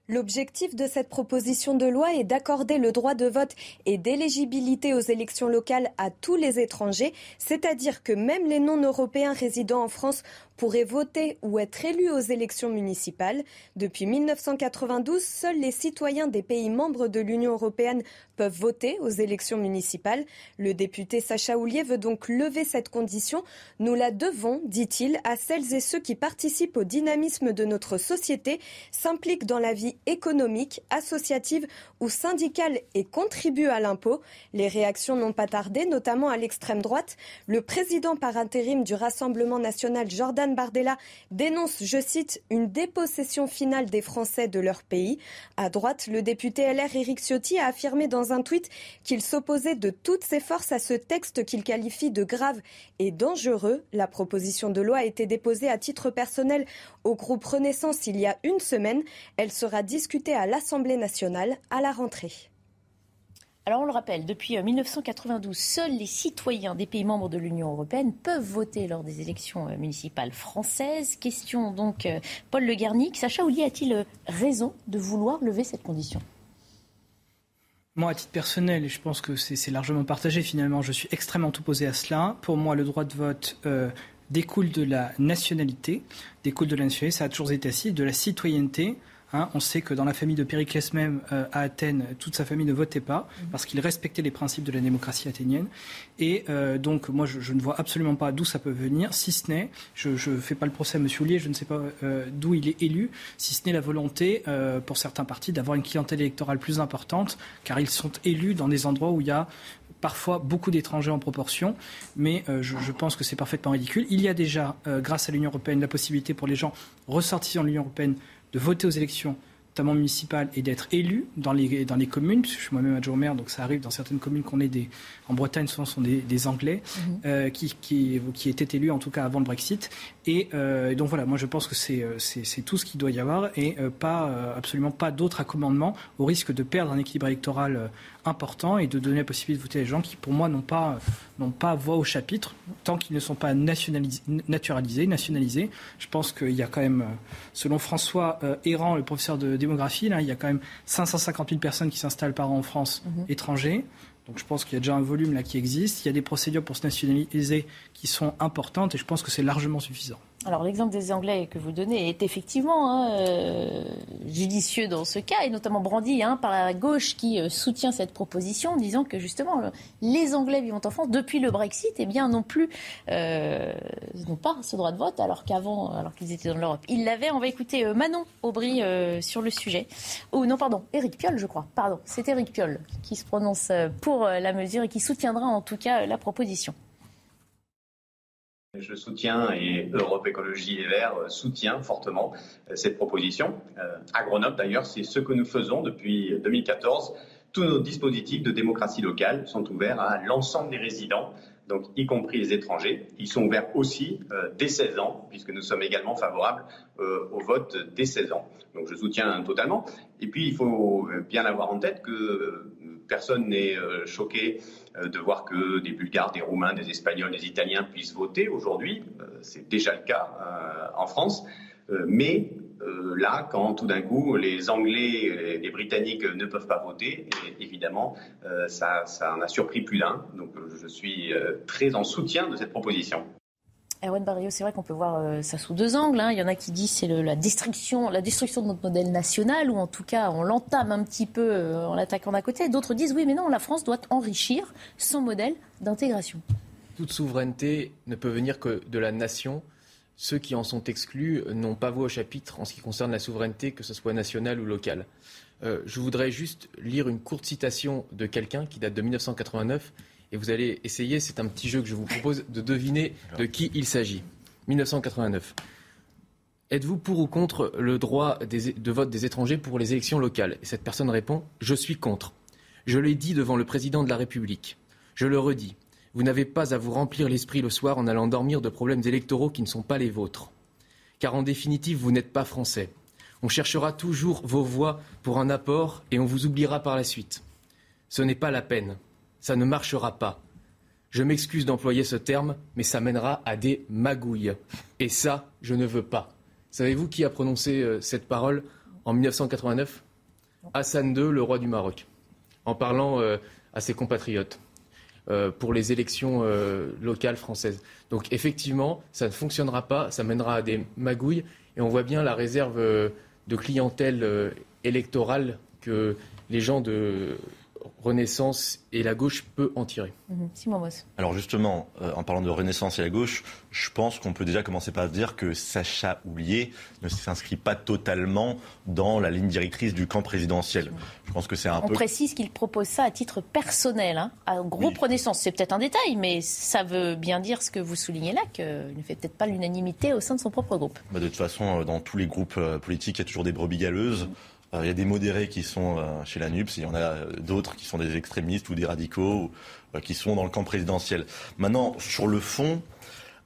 L'objectif de cette proposition de loi est d'accorder le droit de vote et d'éligibilité aux élections locales à tous les étrangers, c'est-à-dire que même les non-européens résidant en France pourraient voter ou être élus aux élections municipales. Depuis 1992, seuls les citoyens des pays membres de l'Union européenne peuvent voter aux élections municipales. Le député Sacha Houlier veut donc lever cette condition. Nous la devons, dit-il, à celles et ceux qui participent au dynamisme de notre société, s'impliquent dans la vie économique, associative ou syndicale et contribuent à l'impôt. Les réactions n'ont pas tardé, notamment à l'extrême droite. Le président par intérim du Rassemblement national, Jordan Bardella, dénonce, je cite, une dépossession finale des Français de leur pays. À droite, le député LR Éric Ciotti a affirmé dans un tweet qu'il s'opposait de toutes ses forces à ce texte qu'il qualifie de grave et dangereux. La proposition de loi a été déposée à titre personnel au groupe Renaissance il y a une semaine. Elle sera discutée à l'Assemblée nationale à la rentrée. Alors on le rappelle, depuis 1992, euh, seuls les citoyens des pays membres de l'Union européenne peuvent voter lors des élections euh, municipales françaises. Question donc, euh, Paul Le Garnic, Sacha Oulier a-t-il raison de vouloir lever cette condition? Moi, à titre personnel, et je pense que c'est largement partagé finalement, je suis extrêmement opposé à cela. Pour moi, le droit de vote découle de la nationalité, découle de la nationalité, ça a toujours été ainsi, de la citoyenneté. Hein, on sait que dans la famille de Périclès même, euh, à Athènes, toute sa famille ne votait pas mhm. parce qu'il respectait les principes de la démocratie athénienne. Et euh, donc, moi, je, ne vois absolument pas d'où ça peut venir, si ce n'est, je ne fais pas le procès à M. Oulier, je ne sais pas euh, d'où il est élu, si ce n'est la volonté, pour certains partis, d'avoir une clientèle électorale plus importante, car ils sont élus dans des endroits où il y a parfois beaucoup d'étrangers en proportion, mais je, je, pense que c'est parfaitement ridicule. Il y a déjà, grâce à l'Union européenne, la possibilité pour les gens ressortissants de l'Union européenne de voter aux élections notamment municipales, et d'être élu dans les, dans les communes, puisque je suis moi-même adjoint maire, donc ça arrive dans certaines communes qu'on ait des... En Bretagne, souvent, ce sont des, des Anglais mhm. euh, qui, qui, qui, étaient élus, en tout cas avant le Brexit. Et euh, donc voilà, moi je pense que c'est, euh, c'est, tout ce qu'il doit y avoir et pas, absolument pas d'autres accommodements au risque de perdre un équilibre électoral important et de donner la possibilité de voter à des gens qui, pour moi, n'ont pas, n'ont pas voix au chapitre, tant qu'ils ne sont pas naturalisés, nationalisés. Je pense qu'il y a quand même, selon François euh, Errand, le professeur de démographie, là, il y a quand même 550 000 personnes qui s'installent par an en France, mhm. étrangers. Donc je pense qu'il y a déjà un volume là qui existe. Il y a des procédures pour se nationaliser qui sont importantes et je pense que c'est largement suffisant. Alors l'exemple des Anglais que vous donnez est effectivement hein, euh, judicieux dans ce cas, et notamment brandi hein, par la gauche qui euh, soutient cette proposition, disant que justement les Anglais vivant en France depuis le Brexit, eh bien non plus euh, n'ont pas ce droit de vote, alors qu'avant, alors qu'ils étaient dans l'Europe, ils l'avaient. On va écouter Manon Aubry sur le sujet. Oh non, pardon, Éric Piolle, je crois. Pardon, c'est Éric Piolle qui se prononce pour la mesure et qui soutiendra en tout cas la proposition. Je soutiens et Europe Écologie Les Verts euh, soutient fortement euh, cette proposition. Euh, à Grenoble d'ailleurs, c'est ce que nous faisons depuis 2014. Tous nos dispositifs de démocratie locale sont ouverts à l'ensemble des résidents, donc y compris les étrangers. Ils sont ouverts aussi dès 16 ans, puisque nous sommes également favorables au vote dès 16 ans. Donc je soutiens totalement. Et puis il faut bien avoir en tête que personne n'est choqué euh, de voir que des Bulgares, des Roumains, des Espagnols, des Italiens puissent voter aujourd'hui. Euh, c'est déjà le cas euh, en France. mais là, quand tout d'un coup les Anglais, les Britanniques ne peuvent pas voter, évidemment, ça, ça en a surpris plus d'un. Donc je suis très en soutien de cette proposition. Erwan Barrio, c'est vrai qu'on peut voir euh, ça sous deux angles. Hein. Il y en a qui disent c'est la destruction, la destruction de notre modèle national, ou en tout cas on l'entame un petit peu euh, en l'attaquant d'un côté. D'autres disent oui, mais non, la France doit enrichir son modèle d'intégration. Toute souveraineté ne peut venir que de la nation. Ceux qui en sont exclus n'ont pas voix au chapitre en ce qui concerne la souveraineté, que ce soit nationale ou locale. Euh, je voudrais juste lire une courte citation de quelqu'un qui date de 1989 et vous allez essayer, c'est un petit jeu que je vous propose, de deviner de qui il s'agit. 1989. Êtes-vous pour ou contre le droit de vote des étrangers pour les élections locales? Et cette personne répond Je suis contre. Je l'ai dit devant le président de la République. Je le redis. Vous n'avez pas à vous remplir l'esprit le soir en allant dormir de problèmes électoraux qui ne sont pas les vôtres. Car en définitive, vous n'êtes pas français. On cherchera toujours vos voix pour un apport et on vous oubliera par la suite. Ce n'est pas la peine ça ne marchera pas. Je m'excuse d'employer ce terme, mais ça mènera à des magouilles. Et ça, je ne veux pas. Savez-vous qui a prononcé euh, cette parole en 1989 Hassan II, le roi du Maroc, en parlant euh, à ses compatriotes euh, pour les élections locales françaises. Donc effectivement, ça ne fonctionnera pas, ça mènera à des magouilles, et on voit bien la réserve de clientèle électorale que les gens de Renaissance et la gauche peut en tirer. Mhm. Simon Moss. Alors justement, euh, en parlant de Renaissance et la gauche, je pense qu'on peut déjà commencer par dire que Sacha Houlier ne s'inscrit pas totalement dans la ligne directrice du camp présidentiel. Je pense que c'est un On précise qu'il propose ça à titre personnel, hein, à groupe Renaissance. C'est peut-être un détail, mais ça veut bien dire ce que vous soulignez là, qu'il ne fait peut-être pas l'unanimité au sein de son propre groupe. Bah, de toute façon, euh, dans tous les groupes euh, politiques, il y a toujours des brebis galeuses. Euh, il y a des modérés qui sont euh, chez la NUPS, il y en a euh, d'autres qui sont des extrémistes ou des radicaux qui sont dans le camp présidentiel. Maintenant, sur le fond,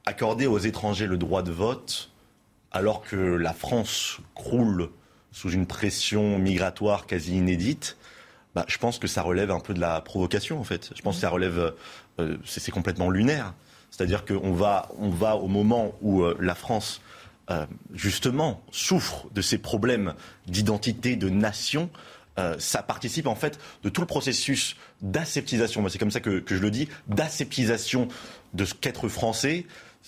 accorder aux étrangers le droit de vote, alors que la France croule sous une pression migratoire quasi inédite, bah, je pense que ça relève un peu de la provocation, en fait. Je pense que ça relève, c'est complètement lunaire. C'est-à-dire qu'on va, on va au moment où la France euh, justement, souffre de ces problèmes d'identité, de nation, euh, ça participe en fait de tout le processus d'aseptisation, c'est comme ça que, je le dis, d'aseptisation de ce qu'être français.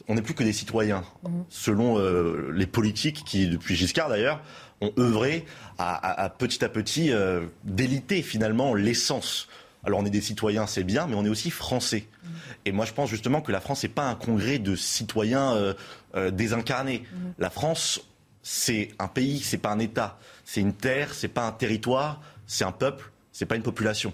On n'est plus que des citoyens, mhm. selon euh, les politiques qui, depuis Giscard d'ailleurs, ont œuvré à, petit à petit déliter finalement l'essence. Alors on est des citoyens, c'est bien, mais on est aussi français. Mhm. Et moi je pense justement que la France n'est pas un congrès de citoyens euh, désincarné. Mhm. La France, c'est un pays, c'est pas un État. C'est une terre, c'est pas un territoire, c'est un peuple, c'est pas une population.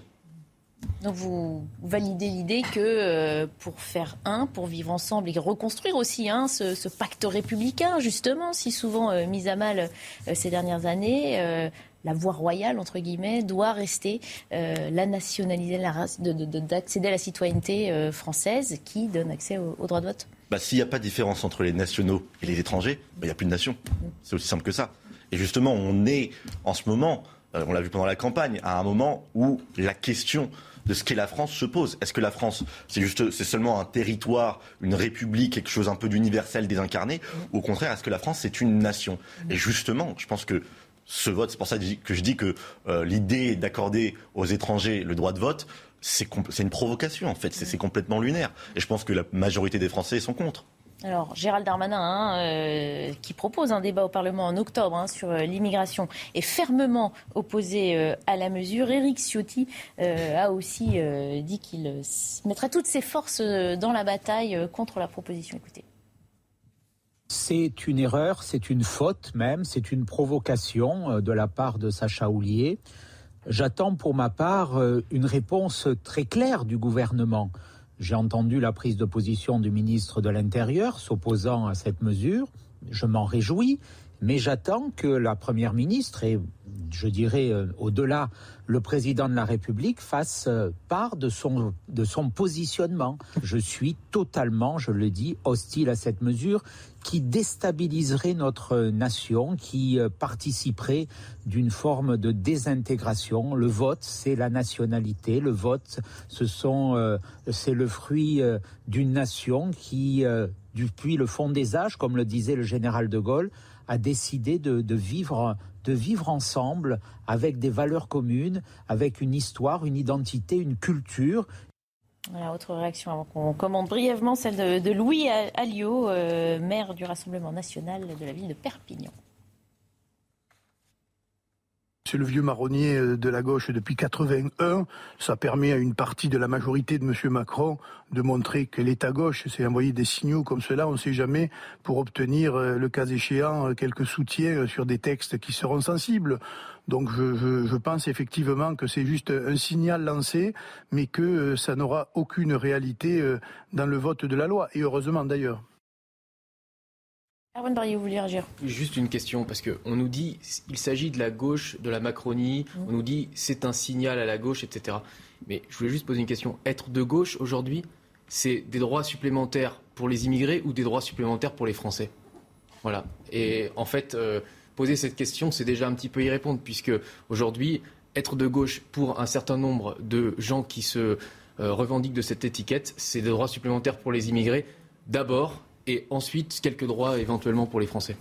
Donc vous validez l'idée que euh, pour faire un, pour vivre ensemble et reconstruire aussi hein, ce, pacte républicain, justement, si souvent euh, mis à mal ces dernières années, la voie royale, entre guillemets, doit rester la nationalité, d'accéder à la citoyenneté française qui donne accès au droit de vote bah, s'il n'y a pas de différence entre les nationaux et les étrangers, bah, il n'y a plus de nation. C'est aussi simple que ça. Et justement, on est en ce moment, euh, on l'a vu pendant la campagne, à un moment où la question de ce qu'est la France se pose. Est-ce que la France, c'est juste, c'est seulement un territoire, une république, quelque chose un peu d'universel désincarné, ou au contraire, est-ce que la France c'est une nation? Et justement, je pense que ce vote, c'est pour ça que je dis que euh, l'idée d'accorder aux étrangers le droit de vote, c'est une provocation en fait, c'est complètement lunaire. Et je pense que la majorité des Français sont contre. Alors, Gérald Darmanin, hein, euh, qui propose un débat au Parlement en octobre hein, sur euh, l'immigration, est fermement opposé à la mesure. Éric Ciotti a aussi dit qu'il mettrait toutes ses forces dans la bataille contre la proposition. Écoutez. C'est une erreur, c'est une faute même, c'est une provocation de la part de Sacha Houlier. J'attends pour ma part euh, une réponse très claire du gouvernement. J'ai entendu la prise de position du ministre de l'Intérieur s'opposant à cette mesure. Je m'en réjouis, mais j'attends que la Première ministre et je dirais euh, au-delà le président de la République fasse euh, part de son, de son positionnement. Je suis totalement, je le dis, hostile à cette mesure qui déstabiliserait notre nation, qui euh, participerait d'une forme de désintégration. Le vote, c'est la nationalité. Le vote, ce sont, euh, c'est le fruit d'une nation qui, depuis le fond des âges, comme le disait le général de Gaulle, a décidé de, de vivre de vivre ensemble avec des valeurs communes, avec une histoire, une identité, une culture. Autre réaction avant qu'on commente brièvement celle de, Louis Alliot, euh, maire du Rassemblement national de la ville de Perpignan. C'est le vieux marronnier euh, de la gauche depuis 81. Ça permet à une partie de la majorité de M. Macron de montrer que l'État gauche. C'est envoyer des signaux comme cela, on ne sait jamais, pour obtenir, euh, le cas échéant, euh, quelques soutiens sur des textes qui seront sensibles. Donc je pense effectivement que c'est juste un signal lancé, mais que ça n'aura aucune réalité dans le vote de la loi. Et heureusement d'ailleurs. Juste une question, parce qu'on nous dit il s'agit de la gauche, de la Macronie, on nous dit c'est un signal à la gauche, etc. Mais je voulais juste poser une question. Être de gauche aujourd'hui, c'est des droits supplémentaires pour les immigrés ou des droits supplémentaires pour les Français? Voilà. Et en fait, euh, poser cette question, c'est déjà un petit peu y répondre, puisque aujourd'hui, être de gauche pour un certain nombre de gens qui se euh, revendiquent de cette étiquette, c'est des droits supplémentaires pour les immigrés. D'abord, et ensuite quelques droits éventuellement pour les Français.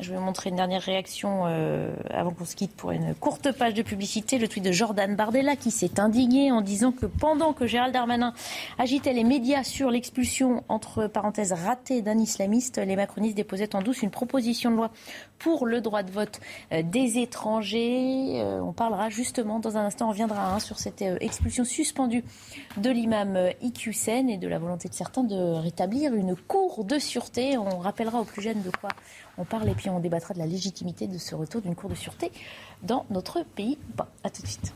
Je vais vous montrer une dernière réaction euh, avant qu'on se quitte pour une courte page de publicité. Le tweet de Jordan Bardella qui s'est indigné en disant que pendant que Gérald Darmanin agitait les médias sur l'expulsion entre parenthèses ratée d'un islamiste, les macronistes déposaient en douce une proposition de loi pour le droit de vote euh, des étrangers. Euh, on parlera justement dans un instant, on reviendra hein, sur cette expulsion suspendue de l'imam Iqiyoussen et de la volonté de certains de rétablir une cour de sûreté. On rappellera aux plus jeunes de quoi on parle et puis on débattra de la légitimité de ce retour d'une cour de sûreté dans notre pays. Bon, à tout de suite.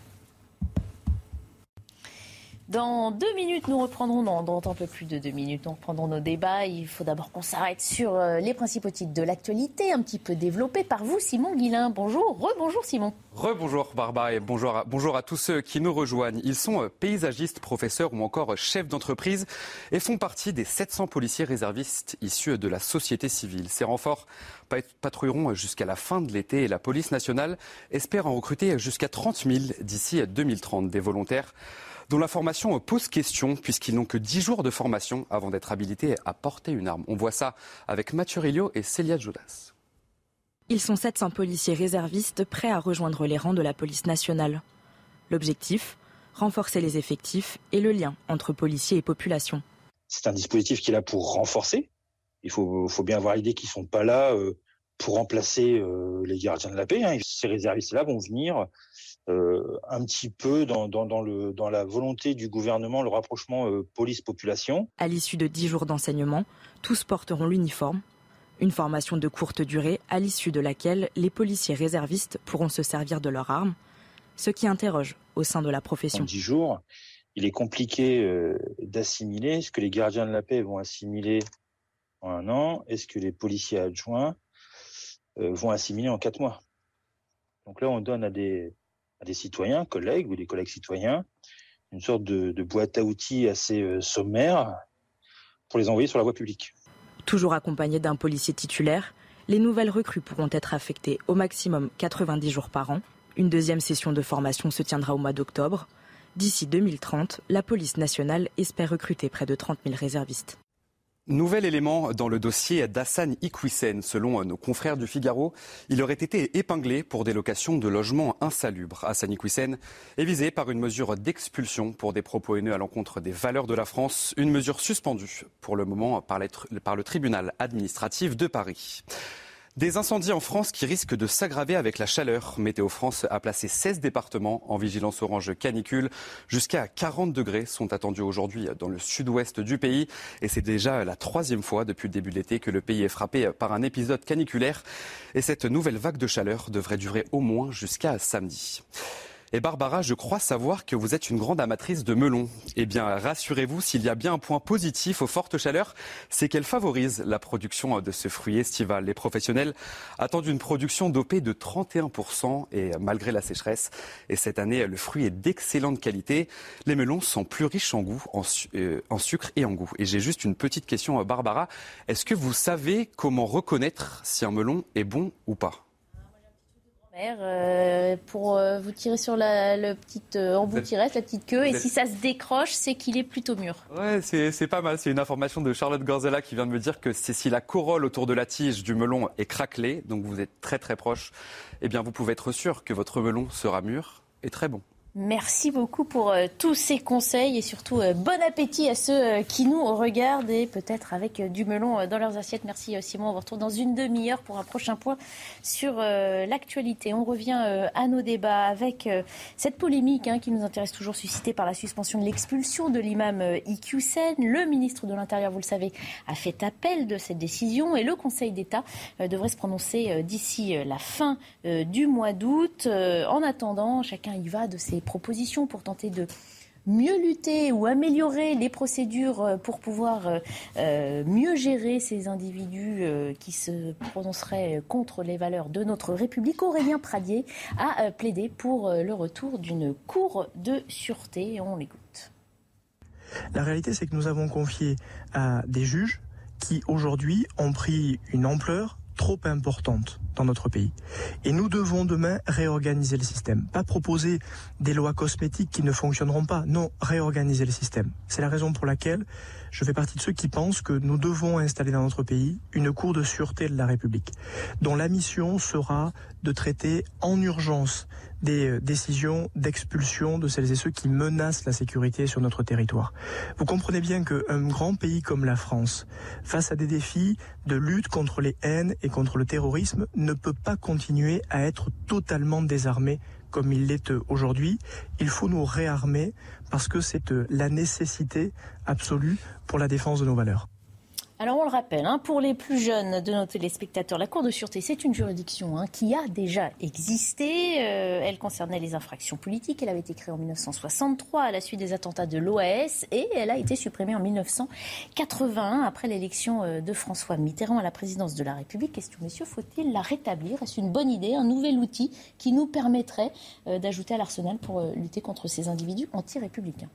Dans deux minutes, nous reprendrons, dans, un peu plus de deux minutes, nous reprendrons nos débats. Il faut d'abord qu'on s'arrête sur euh, les principaux titres de l'actualité, un petit peu développés par vous, Simon Guillain. Bonjour, rebonjour Simon. Rebonjour Barbara et bonjour à, bonjour à tous ceux qui nous rejoignent. Ils sont euh, paysagistes, professeurs ou encore chefs d'entreprise et font partie des 700 policiers réservistes issus de la société civile. Ces renforts patrouilleront jusqu'à la fin de l'été et la police nationale espère en recruter jusqu'à 30 000 d'ici 2030 des volontaires dont la formation pose question puisqu'ils n'ont que 10 jours de formation avant d'être habilités à porter une arme. On voit ça avec Mathieu Rilio et Célia Judas. Ils sont 700 policiers réservistes prêts à rejoindre les rangs de la police nationale. L'objectif Renforcer les effectifs et le lien entre policiers et population. C'est un dispositif qui est là pour renforcer. Il faut, bien avoir l'idée qu'ils ne sont pas là euh, pour remplacer euh, les gardiens de la paix. Hein. Ces réservistes-là vont venir euh, un petit peu dans, le, dans la volonté du gouvernement, le rapprochement euh, police-population. À l'issue de dix jours d'enseignement, tous porteront l'uniforme. Une formation de courte durée à l'issue de laquelle les policiers réservistes pourront se servir de leurs armes, ce qui interroge au sein de la profession. En dix jours, il est compliqué euh, d'assimiler ce que les gardiens de la paix vont assimiler en un an? Et ce que les policiers adjoints vont assimiler en quatre mois? Donc là, on donne à des, des citoyens, collègues ou des collègues citoyens, une sorte de, boîte à outils assez euh, sommaire pour les envoyer sur la voie publique. Toujours accompagnés d'un policier titulaire, les nouvelles recrues pourront être affectées au maximum 90 jours par an. Une deuxième session de formation se tiendra au mois d'octobre. D'ici 2030, la police nationale espère recruter près de 30 000 réservistes. Nouvel élément dans le dossier d'Hassan Iquissen. Selon nos confrères du Figaro, il aurait été épinglé pour des locations de logements insalubres. Hassan Iquissen est visé par une mesure d'expulsion pour des propos haineux à l'encontre des valeurs de la France. Une mesure suspendue pour le moment par, par le tribunal administratif de Paris. Des incendies en France qui risquent de s'aggraver avec la chaleur. Météo France a placé 16 départements en vigilance orange canicule. Jusqu'à 40 degrés sont attendus aujourd'hui dans le sud-ouest du pays. Et c'est déjà la troisième fois depuis le début de l'été que le pays est frappé par un épisode caniculaire. Et cette nouvelle vague de chaleur devrait durer au moins jusqu'à samedi. Et Barbara, je crois savoir que vous êtes une grande amatrice de melons. Eh bien, rassurez-vous, s'il y a bien un point positif aux fortes chaleurs, c'est qu'elle favorise la production de ce fruit estival. Les professionnels attendent une production dopée de 31% et malgré la sécheresse. Et cette année, le fruit est d'excellente qualité. Les melons sont plus riches en goût, en, euh, en sucre et en goût. Et j'ai juste une petite question, Barbara. Est-ce que vous savez comment reconnaître si un melon est bon ou pas? Euh, pour euh, vous tirer sur la, le petit euh, embout qui reste, la petite queue, et si ça se décroche, c'est qu'il est plutôt mûr. Ouais, c'est pas mal. C'est une information de Charlotte Gorzella qui vient de me dire que c'est si la corolle autour de la tige du melon est craquelée, donc vous êtes très très proche, eh bien vous pouvez être sûr que votre melon sera mûr et très bon. Merci beaucoup pour euh, tous ces conseils et surtout euh, bon appétit à ceux euh, qui nous regardent et peut-être avec du melon dans leurs assiettes. Merci Simon. On vous retrouve dans une demi-heure pour un prochain point sur l'actualité. On revient à nos débats avec cette polémique hein, qui nous intéresse toujours suscitée par la suspension de l'expulsion de l'imam Iqiyoussen. Le ministre de l'Intérieur, vous le savez, a fait appel de cette décision et le Conseil d'État devrait se prononcer d'ici la fin du mois d'août. En attendant, chacun y va de ses propositions pour tenter de mieux lutter ou améliorer les procédures euh, pour pouvoir euh, euh, mieux gérer ces individus qui se prononceraient contre les valeurs de notre République, Aurélien Pradier a plaidé pour le retour d'une cour de sûreté. On l'écoute. La réalité, c'est que nous avons confié à des juges qui aujourd'hui ont pris une ampleur trop importante dans notre pays. Et nous devons demain réorganiser le système. Pas proposer des lois cosmétiques qui ne fonctionneront pas. Non, réorganiser le système. C'est la raison pour laquelle je fais partie de ceux qui pensent que nous devons installer dans notre pays une cour de sûreté de la République, dont la mission sera de traiter en urgence des euh, décisions d'expulsion de celles et ceux qui menacent la sécurité sur notre territoire. Vous comprenez bien qu'un grand pays comme la France, face à des défis de lutte contre les haines et contre le terrorisme, ne peut pas continuer à être totalement désarmé comme il l'est aujourd'hui. Il faut nous réarmer parce que c'est euh, la nécessité absolue pour la défense de nos valeurs. Alors on le rappelle, hein, pour les plus jeunes de nos téléspectateurs, la Cour de sûreté, c'est une juridiction hein, qui a déjà existé. Euh, elle concernait les infractions politiques. Elle avait été créée en 1963 à la suite des attentats de l'OAS et elle a été supprimée en 1981 après l'élection euh, de François Mitterrand à la présidence de la République. Question, messieurs, faut-il la rétablir? Est-ce une bonne idée, un nouvel outil qui nous permettrait euh, d'ajouter à l'arsenal pour lutter contre ces individus anti-républicains?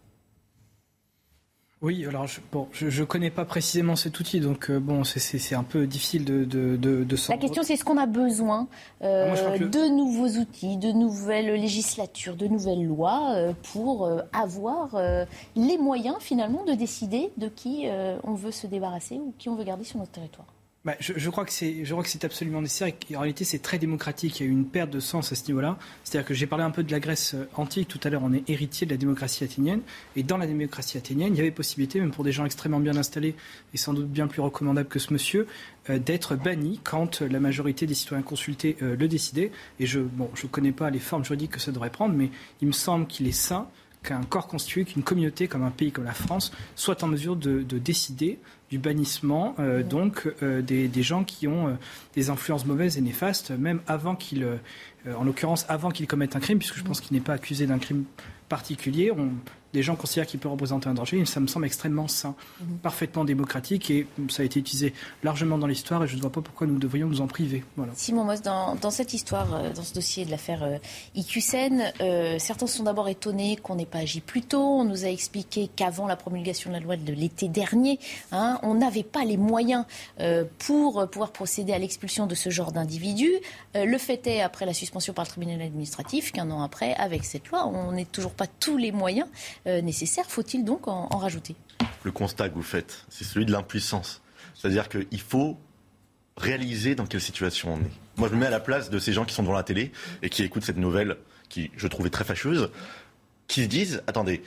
Oui, alors je, bon, je, connais pas précisément cet outil, donc euh, bon, c'est un peu difficile de, de, de, La question, c'est est-ce qu'on a besoin euh, ah, de nouveaux outils, de nouvelles législatures, de nouvelles lois euh, pour avoir les moyens finalement de décider de qui on veut se débarrasser ou qui on veut garder sur notre territoire bah, je, crois que c'est, absolument nécessaire. Et en réalité, c'est très démocratique. Il y a eu une perte de sens à ce niveau-là. C'est-à-dire que j'ai parlé un peu de la Grèce euh, antique tout à l'heure. On est héritier de la démocratie athénienne. Et dans la démocratie athénienne, il y avait possibilité, même pour des gens extrêmement bien installés et sans doute bien plus recommandables que ce monsieur, euh, d'être banni quand la majorité des citoyens consultés euh, le décidaient. Et je, bon, je connais pas les formes juridiques que ça devrait prendre, mais il me semble qu'il est sain qu'un corps constitué, qu'une communauté comme un pays comme la France soit en mesure de, décider du bannissement euh, donc euh, des, gens qui ont euh, des influences mauvaises et néfastes, même avant qu'ils, en l'occurrence avant qu'ils commettent un crime, puisque je pense qu'il n'est pas accusé d'un crime particulier. Des gens considèrent qu'il peut représenter un danger. ça me semble extrêmement sain, mhm. parfaitement démocratique et ça a été utilisé largement dans l'histoire et je ne vois pas pourquoi nous devrions nous en priver. Voilà. Simon Moss, dans, cette histoire, euh, dans ce dossier de l'affaire euh, IQSEN, euh, certains sont d'abord étonnés qu'on n'ait pas agi plus tôt. On nous a expliqué qu'avant la promulgation de la loi de l'été dernier, hein, on n'avait pas les moyens pour pouvoir procéder à l'expulsion de ce genre d'individus. le fait est, après la suspension par le tribunal administratif, qu'un an après, avec cette loi, on n'est toujours pas tous les moyens euh, nécessaire. Faut-il donc en, rajouter? Le constat que vous faites, c'est celui de l'impuissance. C'est-à-dire qu'il faut réaliser dans quelle situation on est. Moi, je me mets à la place de ces gens qui sont devant la télé et qui écoutent cette nouvelle qui, je trouvais très fâcheuse, qui se disent attendez,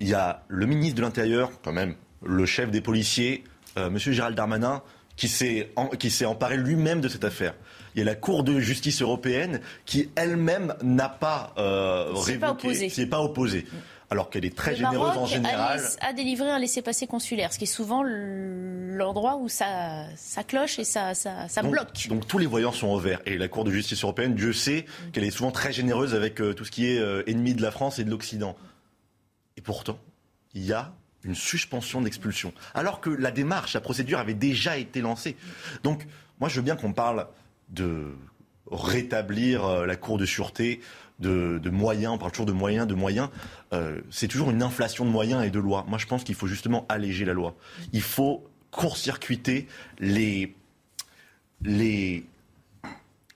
il y a le ministre de l'Intérieur, quand même, le chef des policiers, euh, M. Gérald Darmanin, qui s'est emparé lui-même de cette affaire. Il y a la Cour de justice européenne qui elle-même n'a pas euh, révoqué, qui n'est pas opposée alors qu'elle est très généreuse en général. A, a délivré un laissez-passer consulaire, ce qui est souvent l'endroit où ça, ça cloche et ça, ça, bloque. Donc tous les voyants sont au vert. Et la Cour de justice européenne, Dieu sait qu'elle est souvent très généreuse avec euh, tout ce qui est euh, ennemi de la France et de l'Occident. Et pourtant, il y a une suspension d'expulsion. Alors que la démarche, la procédure avait déjà été lancée. Donc, moi, je veux bien qu'on parle de rétablir euh, la Cour de sûreté, de, moyens, on parle toujours de moyens, de moyens, euh, c'est toujours une inflation de moyens et de lois. Moi, je pense qu'il faut justement alléger la loi. Il faut court-circuiter les, les,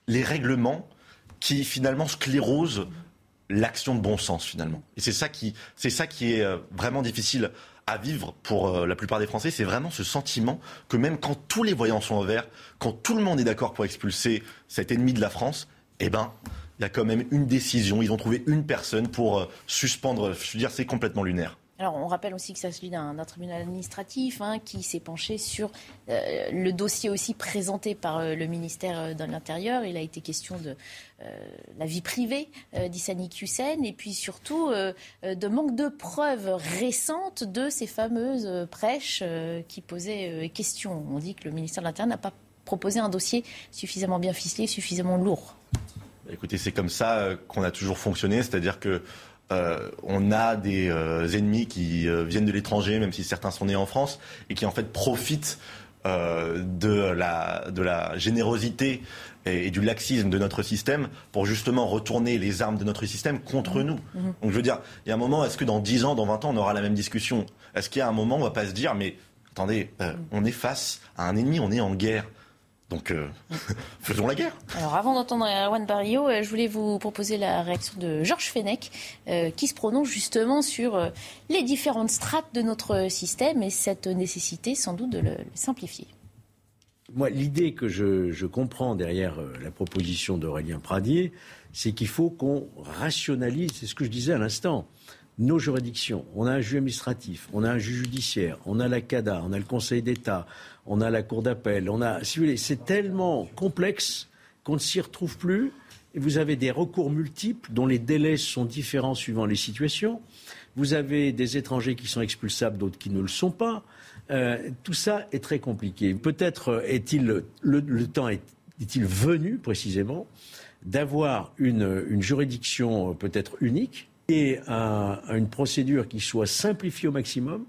les règlements qui finalement sclérosent l'action de bon sens finalement. Et c'est ça qui, c'est ça qui est euh, vraiment difficile à vivre pour euh, la plupart des Français, c'est vraiment ce sentiment que même quand tous les voyants sont en vert, quand tout le monde est d'accord pour expulser cet ennemi de la France, eh ben, il y a quand même une décision. Ils ont trouvé une personne pour euh, suspendre. Je veux dire, c'est complètement lunaire. Alors, on rappelle aussi que ça s'agit d'un tribunal administratif hein, qui s'est penché sur euh, le dossier aussi présenté par euh, le ministère de l'Intérieur. Il a été question de la vie privée d'Issani Hussein et puis surtout de manque de preuves récentes de ces fameuses prêches qui posaient question. On dit que le ministère de l'Intérieur n'a pas proposé un dossier suffisamment bien ficelé, suffisamment lourd. Écoutez, c'est comme ça euh, qu'on a toujours fonctionné, c'est-à-dire que euh, on a des euh, ennemis qui viennent de l'étranger, même si certains sont nés en France, et qui en fait profitent de, la, de la générosité et, du laxisme de notre système pour justement retourner les armes de notre système contre mmh. nous. Mmh. Donc je veux dire, il y a un moment, est-ce que dans 10 ans, dans 20 ans, on aura la même discussion? Est-ce qu'il y a un moment où on va pas se dire, mais attendez, mmh. on est face à un ennemi, on est en guerre Donc faisons la guerre. Alors avant d'entendre Erwan Barrio, je voulais vous proposer la réaction de Georges Fenech qui se prononce justement sur les différentes strates de notre système et cette nécessité sans doute de le simplifier. Moi, l'idée que je, comprends derrière euh, la proposition d'Aurélien Pradier, c'est qu'il faut qu'on rationalise, c'est ce que je disais à l'instant, nos juridictions. On a un juge administratif, on a un juge judiciaire, on a la CADA, on a le Conseil d'État, on a la Cour d'appel, c'est tellement complexe qu'on ne s'y retrouve plus. Et vous avez des recours multiples dont les délais sont différents suivant les situations. Vous avez des étrangers qui sont expulsables, d'autres qui ne le sont pas. Euh, tout ça est très compliqué. Peut-être est-il le, temps est-il venu précisément d'avoir une, juridiction peut-être unique et une procédure qui soit simplifiée au maximum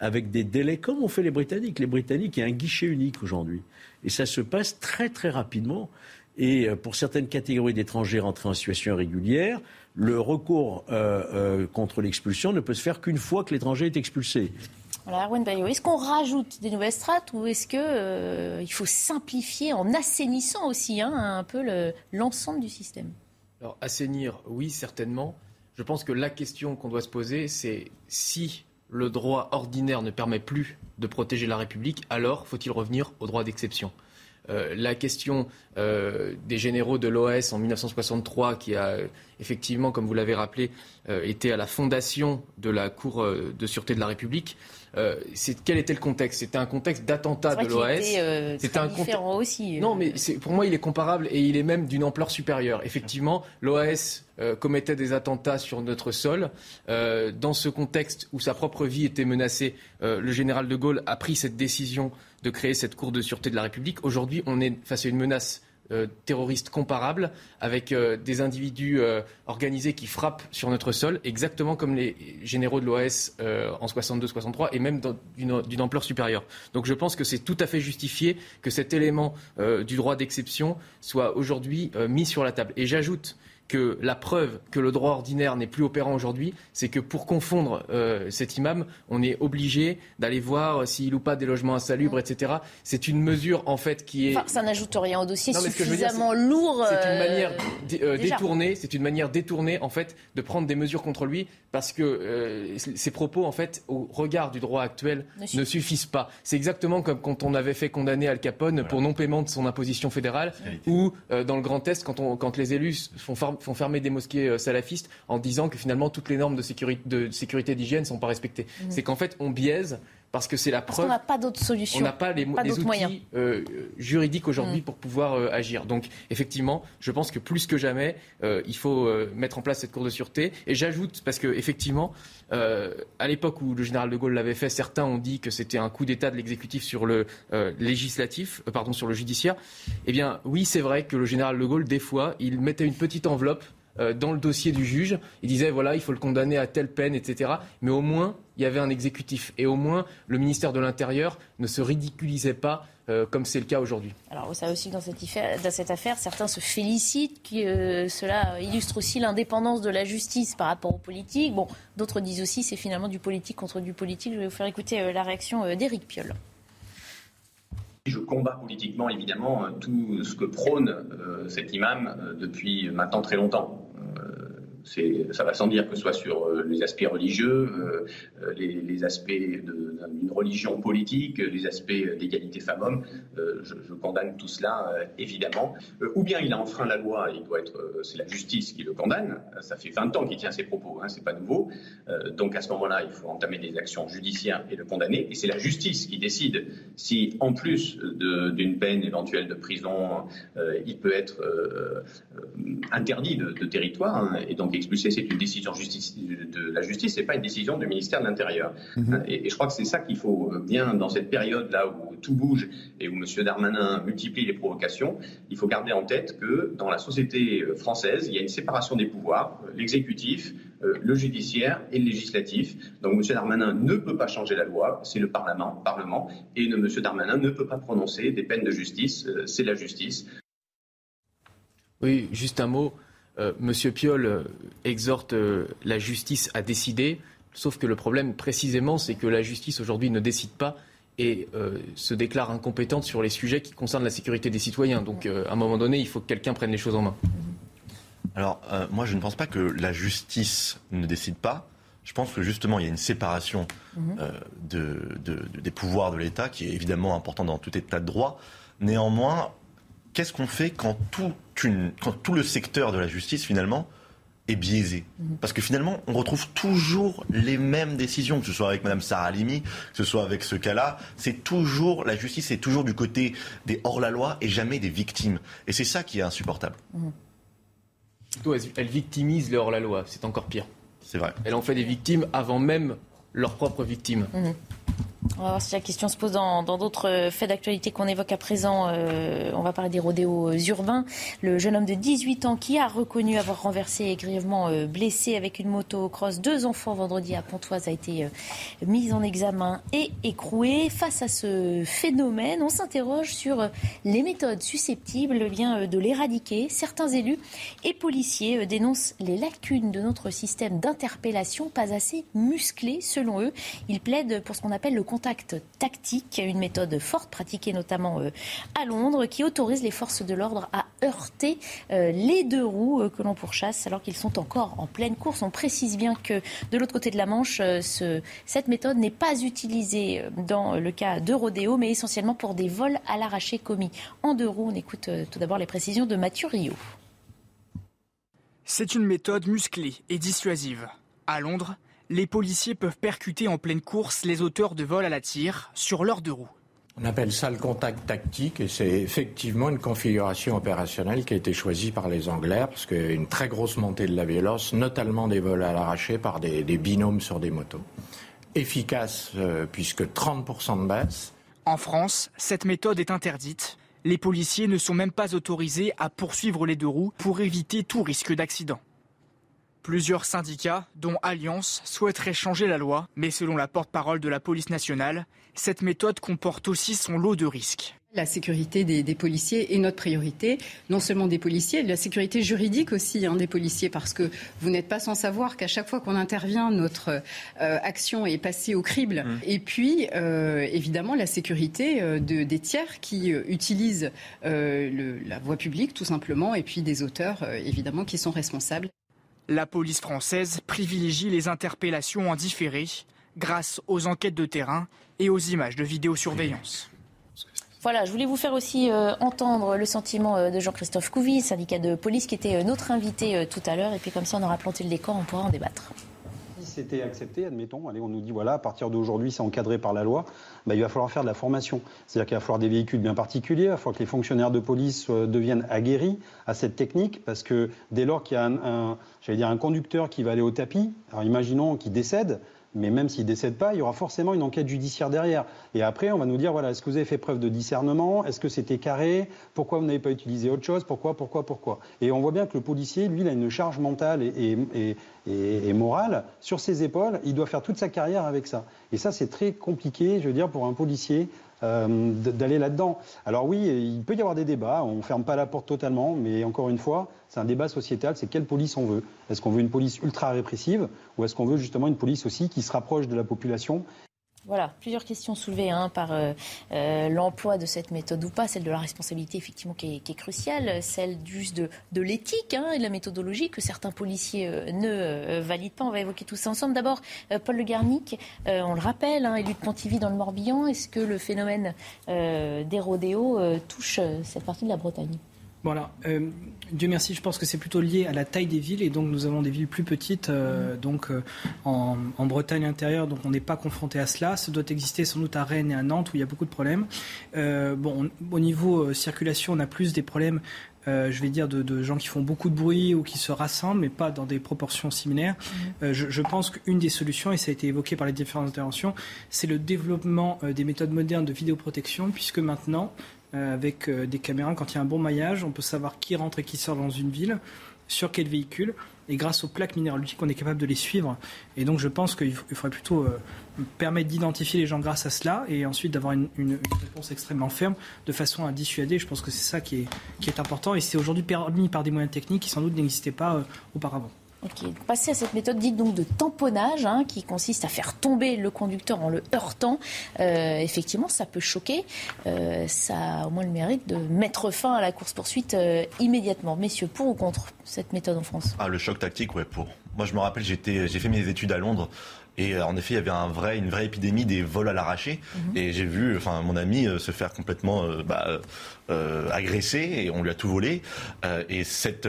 avec des délais comme ont fait les Britanniques. Les Britanniques, il y a un guichet unique aujourd'hui. Et ça se passe très très rapidement. Et euh, pour certaines catégories d'étrangers rentrés en situation irrégulière, le recours euh, contre l'expulsion ne peut se faire qu'une fois que l'étranger est expulsé. Est-ce qu'on rajoute des nouvelles strates ou est-ce qu'il euh, faut simplifier en assainissant aussi hein, un peu l'ensemble du système? Alors, assainir, oui, certainement. Je pense que la question qu'on doit se poser, c'est si le droit ordinaire ne permet plus de protéger la République, alors faut-il revenir au droit d'exception? Euh, la question euh, des généraux de l'OS en 1963, qui a effectivement, comme vous l'avez rappelé, été à la fondation de la Cour de sûreté de la République, euh, quel était le contexte? C'était un contexte d'attentat de l'OS. Euh, C'était un différent aussi. Euh. Non, mais pour moi, il est comparable et il est même d'une ampleur supérieure. Effectivement, l'OS commettait des attentats sur notre sol. dans ce contexte où sa propre vie était menacée, le général de Gaulle a pris cette décision de créer cette Cour de sûreté de la République. Aujourd'hui, on est face à une menace euh, terroristes comparables avec euh, des individus euh, organisés qui frappent sur notre sol, exactement comme les généraux de l'OAS en 62-63 et même d'une ampleur supérieure. Donc je pense que c'est tout à fait justifié que cet élément du droit d'exception soit aujourd'hui mis sur la table. Et j'ajoute que la preuve que le droit ordinaire n'est plus opérant aujourd'hui, c'est que pour confondre euh, cet imam, on est obligé d'aller voir s'il ou pas des logements insalubres, etc. C'est une mesure en fait qui est. Enfin, ça n'ajoute rien au dossier suffisamment lourd. C'est une manière euh, détournée. C'est une manière détournée en fait de prendre des mesures contre lui parce que euh, ces propos en fait au regard du droit actuel ne, suffisent pas. C'est exactement comme quand on avait fait condamner Al Capone pour non paiement de son imposition fédérale ou dans le Grand Est quand, on, quand les élus font font fermer des mosquées euh, salafistes en disant que finalement toutes les normes de sécurité, de sécurité d'hygiène ne sont pas respectées. Mhm. C'est qu'en fait, on biaise parce que c'est la preuve. On n'a pas d'autres solutions. On n'a pas les, outils euh, juridiques aujourd'hui mhm. pour pouvoir euh, agir. Donc, effectivement, je pense que plus que jamais, il faut mettre en place cette cour de sûreté. Et j'ajoute, parce que effectivement, à l'époque où le général de Gaulle l'avait fait, certains ont dit que c'était un coup d'État de l'exécutif sur le législatif, pardon, sur le judiciaire. Eh bien, oui, c'est vrai que le général de Gaulle, des fois, il mettait une petite enveloppe euh, dans le dossier du juge. Il disait voilà, il faut le condamner à telle peine, etc. Mais au moins, il y avait un exécutif. Et au moins, le ministère de l'Intérieur ne se ridiculisait pas euh, comme c'est le cas aujourd'hui. Alors, vous savez aussi dans cette, affaire, dans cette affaire, certains se félicitent que euh, cela illustre aussi l'indépendance de la justice par rapport aux politiques. Bon, d'autres disent aussi c'est finalement du politique contre du politique. Je vais vous faire écouter la réaction d'Éric Piolle. Je combats politiquement, évidemment, tout ce que prône cet imam depuis maintenant très longtemps ça va sans dire que ce soit sur euh, les aspects religieux, euh, euh, les, aspects d'une religion politique, les aspects d'égalité femmes-hommes. Je, condamne tout cela évidemment. ou bien il a enfreint la loi, il doit être, c'est la justice qui le condamne. Ça fait 20 ans qu'il tient ses propos, hein, c'est pas nouveau. donc à ce moment-là, il faut entamer des actions judiciaires et le condamner. Et c'est la justice qui décide si, en plus d'une peine éventuelle de prison, il peut être interdit de, territoire hein, et donc expulsé, c'est une décision justice, de la justice, c'est pas une décision du ministère de l'Intérieur. Mhm. Et, je crois que c'est ça qu'il faut bien, dans cette période-là où tout bouge et où M. Darmanin multiplie les provocations, il faut garder en tête que dans la société française, il y a une séparation des pouvoirs, l'exécutif, euh, le judiciaire et le législatif. Donc M. Darmanin ne peut pas changer la loi, c'est le Parlement, Parlement, et M. Darmanin ne peut pas prononcer des peines de justice, euh, c'est la justice. Oui, juste un mot. Euh, Monsieur Piolle euh, exhorte euh, la justice à décider, sauf que le problème précisément, c'est que la justice aujourd'hui ne décide pas et se déclare incompétente sur les sujets qui concernent la sécurité des citoyens. Donc à un moment donné, il faut que quelqu'un prenne les choses en main. Alors moi je ne pense pas que la justice ne décide pas. Je pense que justement, il y a une séparation mhm. des pouvoirs de l'État qui est évidemment important dans tout état de droit. Néanmoins, qu'est-ce qu'on fait quand tout, quand tout le secteur de la justice, finalement, est biaisé. Mhm. Parce que finalement, on retrouve toujours les mêmes décisions, que ce soit avec Mme Sarah Halimi, que ce soit avec ce cas-là. C'est toujours, la justice est toujours du côté des hors-la-loi et jamais des victimes. Et c'est ça qui est insupportable. Mhm. Elle victimise les hors-la-loi, c'est encore pire. C'est vrai. Elle en fait des victimes avant même leurs propres victimes. Mhm. On va voir si la question se pose dans d'autres faits d'actualité qu'on évoque à présent. Euh, on va parler des rodéos urbains. Le jeune homme de 18 ans qui a reconnu avoir renversé et grièvement euh, blessé avec une moto cross deux enfants vendredi à Pontoise a été euh, mis en examen et écroué. Face à ce phénomène, on s'interroge sur les méthodes susceptibles bien, de l'éradiquer. Certains élus et policiers dénoncent les lacunes de notre système d'interpellation, pas assez musclé selon eux. Ils plaident pour ce qu'on appelle le contact tactique, une méthode forte pratiquée notamment euh, à Londres qui autorise les forces de l'ordre à heurter euh, les deux roues euh, que l'on pourchasse alors qu'ils sont encore en pleine course. On précise bien que de l'autre côté de la Manche, cette méthode n'est pas utilisée dans le cas de rodéo, mais essentiellement pour des vols à l'arraché commis en deux roues. On écoute tout d'abord les précisions de Mathieu Rio. C'est une méthode musclée et dissuasive. À Londres, les policiers peuvent percuter en pleine course les auteurs de vol à la tire sur leurs deux roues. On appelle ça le contact tactique et c'est effectivement une configuration opérationnelle qui a été choisie par les Anglais parce qu'il y a une très grosse montée de la violence, notamment des vols à l'arraché par des, binômes sur des motos. Efficace euh, puisque 30% de baisse. En France, cette méthode est interdite. Les policiers ne sont même pas autorisés à poursuivre les deux roues pour éviter tout risque d'accident. Plusieurs syndicats, dont Alliance, souhaiteraient changer la loi, mais selon la porte-parole de la police nationale, cette méthode comporte aussi son lot de risques. La sécurité des, policiers est notre priorité, non seulement des policiers, la sécurité juridique aussi hein, des policiers, parce que vous n'êtes pas sans savoir qu'à chaque fois qu'on intervient, notre euh, action est passée au crible. Mmh. Et puis, euh, évidemment, la sécurité euh, de, des tiers qui utilisent la voie publique, tout simplement, et puis des auteurs, évidemment, qui sont responsables. La police française privilégie les interpellations en différé grâce aux enquêtes de terrain et aux images de vidéosurveillance. Voilà, je voulais vous faire aussi euh, entendre le sentiment euh, de Jean-Christophe Couvi, syndicat de police, qui était euh, notre invité tout à l'heure. Et puis comme ça, on aura planté le décor, on pourra en débattre c'était accepté, admettons, allez, on nous dit voilà, à partir d'aujourd'hui, c'est encadré par la loi, bah, il va falloir faire de la formation. C'est-à-dire qu'il va falloir des véhicules bien particuliers, il va falloir que les fonctionnaires de police euh, deviennent aguerris à cette technique, parce que dès lors qu'il y a dire, un conducteur qui va aller au tapis, alors imaginons qu'il décède, mais même s'il décède pas, il y aura forcément une enquête judiciaire derrière. Et après, on va nous dire, voilà, est-ce que vous avez fait preuve de discernement? Est-ce que c'était carré? Pourquoi vous n'avez pas utilisé autre chose? Pourquoi, pourquoi, pourquoi? Et on voit bien que le policier, lui, il a une charge mentale et, et, morale sur ses épaules. Il doit faire toute sa carrière avec ça. Et ça, c'est très compliqué, je veux dire, pour un policier d'aller là-dedans. Alors oui, il peut y avoir des débats, on ne ferme pas la porte totalement, mais encore une fois, c'est un débat sociétal, c'est quelle police on veut. Est-ce qu'on veut une police ultra répressive ou est-ce qu'on veut justement une police aussi qui se rapproche de la population voilà, plusieurs questions soulevées hein, par euh, euh, l'emploi de cette méthode ou pas, celle de la responsabilité effectivement qui est, cruciale, celle juste de, l'éthique hein, et de la méthodologie que certains policiers euh, ne valident pas. On va évoquer tout ça ensemble. D'abord, Paul Le Garnic, on le rappelle, élu de Pontivy dans le Morbihan, est-ce que le phénomène des rodéos touche cette partie de la Bretagne? Voilà. Euh, Dieu merci, je pense que c'est plutôt lié à la taille des villes et donc nous avons des villes plus petites, euh, mm. donc euh, en, Bretagne intérieure, donc on n'est pas confronté à cela. Ça doit exister sans doute à Rennes et à Nantes où il y a beaucoup de problèmes. bon, au niveau circulation, on a plus des problèmes. je vais dire, de, gens qui font beaucoup de bruit ou qui se rassemblent, mais pas dans des proportions similaires. Mm. Je, je, pense qu'une des solutions, et ça a été évoqué par les différentes interventions, c'est le développement des méthodes modernes de vidéoprotection, puisque maintenant, avec euh, des caméras. Quand il y a un bon maillage, on peut savoir qui rentre et qui sort dans une ville, sur quel véhicule. Et grâce aux plaques minéralogiques, on est capable de les suivre. Et donc je pense qu'il faudrait plutôt euh, permettre d'identifier les gens grâce à cela et ensuite d'avoir une, réponse extrêmement ferme de façon à dissuader. Je pense que c'est ça qui est, qui est important et c'est aujourd'hui permis par des moyens techniques qui sans doute n'existaient pas auparavant. Passer à cette méthode dite donc de tamponnage, hein, qui consiste à faire tomber le conducteur en le heurtant. Euh, effectivement, ça peut choquer. Euh, ça a au moins le mérite de mettre fin à la course-poursuite euh, immédiatement. Messieurs, pour ou contre cette méthode en France? Ah, le choc tactique, ouais, pour. Moi, je me rappelle, j'ai fait mes études à Londres. Et euh, en effet, il y avait un vrai, une vraie épidémie des vols à l'arraché. Mhm. Et j'ai vu, enfin, mon ami euh, se faire complètement euh, bah, agresser et on lui a tout volé. et cette,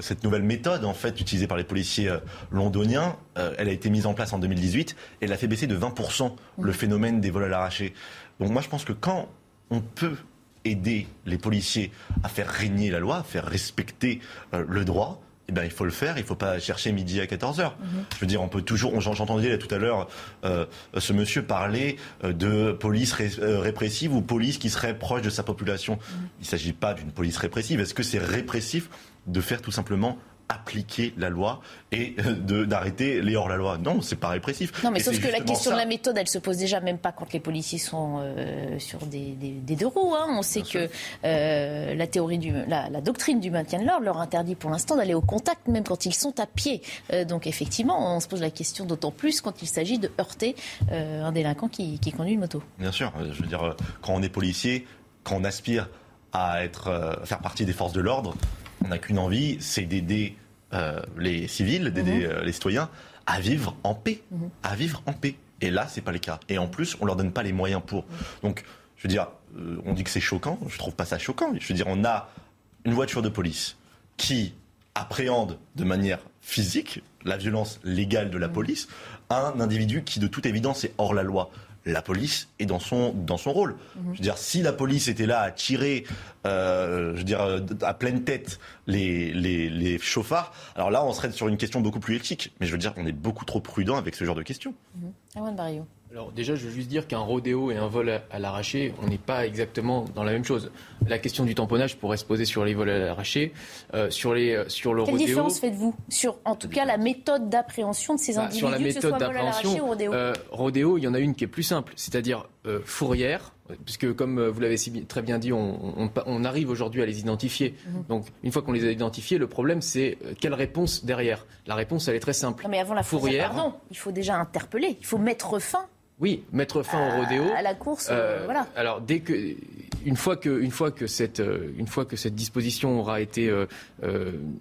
cette nouvelle méthode, en fait, utilisée par les policiers londoniens, elle a été mise en place en 2018 et elle a fait baisser de 20% le phénomène des vols à l'arraché. Donc moi, je pense que quand on peut aider les policiers à faire régner la loi, à faire respecter le droit, eh ben, il faut le faire. Il ne faut pas chercher midi à 14 h mhm. Je veux dire, on peut toujours. J'entendais tout à l'heure euh, ce monsieur parler euh, de police euh, répressive ou police qui serait proche de sa population. Mhm. Il ne s'agit pas d'une police répressive. Est-ce que c'est répressif de faire tout simplement appliquer la loi et euh, d'arrêter les hors-la-loi. Non, c'est pas répressif. Non, mais sauf que la question de la méthode, elle se pose déjà même pas quand les policiers sont euh, sur des, deux roues. Hein. On sait que euh, la théorie du, la, doctrine du maintien de l'ordre leur interdit pour l'instant d'aller au contact, même quand ils sont à pied. donc effectivement, on se pose la question d'autant plus quand il s'agit de heurter un délinquant qui, qui, conduit une moto. Bien sûr, je veux dire, quand on est policier, quand on aspire à être, faire partie des forces de l'ordre, on n'a qu'une envie, c'est d'aider euh, les civils, d'aider mhm. euh, les citoyens à vivre en paix, mhm. à vivre en paix. Et là, c'est pas le cas. Et en plus, on leur donne pas les moyens pour. Mhm. Donc, je veux dire, euh, on dit que c'est choquant. Je trouve pas ça choquant. Je veux dire, on a une voiture de police qui appréhende de manière physique la violence légale de la police, un individu qui, de toute évidence, est hors la loi la police est dans son, dans son rôle. Mhm. Je veux dire, si la police était là à tirer, euh, je veux dire, à pleine tête les, les, chauffards, alors là, on serait sur une question beaucoup plus éthique. Mais je veux dire qu'on est beaucoup trop prudent avec ce genre de questions. Mhm. Alors déjà, je veux juste dire qu'un rodéo et un vol à, l'arraché, on n'est pas exactement dans la même chose. La question du tamponnage pourrait se poser sur les vols à l'arraché, euh, sur les euh, sur le Quelle différence faites-vous sur, en tout cas, la méthode d'appréhension de ces bah, individus, sur la méthode d'appréhension, rodéo? euh, Rodéo, il y en a une qui est plus simple, c'est-à-dire fourrière, puisque comme vous l'avez très bien dit, on, on, arrive aujourd'hui à les identifier. Mhm. Donc une fois qu'on les a identifiés, le problème c'est quelle réponse derrière? La réponse, elle est très simple. Non, mais avant la fourrière, pardon, il faut déjà interpeller, il faut mettre fin oui, mettre fin au rodéo. À la course, euh, voilà. Alors dès que une fois que une fois que cette euh, une fois que cette disposition aura été euh,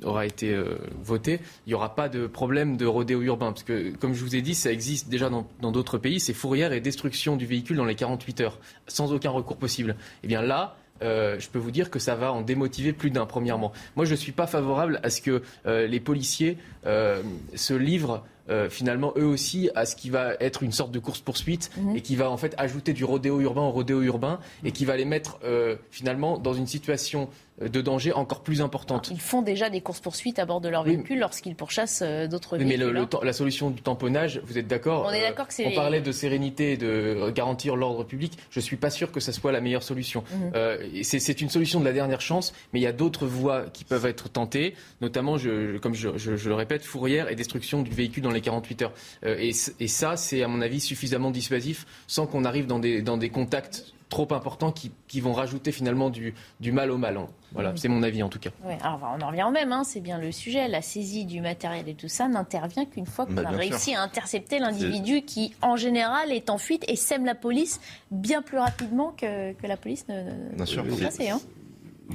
aura été votée, il n'y aura pas de problème de rodéo urbain parce que comme je vous ai dit, ça existe déjà dans d'autres pays, c'est fourrière et destruction du véhicule dans les 48 heures sans aucun recours possible. Eh bien là, je peux vous dire que ça va en démotiver plus d'un, premièrement. Moi, je ne suis pas favorable à ce que les policiers se livrent euh, finalement eux aussi à ce qui va être une sorte de course-poursuite mhm. et qui va en fait ajouter du rodéo urbain au rodéo urbain et qui va les mettre euh, finalement dans une situation de danger encore plus importante. Ils font déjà des courses-poursuites à bord de leur véhicule lorsqu'ils pourchassent euh, d'autres véhicules. Mais le, hein. la solution du tamponnage, vous êtes d'accord On est d'accord que c'est. On parlait de sérénité et de garantir l'ordre public. Je ne suis pas sûr que ce soit la meilleure solution. Mhm. Euh, c'est une solution de la dernière chance, mais il y a d'autres voies qui peuvent être tentées, notamment, je, comme je, le répète, fourrière et destruction du véhicule dans les 48 heures. Euh, et, et, ça, c'est à mon avis suffisamment dissuasif sans qu'on arrive dans des, dans des contacts trop importants qui, qui, vont rajouter finalement du, du mal au mal. Voilà, c'est mon avis en tout cas. alors on en revient au même, hein, c'est bien le sujet. La saisie du matériel et tout ça n'intervient qu'une fois qu'on bah, a réussi à intercepter l'individu qui, en général, est en fuite et sème la police bien plus rapidement que, que la police ne, bien sûr, hein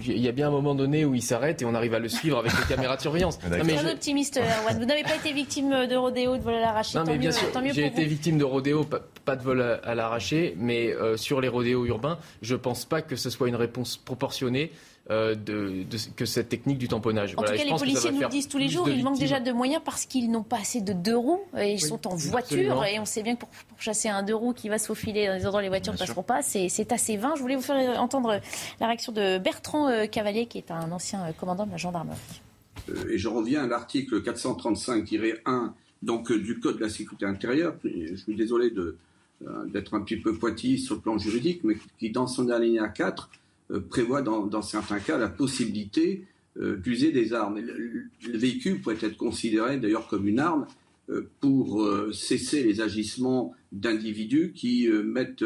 il y a bien un moment donné où il s'arrête et on arrive à le suivre avec les caméras de surveillance. Je suis un optimiste, Erwan. Vous n'avez pas été victime de rodéo, de vol à l'arraché. Non, mais bien sûr, j'ai été victime de rodéo, pas, de vol à, l'arraché, mais euh, sur les rodéos urbains, je ne pense pas que ce soit une réponse proportionnée. Euh, de, que cette technique du tamponnage. En tout cas, les policiers nous le disent tous les jours, ils manquent déjà de moyens parce qu'ils n'ont pas assez de deux roues et ils sont en voiture. Et on sait bien que pour, chasser un deux roues qui va se faufiler dans les endroits où les voitures ne passeront pas, c'est assez vain. Je voulais vous faire entendre la réaction de Bertrand euh, Cavalier, qui est un ancien euh, commandant de la gendarmerie. Et je reviens à l'article 435-1 donc du Code de la sécurité intérieure. Je suis désolé d'être un petit peu pointillé sur le plan juridique, mais qui, dans son alinéa 4, euh, prévoit dans, certains cas la possibilité euh, d'user des armes. Le, véhicule pourrait être considéré d'ailleurs comme une arme euh, pour cesser les agissements d'individus qui mettent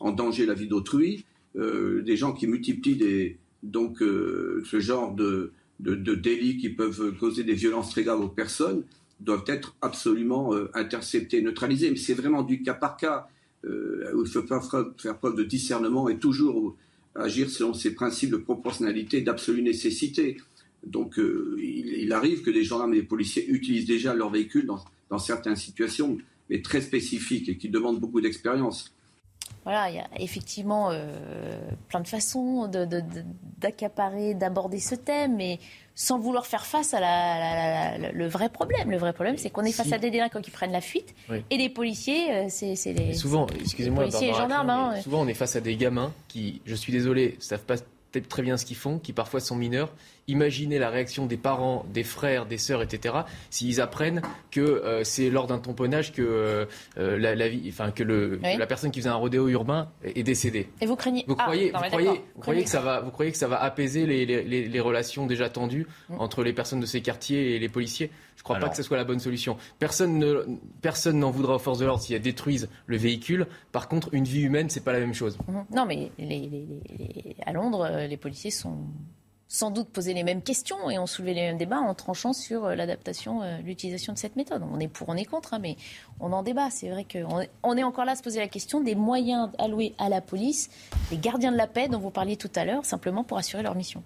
en danger la vie d'autrui, des gens qui multiplient donc ce genre de, de, délits qui peuvent causer des violences très graves aux personnes doivent être absolument interceptés, neutralisés. Mais c'est vraiment du cas par cas. où il faut faire preuve, de discernement et toujours agir selon ces principes de proportionnalité et d'absolue nécessité. Donc il, arrive que des gendarmes et des policiers utilisent déjà leur véhicule dans, dans certaines situations, mais très spécifiques et qui demandent beaucoup d'expérience. Voilà, il y a effectivement euh, plein de façons d'accaparer, d'aborder ce thème, sans vouloir faire face à la, le vrai problème. Le vrai problème, c'est qu'on est face à des délinquants qui prennent la fuite, et les policiers, euh, c'est les, souvent, excusez-moi, policiers et gendarmes. Hein, souvent, on est face à des gamins qui, je suis désolé, savent pas très bien ce qu'ils font, qui parfois sont mineurs. Imaginez la réaction des parents, des frères, des sœurs, etc. S'ils apprennent que euh, c'est lors d'un tamponnage que euh, euh, la, vie, enfin que, le, la personne qui faisait un rodéo urbain est décédée. Et vous craignez Vous croyez, vous, croyez, croyez que ça va, vous croyez que ça va apaiser les, les, les relations déjà tendues mm. entre les personnes de ces quartiers et les policiers? Je ne crois pas que ce soit la bonne solution. Personne ne, personne n'en voudra aux forces de l'ordre si elles détruisent le véhicule. Par contre, une vie humaine, c'est pas la même chose. Mm-hmm. Non, mais à Londres, les policiers sont sans doute posé les mêmes questions et ont soulevé les mêmes débats en tranchant sur euh, l'adaptation, euh, l'utilisation de cette méthode. On est pour, on est contre, hein, mais on en débat. C'est vrai qu'on est, encore là à se poser la question des moyens alloués à la police, les gardiens de la paix dont vous parliez tout à l'heure, simplement pour assurer leur mission.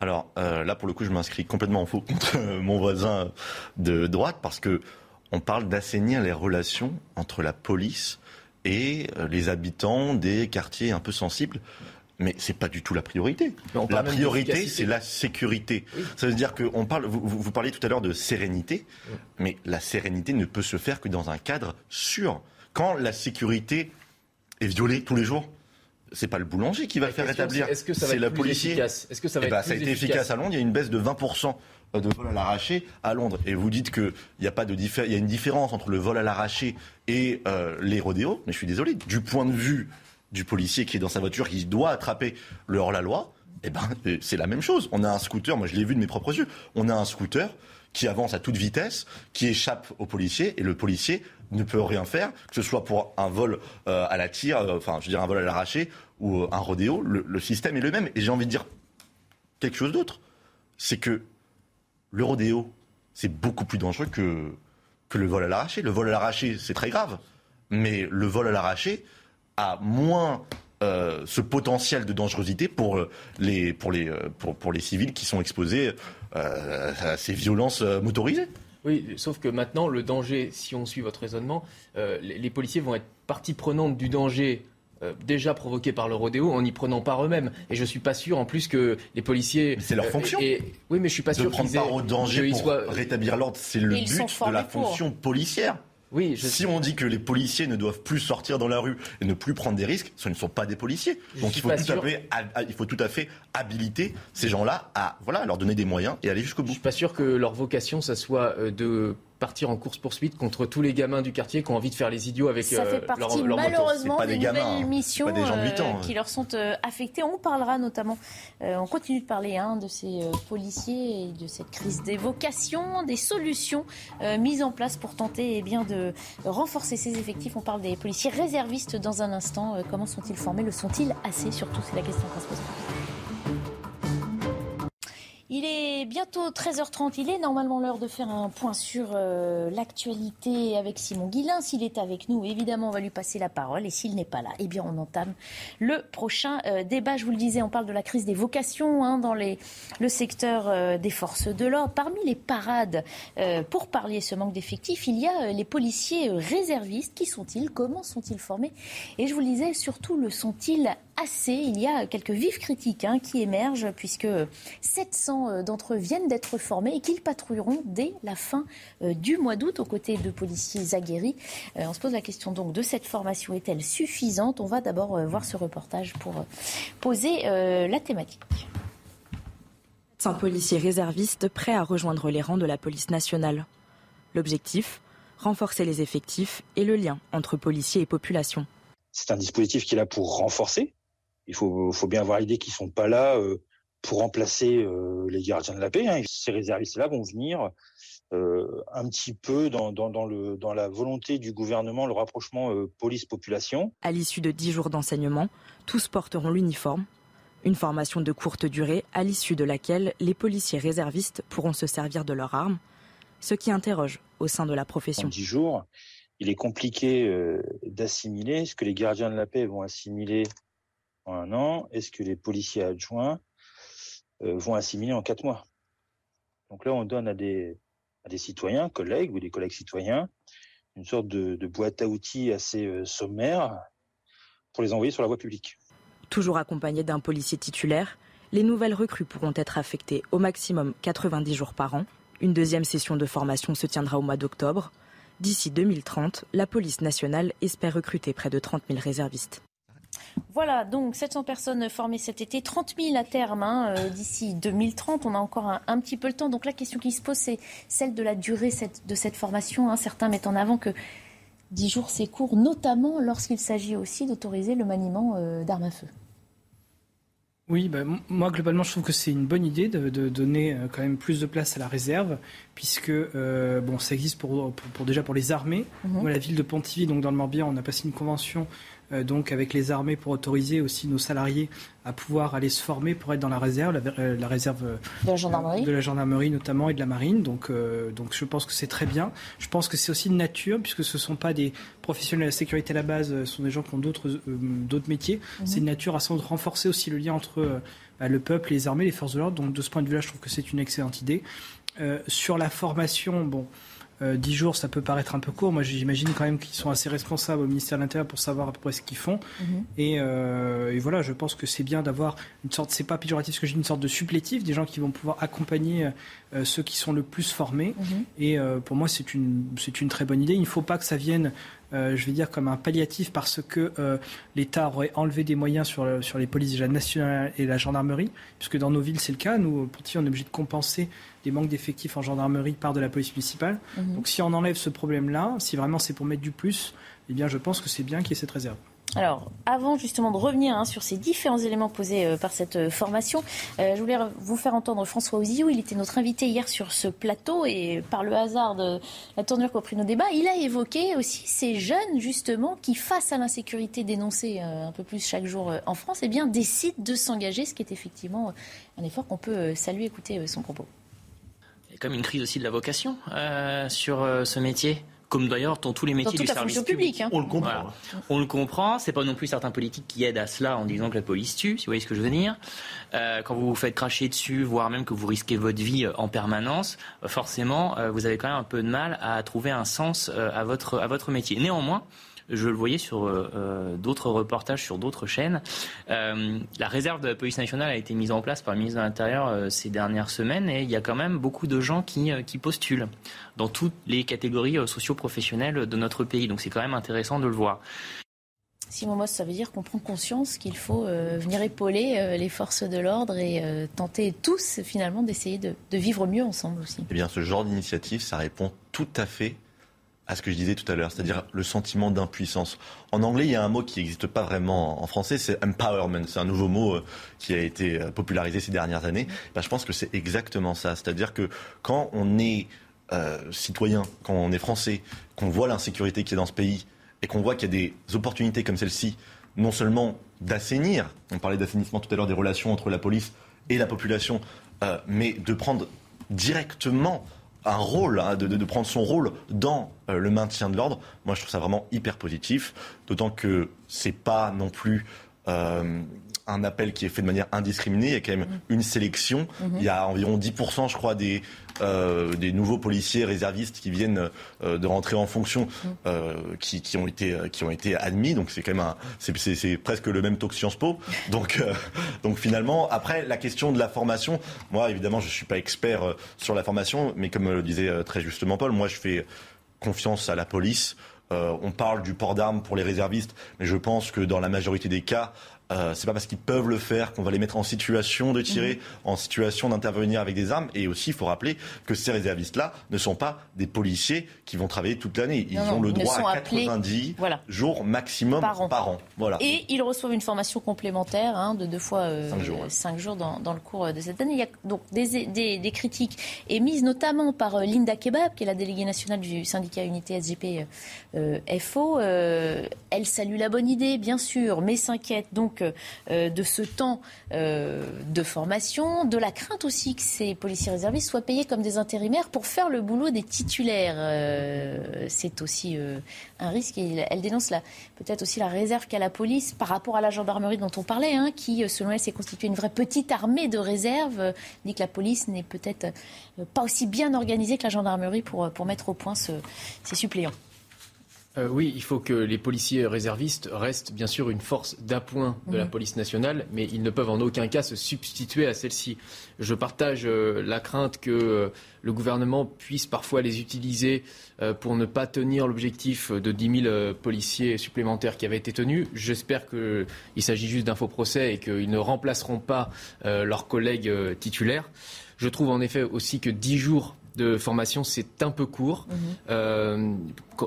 Alors euh, là, pour le coup, je m'inscris complètement en faux contre mon voisin de droite parce que on parle d'assainir les relations entre la police et les habitants des quartiers un peu sensibles. Mais c'est pas du tout la priorité. La priorité, c'est la sécurité. Ça veut dire que on parle. Vous, vous parliez tout à l'heure de sérénité, mais la sérénité ne peut se faire que dans un cadre sûr. Quand la sécurité est violée tous les jours, c'est pas le boulanger qui va le faire rétablir. Est-ce que ça va être policier. Que ça va eh ben, Ça a été efficace? à Londres. Il y a une baisse de 20% de vol à l'arraché à Londres. Et vous dites qu'il y a pas de il y a une différence entre le vol à l'arraché et euh, les rodéos. Mais je suis désolé. Du point de vue du policier qui est dans sa voiture, qui doit attraper le hors-la-loi, eh ben, euh, c'est la même chose. On a un scooter, moi je l'ai vu de mes propres yeux, on a un scooter qui avance à toute vitesse, qui échappe au policier, et le policier ne peut rien faire, que ce soit pour un vol euh, à la tire, euh, enfin je veux dire un vol à l'arraché ou un rodéo, le, système est le même. Et j'ai envie de dire quelque chose d'autre, c'est que le rodéo, c'est beaucoup plus dangereux que, que le vol à l'arraché. Le vol à l'arraché, c'est très grave, mais le vol à l'arraché, a moins euh, ce potentiel de dangerosité pour euh, les, pour les, euh, pour, pour les civils qui sont exposés à ces violences motorisées. Oui, sauf que maintenant, le danger, si on suit votre raisonnement, les, policiers vont être partie prenante du danger déjà provoqué par le rodéo en y prenant part eux-mêmes. Et je suis pas sûr en plus que les policiers. C'est leur fonction. Et, oui, mais je suis pas de sûr prendre part au danger pour rétablir l'ordre. C'est le but de la fonction policière. Oui, Si on dit que les policiers ne doivent plus sortir dans la rue et ne plus prendre des risques, ce ne sont pas des policiers. Donc il faut, tout à fait, il faut tout à fait habiliter ces gens-là à voilà, leur donner des moyens et aller jusqu'au bout. Je suis pas sûr que leur vocation, ça soit euh, de partir en course-poursuite contre tous les gamins du quartier qui ont envie de faire les idiots avec Ça fait euh, partie malheureusement des, nouvelles hein. missions euh, hein. qui leur sont euh, affectées. On parlera notamment, on continue de parler hein, de ces policiers et de cette crise des vocations, des solutions mises en place pour tenter eh bien, de renforcer ces effectifs. On parle des policiers réservistes dans un instant. comment sont-ils formés? Le sont-ils assez? Surtout, c'est la question qu'on se pose. Il est bientôt 13h30. Il est normalement l'heure de faire un point sur euh, l'actualité avec Simon Guillain. S'il est avec nous, évidemment, on va lui passer la parole. Et s'il n'est pas là, eh bien, on entame le prochain euh, débat. Je vous le disais, on parle de la crise des vocations hein, dans le secteur euh, des forces de l'ordre. Parmi les parades pour parler ce manque d'effectifs, il y a les policiers réservistes. Qui sont-ils? Comment sont-ils formés? Et je vous le disais, surtout, le sont-ils assez Il y a quelques vives critiques hein, qui émergent puisque 700 euh, d'entre eux viennent d'être formés et qu'ils patrouilleront dès la fin euh, du mois d'août aux côtés de policiers aguerris. Euh, on se pose la question donc de cette formation est-elle suffisante? On va d'abord voir ce reportage pour poser la thématique. Un policier réserviste prêt à rejoindre les rangs de la police nationale. L'objectif renforcer les effectifs et le lien entre policiers et population. C'est un dispositif qui est là pour renforcer. Il faut, bien avoir l'idée qu'ils ne sont pas là pour remplacer euh, les gardiens de la paix. Hein. Ces réservistes-là vont venir euh, un petit peu dans, le, dans la volonté du gouvernement, le rapprochement euh, police-population. À l'issue de dix jours d'enseignement, tous porteront l'uniforme. Une formation de courte durée à l'issue de laquelle les policiers réservistes pourront se servir de leurs armes, ce qui interroge au sein de la profession. En dix jours, il est compliqué euh, d'assimiler ce que les gardiens de la paix vont assimiler un an et ce que les policiers adjoints euh, vont assimiler en quatre mois? Donc là, on donne à des, citoyens, collègues ou des collègues citoyens, une sorte de, de boîte à outils assez euh, sommaire pour les envoyer sur la voie publique. Toujours accompagnés d'un policier titulaire, les nouvelles recrues pourront être affectées au maximum 90 jours par an. Une deuxième session de formation se tiendra au mois d'octobre. D'ici 2030, la police nationale espère recruter près de 30 000 réservistes. Voilà, donc 700 personnes formées cet été, 30 000 à terme hein, euh, d'ici 2030. On a encore un, petit peu le temps. Donc la question qui se pose, c'est celle de la durée de cette formation. Hein. Certains mettent en avant que 10 jours, c'est court, notamment lorsqu'il s'agit aussi d'autoriser le maniement euh, d'armes à feu. Oui, bah, moi globalement je trouve que c'est une bonne idée de, donner euh, quand même plus de place à la réserve, puisque bon ça existe pour, déjà pour les armées. Mhm. la ville de Pontivy, donc dans le Morbihan, on a passé une convention donc avec les armées pour autoriser aussi nos salariés à pouvoir aller se former pour être dans la réserve, la, euh, réserve euh, de la gendarmerie, de la gendarmerie notamment et de la marine. Donc, donc je pense que c'est très bien. Je pense que c'est aussi de nature puisque ce ne sont pas des professionnels de la sécurité à la base, ce sont des gens qui ont d'autres d'autres métiers. Mhm. C'est de nature à sans doute renforcer aussi le lien entre bah, le peuple, les armées, les forces de l'ordre. Donc de ce point de vue-là, je trouve que c'est une excellente idée. sur la formation, bon. Euh, dix jours, ça peut paraître un peu court. Moi, j'imagine quand même qu'ils sont assez responsables au ministère de l'Intérieur pour savoir à peu près ce qu'ils font. Mhm. Euh, et, voilà, je pense que c'est bien d'avoir une sorte, c'est pas péjoratif ce que je dis, une sorte de supplétif, des gens qui vont pouvoir accompagner euh, ceux qui sont le plus formés. Mhm. Et pour moi, c'est une, c'est une très bonne idée. Il ne faut pas que ça vienne je vais dire, comme un palliatif parce que l'État aurait enlevé des moyens sur, sur les polices déjà nationales et la gendarmerie, puisque dans nos villes, c'est le cas. Nous, pour on est obligé de compenser des manques d'effectifs en gendarmerie par de la police municipale. Mhm. Donc si on enlève ce problème-là, si vraiment c'est pour mettre du plus, eh bien je pense que c'est bien qu'il y ait cette réserve. Alors, avant justement de revenir hein, sur ces différents éléments posés euh, par cette euh, formation, euh, je voulais vous faire entendre François Ozillou. Il était notre invité hier sur ce plateau et par le hasard de la tournure qu'a pris nos débats, il a évoqué aussi ces jeunes justement qui, face à l'insécurité dénoncée un peu plus chaque jour en France, eh bien, décident de s'engager, ce qui est effectivement un effort qu'on peut saluer. Écouter son propos comme une crise aussi de la vocation euh, sur euh, ce métier comme d'ailleurs dans tous les métiers du service public. Hein. On le comprend. On le comprend. C'est pas non plus certains politiques qui aident à cela en disant que la police tue, si vous voyez ce que je veux dire. Euh, quand vous vous faites cracher dessus, voire même que vous risquez votre vie en permanence, forcément, vous avez quand même un peu de mal à trouver un sens à votre à votre métier. Néanmoins, je le voyais sur euh, euh, d'autres reportages sur d'autres chaînes. Euh, la réserve de la police nationale a été mise en place par le ministre de l'Intérieur ces dernières semaines et il y a quand même beaucoup de gens qui, qui postulent dans toutes les catégories socio-professionnelles de notre pays. Donc c'est quand même intéressant de le voir. Simon Moss, ça veut dire qu'on prend conscience qu'il faut venir épauler les forces de l'ordre et tenter tous finalement d'essayer de, de, vivre mieux ensemble aussi. Eh bien, ce genre d'initiative, ça répond tout à fait à ce que je disais tout à l'heure, c'est-à-dire le sentiment d'impuissance. En anglais, il y a un mot qui n'existe pas vraiment en français, c'est empowerment. C'est un nouveau mot euh, qui a été euh, popularisé ces dernières années. Ben, je pense que c'est exactement ça. C'est-à-dire que quand on est euh, citoyen, quand on est français, qu'on voit l'insécurité qui est dans ce pays et qu'on voit qu'il y a des opportunités comme celle-ci, non seulement d'assainir, on parlait d'assainissement tout à l'heure des relations entre la police et la population, mais de prendre directement un rôle, hein, de, prendre son rôle dans euh, le maintien de l'ordre. Moi, je trouve ça vraiment hyper positif, d'autant que c'est pas non plus euh, un appel qui est fait de manière indiscriminée. Il y a quand même mm-hmm. une sélection. Mm-hmm. Il y a environ 10%, je crois, des, euh, des nouveaux policiers réservistes qui viennent euh, de rentrer en fonction, mm. euh, qui, qui, ont été, qui ont été admis. Donc c'est quand même un, c'est, presque le même taux que Sciences Po. Donc, donc finalement, après la question de la formation, moi évidemment je suis pas expert sur la formation, mais comme le disait très justement Paul, moi je fais confiance à la police. on parle du port d'armes pour les réservistes, mais je pense que dans la majorité des cas, euh, c'est pas parce qu'ils peuvent le faire qu'on va les mettre en situation de tirer, mhm. en situation d'intervenir avec des armes. Et aussi, il faut rappeler que ces réservistes-là ne sont pas des policiers qui vont travailler toute l'année. Ils ont le droit à 90 jours maximum par an. Voilà. Et ils reçoivent une formation complémentaire hein, de deux fois euh, cinq jours, dans, le cours de cette année. Il y a donc des, critiques émises notamment par euh, Linda Kebab, qui est la déléguée nationale du syndicat Unité SGP FO. elle salue la bonne idée, bien sûr, mais s'inquiète donc donc de ce temps de formation, de la crainte aussi que ces policiers réservistes soient payés comme des intérimaires pour faire le boulot des titulaires. C'est aussi un risque elle dénonce peut-être aussi la réserve qu'a la police par rapport à la gendarmerie dont on parlait, hein, qui selon elle s'est constituée une vraie petite armée de réserve, dit que la police n'est peut-être pas aussi bien organisée que la gendarmerie pour, mettre au point ce, ces suppléants. Euh, oui, il faut que les policiers réservistes restent bien sûr une force d'appoint de la mhm. police nationale, mais ils ne peuvent en aucun cas se substituer à celle-ci. Je partage euh, la crainte que euh, le gouvernement puisse parfois les utiliser pour ne pas tenir l'objectif de 10 000 policiers supplémentaires qui avait été tenu. J'espère qu'il s'agit juste d'un faux procès et qu'ils ne remplaceront pas leurs collègues titulaires. Je trouve en effet aussi que 10 jours de formation, c'est un peu court. Mhm. Euh,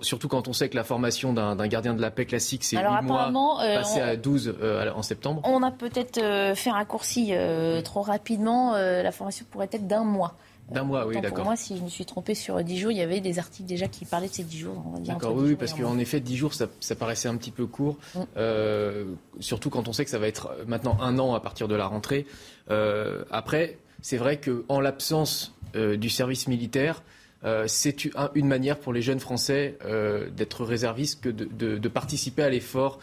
surtout quand on sait que la formation d'un gardien de la paix classique, c'est 8 mois, euh, passé à 12 euh, en septembre. On a peut-être fait un raccourci trop rapidement. la formation pourrait être d'un mois. D'un mois, oui, d'accord. Pour moi, si je me suis trompé sur 10 jours, il y avait des articles déjà qui parlaient de ces 10 jours. D'accord, oui, parce qu'en effet, 10 jours, ça, paraissait un petit peu court. Mm. surtout quand on sait que ça va être maintenant un an à partir de la rentrée. après, c'est vrai qu'en l'absence euh, du service militaire, euh, c'est une manière pour les jeunes Français euh, d'être réservistes que de, participer à l'effort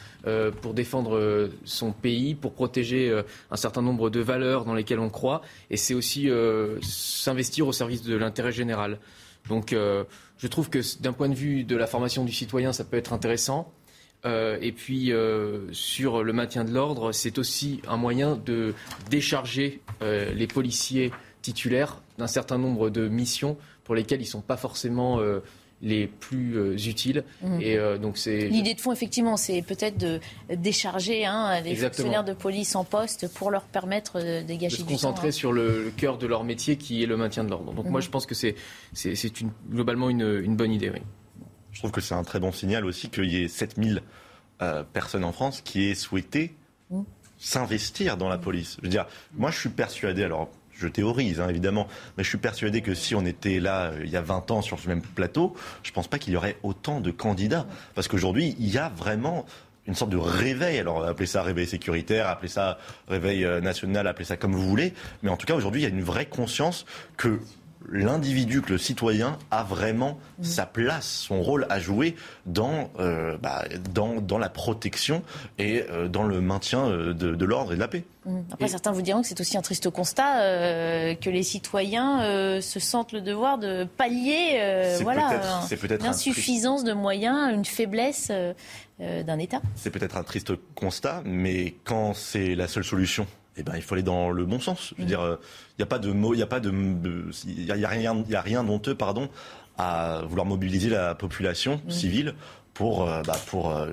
pour défendre son pays, pour protéger un certain nombre de valeurs dans lesquelles on croit. Et c'est aussi s'investir au service de l'intérêt général. Donc je trouve que d'un point de vue de la formation du citoyen, ça peut être intéressant. et puis sur le maintien de l'ordre, c'est aussi un moyen de décharger les policiers titulaires d'un certain nombre de missions pour lesquelles ils ne sont pas forcément euh, les plus euh, utiles. Mhm. Et euh, donc c'est l'idée de fond effectivement, c'est peut-être de décharger hein, les fonctionnaires de police en poste pour leur permettre de dégager de se du concentrer hein. sur le, cœur de leur métier qui est le maintien de l'ordre. Donc moi mhm. je pense que c'est c'est une, globalement une, une, bonne idée. Oui. Je trouve que c'est un très bon signal aussi qu'il y ait 7000 personnes en France qui aient souhaité mhm. s'investir dans la police. Je veux dire, moi je suis persuadé, alors je théorise hein, évidemment, mais je suis persuadé que si on était là euh, il y a 20 ans sur ce même plateau, je ne pense pas qu'il y aurait autant de candidats. Parce qu'aujourd'hui, il y a vraiment une sorte de réveil. Alors, appelez ça réveil sécuritaire, appelez ça réveil euh, national, appelez ça comme vous voulez. Mais en tout cas, aujourd'hui, il y a une vraie conscience que l'individu, que le citoyen a vraiment mmh. sa place, son rôle à jouer dans, euh, bah, dans, dans, la protection et euh, dans le maintien euh, de, de l'ordre et de la paix. Mmh. Après, certains vous diront que c'est aussi un triste constat que les citoyens se sentent le devoir de pallier voilà, l'insuffisance de moyens, une faiblesse d'un État. C'est peut-être un triste constat, mais quand c'est la seule solution eh ben, il faut aller dans le bon sens. Je veux mm. dire, il euh, n'y a pas de il y a pas de, il y, a rien, il y a rien d'honteux, pardon, à vouloir mobiliser la population mm. civile pour, euh, bah, pour euh,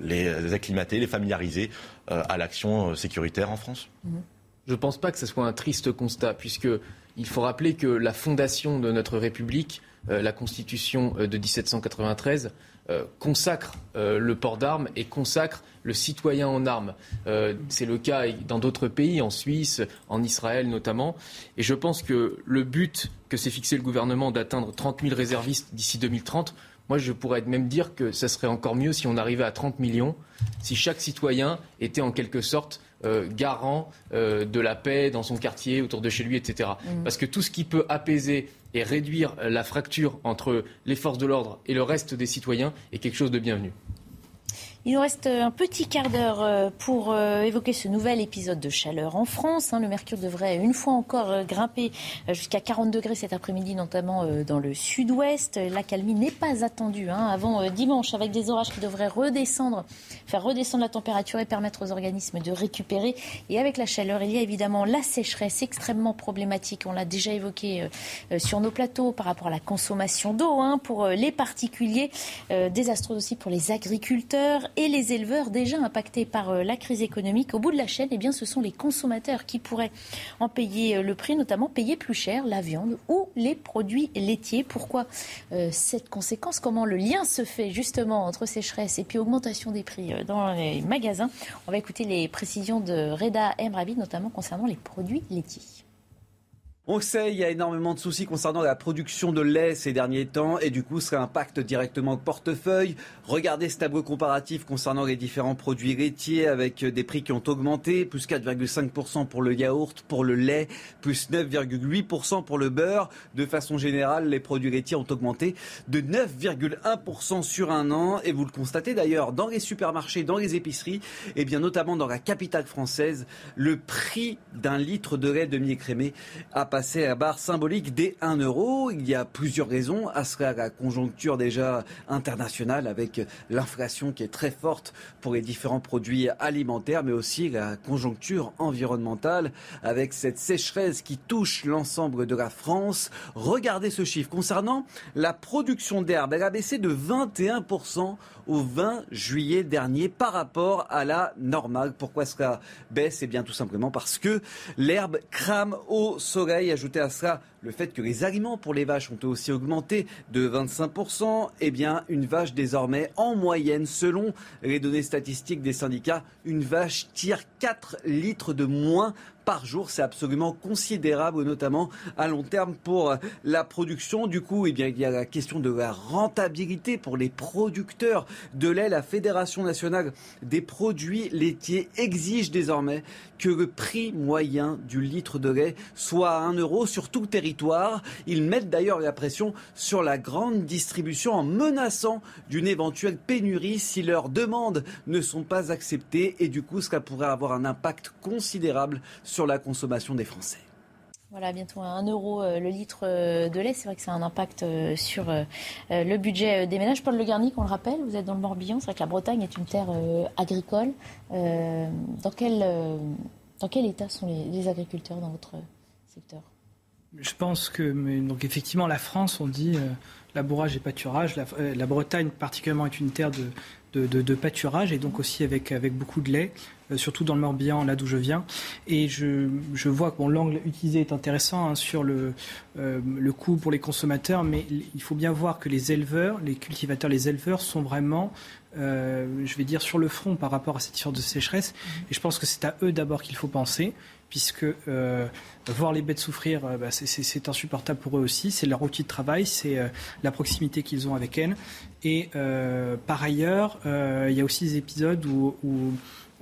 les acclimater, les familiariser à l'action sécuritaire en France. Mm. Je ne pense pas que ce soit un triste constat, puisque il faut rappeler que la fondation de notre République, la Constitution de 1793, euh, consacre euh, le port d'armes et consacre le citoyen en armes. Euh, c'est le cas dans d'autres pays, en Suisse, en Israël notamment. Et je pense que le but que s'est fixé le gouvernement d'atteindre 30 000 réservistes d'ici 2030, moi je pourrais même dire que ça serait encore mieux si on arrivait à 30 millions, si chaque citoyen était en quelque sorte garant de la paix dans son quartier, autour de chez lui, etc. Mmh. Parce que tout ce qui peut apaiser et réduire la fracture entre les forces de l'ordre et le reste des citoyens est quelque chose de bienvenu. Il nous reste un petit quart d'heure euh, pour euh, évoquer ce nouvel épisode de chaleur en France. Hein. Le mercure devrait une fois encore euh, grimper jusqu'à 40 degrés cet après-midi, notamment dans le sud-ouest. La calmie n'est pas attendue hein, avant dimanche, avec des orages qui devraient redescendre, faire redescendre la température et permettre aux organismes de récupérer. Et avec la chaleur, il y a évidemment la sécheresse extrêmement problématique. On l'a déjà évoqué sur nos plateaux par rapport à la consommation d'eau hein, pour les particuliers, désastreuse aussi pour les agriculteurs et les éleveurs déjà impactés par euh, la crise économique. Au bout de la chaîne, eh bien, ce sont les consommateurs qui pourraient en payer euh, le prix, notamment payer plus cher la viande ou les produits laitiers. Pourquoi euh, cette conséquence? Comment le lien se fait justement entre sécheresse et puis augmentation des prix dans les magasins? On va écouter les précisions de Reda Emrabi, notamment concernant les produits laitiers. On sait, il y a énormément de soucis concernant la production de lait ces derniers temps et du coup, ça impacte directement le portefeuille. Regardez ce tableau comparatif concernant les différents produits laitiers avec des prix qui ont augmenté, plus 4,5% pour le yaourt, pour le lait, plus 9,8% pour le beurre. De façon générale, les produits laitiers ont augmenté de 9,1% sur un an et vous le constatez d'ailleurs dans les supermarchés, dans les épiceries et bien notamment dans la capitale française, le prix d'un litre de lait demi-écrémé a passé à barre symbolique des 1 euro. Il y a plusieurs raisons à cela, la conjoncture déjà internationale avec l'inflation qui est très forte pour les différents produits alimentaires, mais aussi la conjoncture environnementale avec cette sécheresse qui touche l'ensemble de la France. Regardez ce chiffre concernant la production d'herbe. Elle a baissé de 21% au 20 juillet dernier par rapport à la normale. Pourquoi cela baisse? Eh bien tout simplement parce que l'herbe crame au soleil. Ajoutez à cela le fait que les aliments pour les vaches ont aussi augmenté de 25%, eh bien, une vache désormais, en moyenne, selon les données statistiques des syndicats, une vache tire 4 litres de moins par jour. C'est absolument considérable, notamment à long terme pour la production. Du coup, eh bien, il y a la question de la rentabilité pour les producteurs de lait. La Fédération nationale des produits laitiers exige désormais que le prix moyen du litre de lait soit à 1 euro sur tout le territoire. Ils mettent d'ailleurs la pression sur la grande distribution en menaçant d'une éventuelle pénurie si leurs demandes ne sont pas acceptées. Et du coup, cela pourrait avoir un impact considérable la consommation des Français. Voilà, bientôt à 1 euro euh, le litre euh, de lait. C'est vrai que ça a un impact euh, sur le budget des ménages. Paul Le Garnic, on le rappelle, vous êtes dans le Morbihan. C'est vrai que la Bretagne est une terre agricole. Dans quel, dans quel état sont les, agriculteurs dans votre secteur? Je pense que, donc effectivement, la France, on dit labourage et pâturage. La, Bretagne, particulièrement, est une terre de, de, pâturage et donc aussi avec, avec beaucoup de lait. Euh, surtout dans le Morbihan, là d'où je viens. Et je, je vois que l'angle utilisé est intéressant hein, sur le, euh, le coût pour les consommateurs, mais il faut bien voir que les éleveurs, les cultivateurs, les éleveurs sont vraiment, euh, je vais dire, sur le front par rapport à cette histoire de sécheresse. Et je pense que c'est à eux d'abord qu'il faut penser puisque voir les bêtes souffrir, bah, c'est insupportable pour eux aussi. C'est leur outil de travail, c'est la proximité qu'ils ont avec elles. Et par ailleurs, il y a aussi des épisodes où, où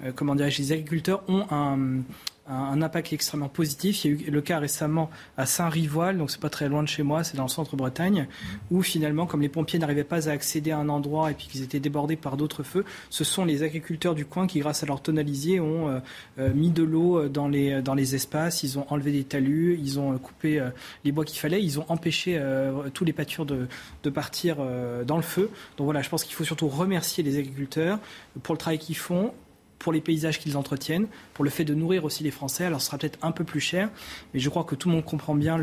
euh, comment dirais-je, les agriculteurs ont un, un, impact extrêmement positif. Il y a eu le cas récemment à Saint-Rivoal, donc c'est pas très loin de chez moi, c'est dans le centre Bretagne, où finalement, comme les pompiers n'arrivaient pas à accéder à un endroit et puis qu'ils étaient débordés par d'autres feux, ce sont les agriculteurs du coin qui, grâce à leur tonalisier, ont euh, euh, mis de l'eau dans les, dans les espaces, ils ont enlevé des talus, ils ont coupé les bois qu'il fallait, ils ont empêché tous les pâtures de partir dans le feu. Donc voilà, je pense qu'il faut surtout remercier les agriculteurs pour le travail qu'ils font, pour les paysages qu'ils entretiennent, pour le fait de nourrir aussi les Français. Alors ce sera peut-être un peu plus cher, mais je crois que tout le monde comprend bien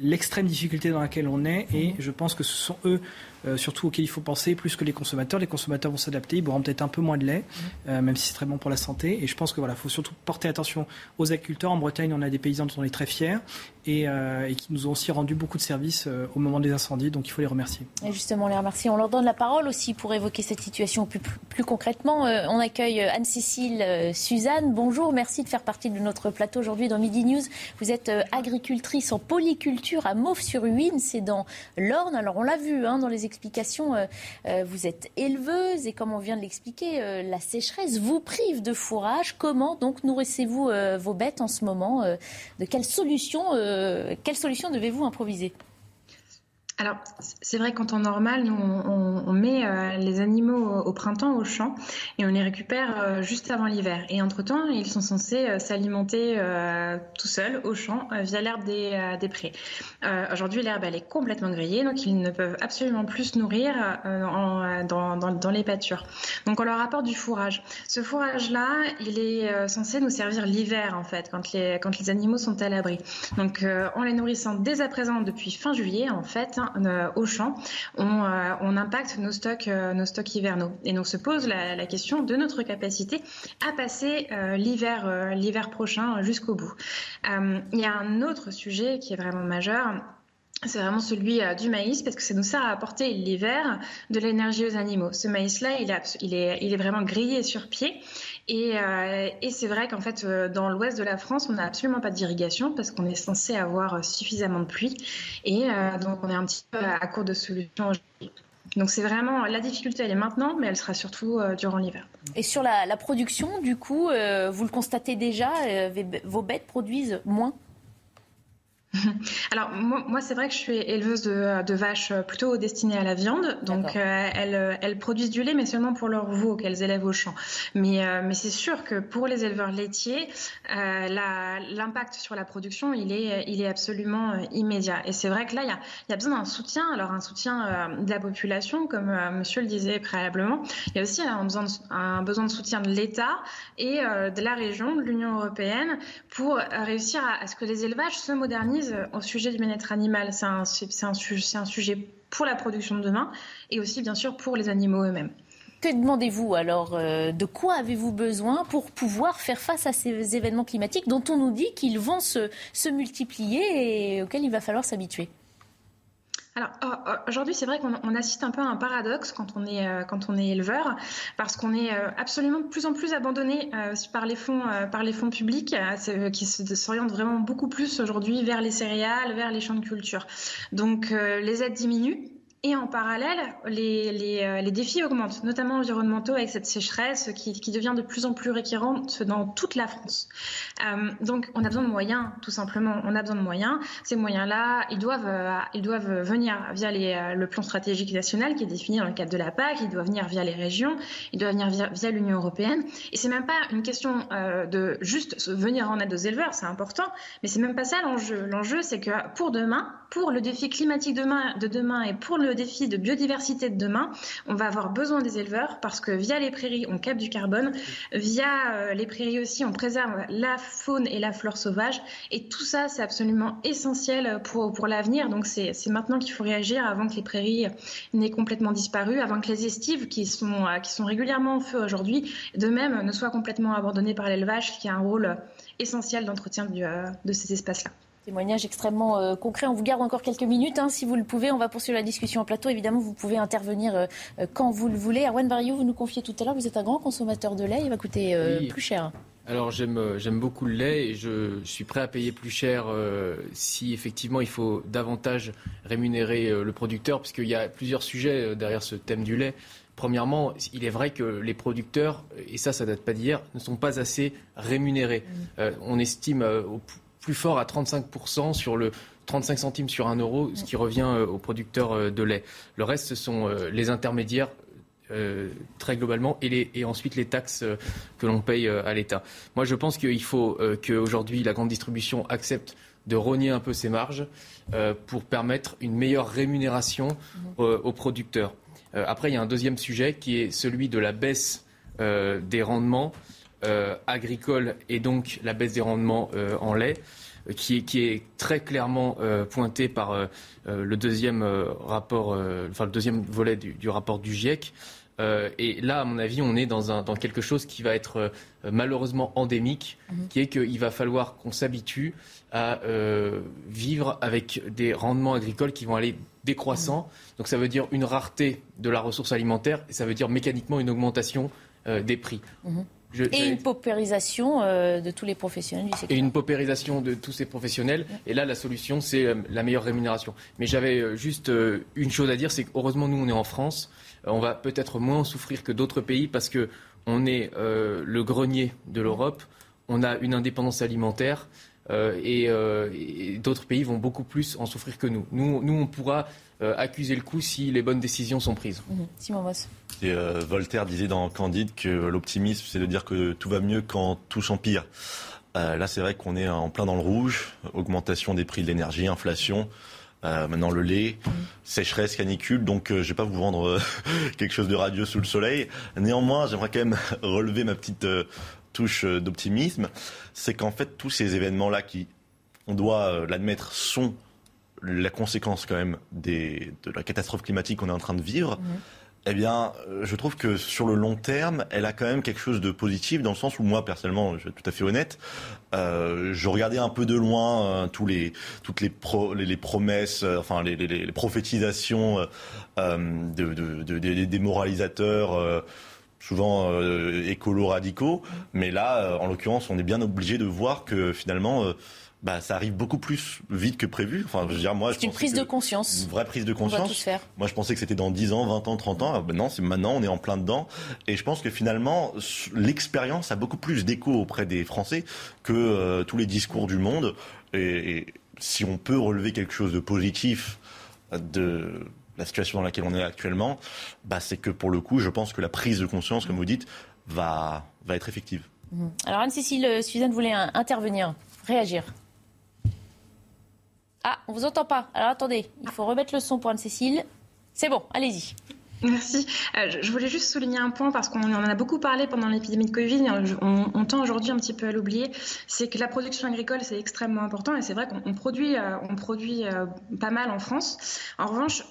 l'extrême difficulté dans laquelle on est et je pense que ce sont eux euh, surtout auxquels il faut penser plus que les consommateurs. Les consommateurs vont s'adapter, ils boiront peut-être un peu moins de lait, euh, même si c'est très bon pour la santé. Et je pense que voilà, faut surtout porter attention aux agriculteurs. En Bretagne, on a des paysans dont on est très fiers et, euh, qui nous ont aussi rendu beaucoup de services au moment des incendies. Donc il faut les remercier. Et justement, les remercier. On leur donne la parole aussi pour évoquer cette situation plus, concrètement. on accueille Anne-Cécile Suzanne. Bonjour, merci de faire partie de notre plateau aujourd'hui dans Midi News. Vous êtes agricultrice en polyculture à Mauves-sur-Huine, c'est dans l'Orne. Alors on l'a vu hein, dans les explication. Euh, euh, vous êtes éleveuse et comme on vient de l'expliquer, euh, la sécheresse vous prive de fourrage. Comment donc nourrissez-vous vos bêtes en ce moment De quelle solution, quelle solution devez-vous improviser? Alors, c'est vrai qu'en temps normal, nous, on, met euh, les animaux au, printemps au champ et on les récupère euh, juste avant l'hiver. Et entre-temps, ils sont censés euh, s'alimenter tout seuls au champ via l'herbe des, prés. Aujourd'hui, l'herbe, elle est complètement grillée, donc ils ne peuvent absolument plus se nourrir dans, dans, les pâtures. Donc, on leur apporte du fourrage. Ce fourrage-là, il est censé nous servir l'hiver, en fait, quand les, quand les animaux sont à l'abri. Donc, en les nourrissant dès à présent depuis fin juillet, en fait, euh, au champ, euh, on, impacte nos stocks, euh, nos stocks hivernaux. Et donc se pose la, question de notre capacité à passer l'hiver, l'hiver prochain jusqu'au bout. il y a un autre sujet qui est vraiment majeur c'est vraiment celui du maïs parce que ça nous sert à apporter l'hiver de l'énergie aux animaux. Ce maïs-là, il, est, il est vraiment grillé sur pied Et, et c'est vrai qu'en fait, dans l'ouest de la France, on n'a absolument pas d'irrigation parce qu'on est censé avoir suffisamment de pluie. Et donc, on est un petit peu à court de solutions. Donc c'est vraiment la difficulté, elle est maintenant, mais elle sera surtout euh, durant l'hiver. Et sur la, production, du coup, euh, vous le constatez déjà, euh, vos bêtes produisent moins? Alors moi, c'est vrai que je suis éleveuse de, vaches plutôt destinées à la viande, donc euh, elles, produisent du lait, mais seulement pour leurs veaux qu'elles élèvent au champ. Mais, euh, mais c'est sûr que pour les éleveurs laitiers, euh, l'impact sur la production, il est, il est absolument immédiat. Et c'est vrai que là, il y a, y a besoin d'un soutien, alors un soutien de la population, comme Monsieur le disait préalablement. Il y a aussi un besoin de, un besoin de soutien de l'État et de la région, de l'Union européenne, pour réussir à, à ce que les élevages se modernisent au sujet du bien-être animal. C'est un, sujet pour la production de demain et aussi, bien sûr, pour les animaux eux-mêmes. Que demandez-vous alors euh, De quoi avez-vous besoin pour pouvoir faire face à ces événements climatiques dont on nous dit qu'ils vont se multiplier et auxquels il va falloir s'habituer? Alors oh, oh, aujourd'hui, c'est vrai qu'on assiste un peu à un paradoxe quand on est euh, quand on est éleveur, parce qu'on est euh, absolument de plus en plus abandonné euh, par les fonds par les fonds publics qui s'orientent vraiment beaucoup plus aujourd'hui vers les céréales, vers les champs de culture. Donc les aides diminuent et en parallèle, euh, les, défis augmentent, notamment environnementaux avec cette sécheresse qui, devient de plus en plus récurrente dans toute la France. Euh, donc on a besoin de moyens, tout simplement. On a besoin de moyens. Ces moyens-là, ils doivent, euh, ils doivent venir via le plan stratégique national qui est défini dans le cadre de la PAC, ils doivent venir via les régions, ils doivent venir via, via l'Union européenne. Et c'est même pas une question de juste venir en aide aux éleveurs, c'est important, mais c'est même pas ça l'enjeu. L'enjeu, c'est que pour demain, pour le défi climatique de demain et pour le défi de biodiversité de demain, on va avoir besoin des éleveurs parce que via les prairies, on capte du carbone, via euh, les prairies aussi, on préserve la faune et la flore sauvage. Et tout ça, c'est absolument essentiel pour, pour l'avenir. Donc c'est maintenant qu'il faut réagir avant que les prairies n'aient complètement disparu, avant que les estives qui sont, euh, qui sont régulièrement en feu aujourd'hui, de même, ne soient complètement abandonnées par l'élevage qui a un rôle essentiel d'entretien euh, de ces espaces-là. Témoignage extrêmement euh, concret. On vous garde encore quelques minutes, hein, si vous le pouvez. On va poursuivre la discussion en plateau. Évidemment, vous pouvez intervenir euh, euh, quand vous le voulez. Erwan Barrio, vous nous confiez tout à l'heure, vous êtes un grand consommateur de lait. Il va coûter plus cher. Alors j'aime beaucoup le lait et je, suis prêt à payer plus cher si effectivement il faut davantage rémunérer le producteur, parce qu'il y a plusieurs sujets derrière ce thème du lait. Premièrement, il est vrai que les producteurs, et ça, ça date pas d'hier, ne sont pas assez rémunérés. Mmh. on estime au plus fort à 35% sur le 35 centimes sur 1 euro, ce qui revient euh, aux producteurs euh, de lait. Le reste, ce sont euh, les intermédiaires très globalement et, les, et, ensuite les taxes que l'on paye à l'État. Moi, je pense qu'il faut qu'aujourd'hui la grande distribution accepte de rogner un peu ses marges pour permettre une meilleure rémunération mmh. aux producteurs. après, il y a un deuxième sujet qui est celui de la baisse des rendements agricole et donc la baisse des rendements euh, en lait, euh, qui est, qui est très clairement pointée par le deuxième rapport, enfin le deuxième volet du, rapport du GIEC. et là, à mon avis, on est dans, un, dans quelque chose qui va être malheureusement endémique, mhm. qui est qu'il va falloir qu'on s'habitue à vivre avec des rendements agricoles qui vont aller décroissants. Mhm. Donc ça veut dire une rareté de la ressource alimentaire et ça veut dire mécaniquement une augmentation des prix. Et une paupérisation euh, de tous les professionnels du secteur. Et une paupérisation de tous ces professionnels. Et là, la solution, c'est euh, la meilleure rémunération. Mais j'avais euh, juste une chose à dire, c'est qu'heureusement, nous, on est en France. on va peut-être moins souffrir que d'autres pays parce que on est le grenier de l'Europe. On a une indépendance alimentaire. et, d'autres pays vont beaucoup plus en souffrir que nous. Nous, nous on pourra accuser le coup si les bonnes décisions sont prises. Mmh. Simon Moss. Et euh, Voltaire disait dans Candide que l'optimisme, c'est de dire que tout va mieux quand tout s'empire. Euh, là, c'est vrai qu'on est en plein dans le rouge. Augmentation des prix de l'énergie, inflation. Euh, maintenant le lait, sécheresse, canicule. Donc, je vais pas vous vendre quelque chose de radieux sous le soleil. Néanmoins, j'aimerais quand même relever ma petite touche d'optimisme. C'est qu'en fait, tous ces événements-là qui, on doit l'admettre, sont la conséquence quand même des, de la catastrophe climatique qu'on est en train de vivre. Mmh eh bien, euh, je trouve que sur le long terme, elle a quand même quelque chose de positif dans le sens où moi, personnellement, je vais être tout à fait honnête, euh, je regardais un peu de loin euh, tous les, toutes les, les, promesses, euh, enfin les, les, les prophétisations de, de, de, des moralisateurs souvent écolo radicaux. Mais là, en l'occurrence, on est bien obligé de voir que finalement bah, ça arrive beaucoup plus vite que prévu. Enfin, je veux dire, moi, c'est une prise de conscience. Une vraie prise de conscience. Moi, je pensais que c'était dans 10 ans, 20 ans, 30 ans. Ben non, c'est maintenant, on est en plein dedans. Et je pense que finalement, l'expérience a beaucoup plus d'écho auprès des Français que euh, tous les discours du monde. Et, si on peut relever quelque chose de positif de la situation dans laquelle on est actuellement, bah, c'est que pour le coup, je pense que la prise de conscience, comme vous dites, va, va être effective. Mmh. Alors Anne-Cécile euh, Suzanne voulait intervenir, réagir. Ah, on vous entend pas. Alors attendez, il faut remettre le son pour Anne-Cécile. C'est bon, allez-y. Merci. Euh, je voulais juste souligner un point parce qu'on en a beaucoup parlé pendant l'épidémie de Covid. On, on tend aujourd'hui un petit peu à l'oublier. C'est que la production agricole, c'est extrêmement important et c'est vrai qu'on produit, on produit euh, euh, pas mal en France. En revanche,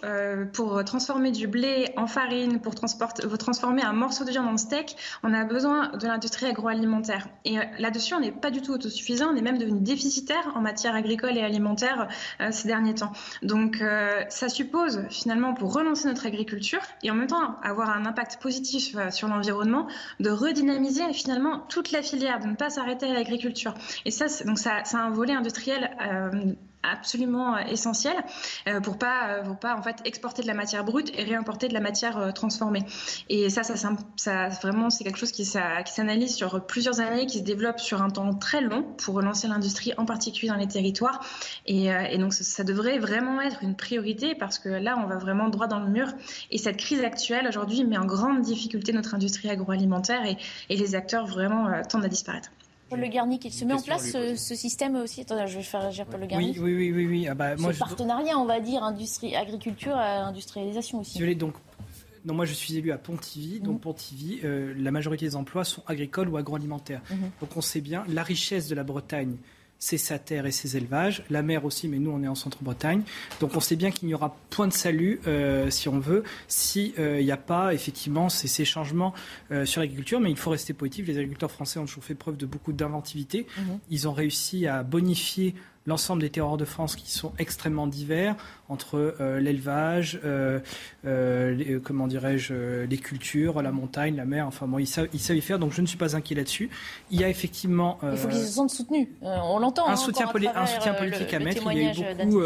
pour transformer du blé en farine, pour transformer un morceau de viande en steak, on a besoin de l'industrie agroalimentaire. Et là-dessus, on n'est pas du tout autosuffisant. On est même devenu déficitaire en matière agricole et alimentaire ces derniers temps. Donc, ça suppose finalement pour relancer notre agriculture et en même temps avoir un impact positif euh, sur l'environnement, de redynamiser finalement toute la filière, de ne pas s'arrêter à l'agriculture. Et ça, donc ça, a un volet industriel euh, absolument euh, essentiel euh, pour pas euh, pour pas en fait exporter de la matière brute et réimporter de la matière transformée. Et ça, ça, ça vraiment c'est quelque chose qui, qui s'analyse sur plusieurs années, qui se développe sur un temps très long pour relancer l'industrie, en particulier dans les territoires. Et, donc ça, devrait vraiment être une priorité parce que là, on va vraiment droit dans le mur. Et cette crise actuelle aujourd'hui met en grande difficulté notre industrie agroalimentaire et, et les acteurs vraiment tendent à disparaître. Paul Le Garnier, il se met en place ce, système aussi. Attendez, je vais faire réagir Paul Le Garnier. Oui, oui, oui, oui. Ah bah, ce partenariat, on va dire, industrie, agriculture, industrialisation aussi. Je donc. Non, moi je suis élu à Pontivy. Donc mhm. Pontivy, euh, la majorité des emplois sont agricoles ou agroalimentaires. Mhm. Donc on sait bien la richesse de la Bretagne c'est sa terre et ses élevages, la mer aussi, mais nous on est en centre-Bretagne. Donc on sait bien qu'il n'y aura point de salut, euh, si on veut, s'il euh, n'y a pas effectivement ces, changements euh, sur l'agriculture. Mais il faut rester positif. Les agriculteurs français ont toujours fait preuve de beaucoup d'inventivité. Mhm. Ils ont réussi à bonifier l'ensemble des terroirs de France qui sont extrêmement divers entre euh, l'élevage, euh, euh, comment dirais-je, les cultures, la montagne, la mer. Enfin bon, ils savent, y faire, donc je ne suis pas inquiet là-dessus. Il y a effectivement. il faut qu'ils se sentent soutenus. on l'entend. Un, hein, soutien, un soutien politique à mettre. Il y a eu beaucoup.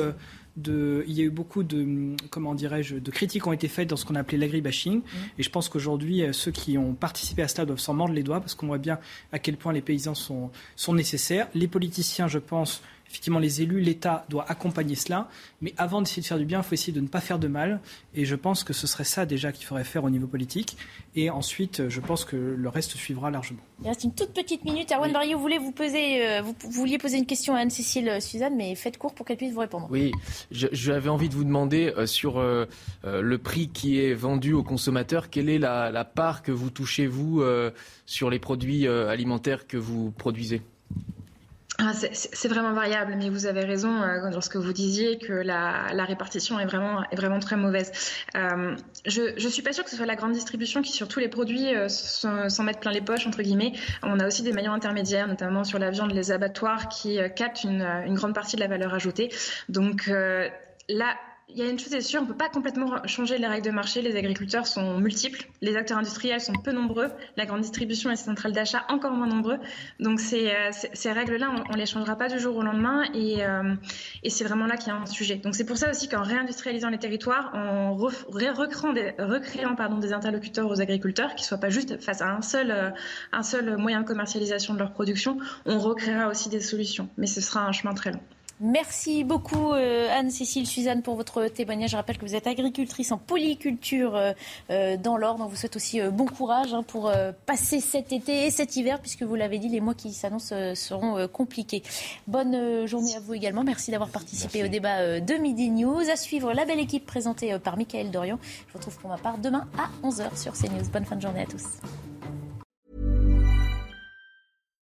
De, il y a eu beaucoup de, comment dirais-je, de critiques qui ont été faites dans ce qu'on a appelé l'agribashing. Mmh. Et je pense qu'aujourd'hui, ceux qui ont participé à cela doivent s'en mordre les doigts parce qu'on voit bien à quel point les paysans sont, sont nécessaires. Les politiciens, je pense, effectivement, les élus, l'État doit accompagner cela. Mais avant d'essayer de faire du bien, il faut essayer de ne pas faire de mal. Et je pense que ce serait ça déjà qu'il faudrait faire au niveau politique. Et ensuite, je pense que le reste suivra largement. Il reste une toute petite minute. Erwan oui. vous, voulez vous, poser, euh, vous, vouliez poser une question à Anne-Cécile euh, Suzanne, mais faites court pour qu'elle puisse vous répondre. Oui, j'avais envie de vous demander euh, sur le prix qui est vendu aux consommateurs, quelle est la, la part que vous touchez, vous, sur les produits alimentaires que vous produisez? Ah, c'est vraiment variable, mais vous avez raison euh, lorsque vous disiez que la, répartition est vraiment, est vraiment très mauvaise. Euh, je ne suis pas sûre que ce soit la grande distribution qui, sur tous les produits, euh, s'en mettent plein les poches, entre guillemets. On a aussi des maillons intermédiaires, notamment sur la viande, les abattoirs, qui captent une, une, grande partie de la valeur ajoutée. Donc là, il y a une chose est sûre, on ne peut pas complètement changer les règles de marché. Les agriculteurs sont multiples, les acteurs industriels sont peu nombreux, la grande distribution et les centrales d'achat encore moins nombreux. Donc ces, euh, ces règles-là, on ne les changera pas du jour au lendemain et, euh, et c'est vraiment là qu'il y a un sujet. Donc c'est pour ça aussi qu'en réindustrialisant les territoires, en recréant, des interlocuteurs aux agriculteurs qui ne soient pas juste face à un seul, euh, un seul moyen de commercialisation de leur production, on recréera aussi des solutions. Mais ce sera un chemin très long. Merci beaucoup euh, Anne-Cécile Suzanne pour votre témoignage. Je rappelle que vous êtes agricultrice en polyculture euh, euh, dans l'Ordre. On vous souhaite aussi bon courage hein, pour passer cet été et cet hiver, puisque vous l'avez dit, les mois qui s'annoncent seront compliqués. Bonne journée à vous également. Merci d'avoir participé au débat de Midi News. À suivre la belle équipe présentée par Michael Dorian. Je vous retrouve pour ma part demain à 11h sur CNews. Bonne fin de journée à tous.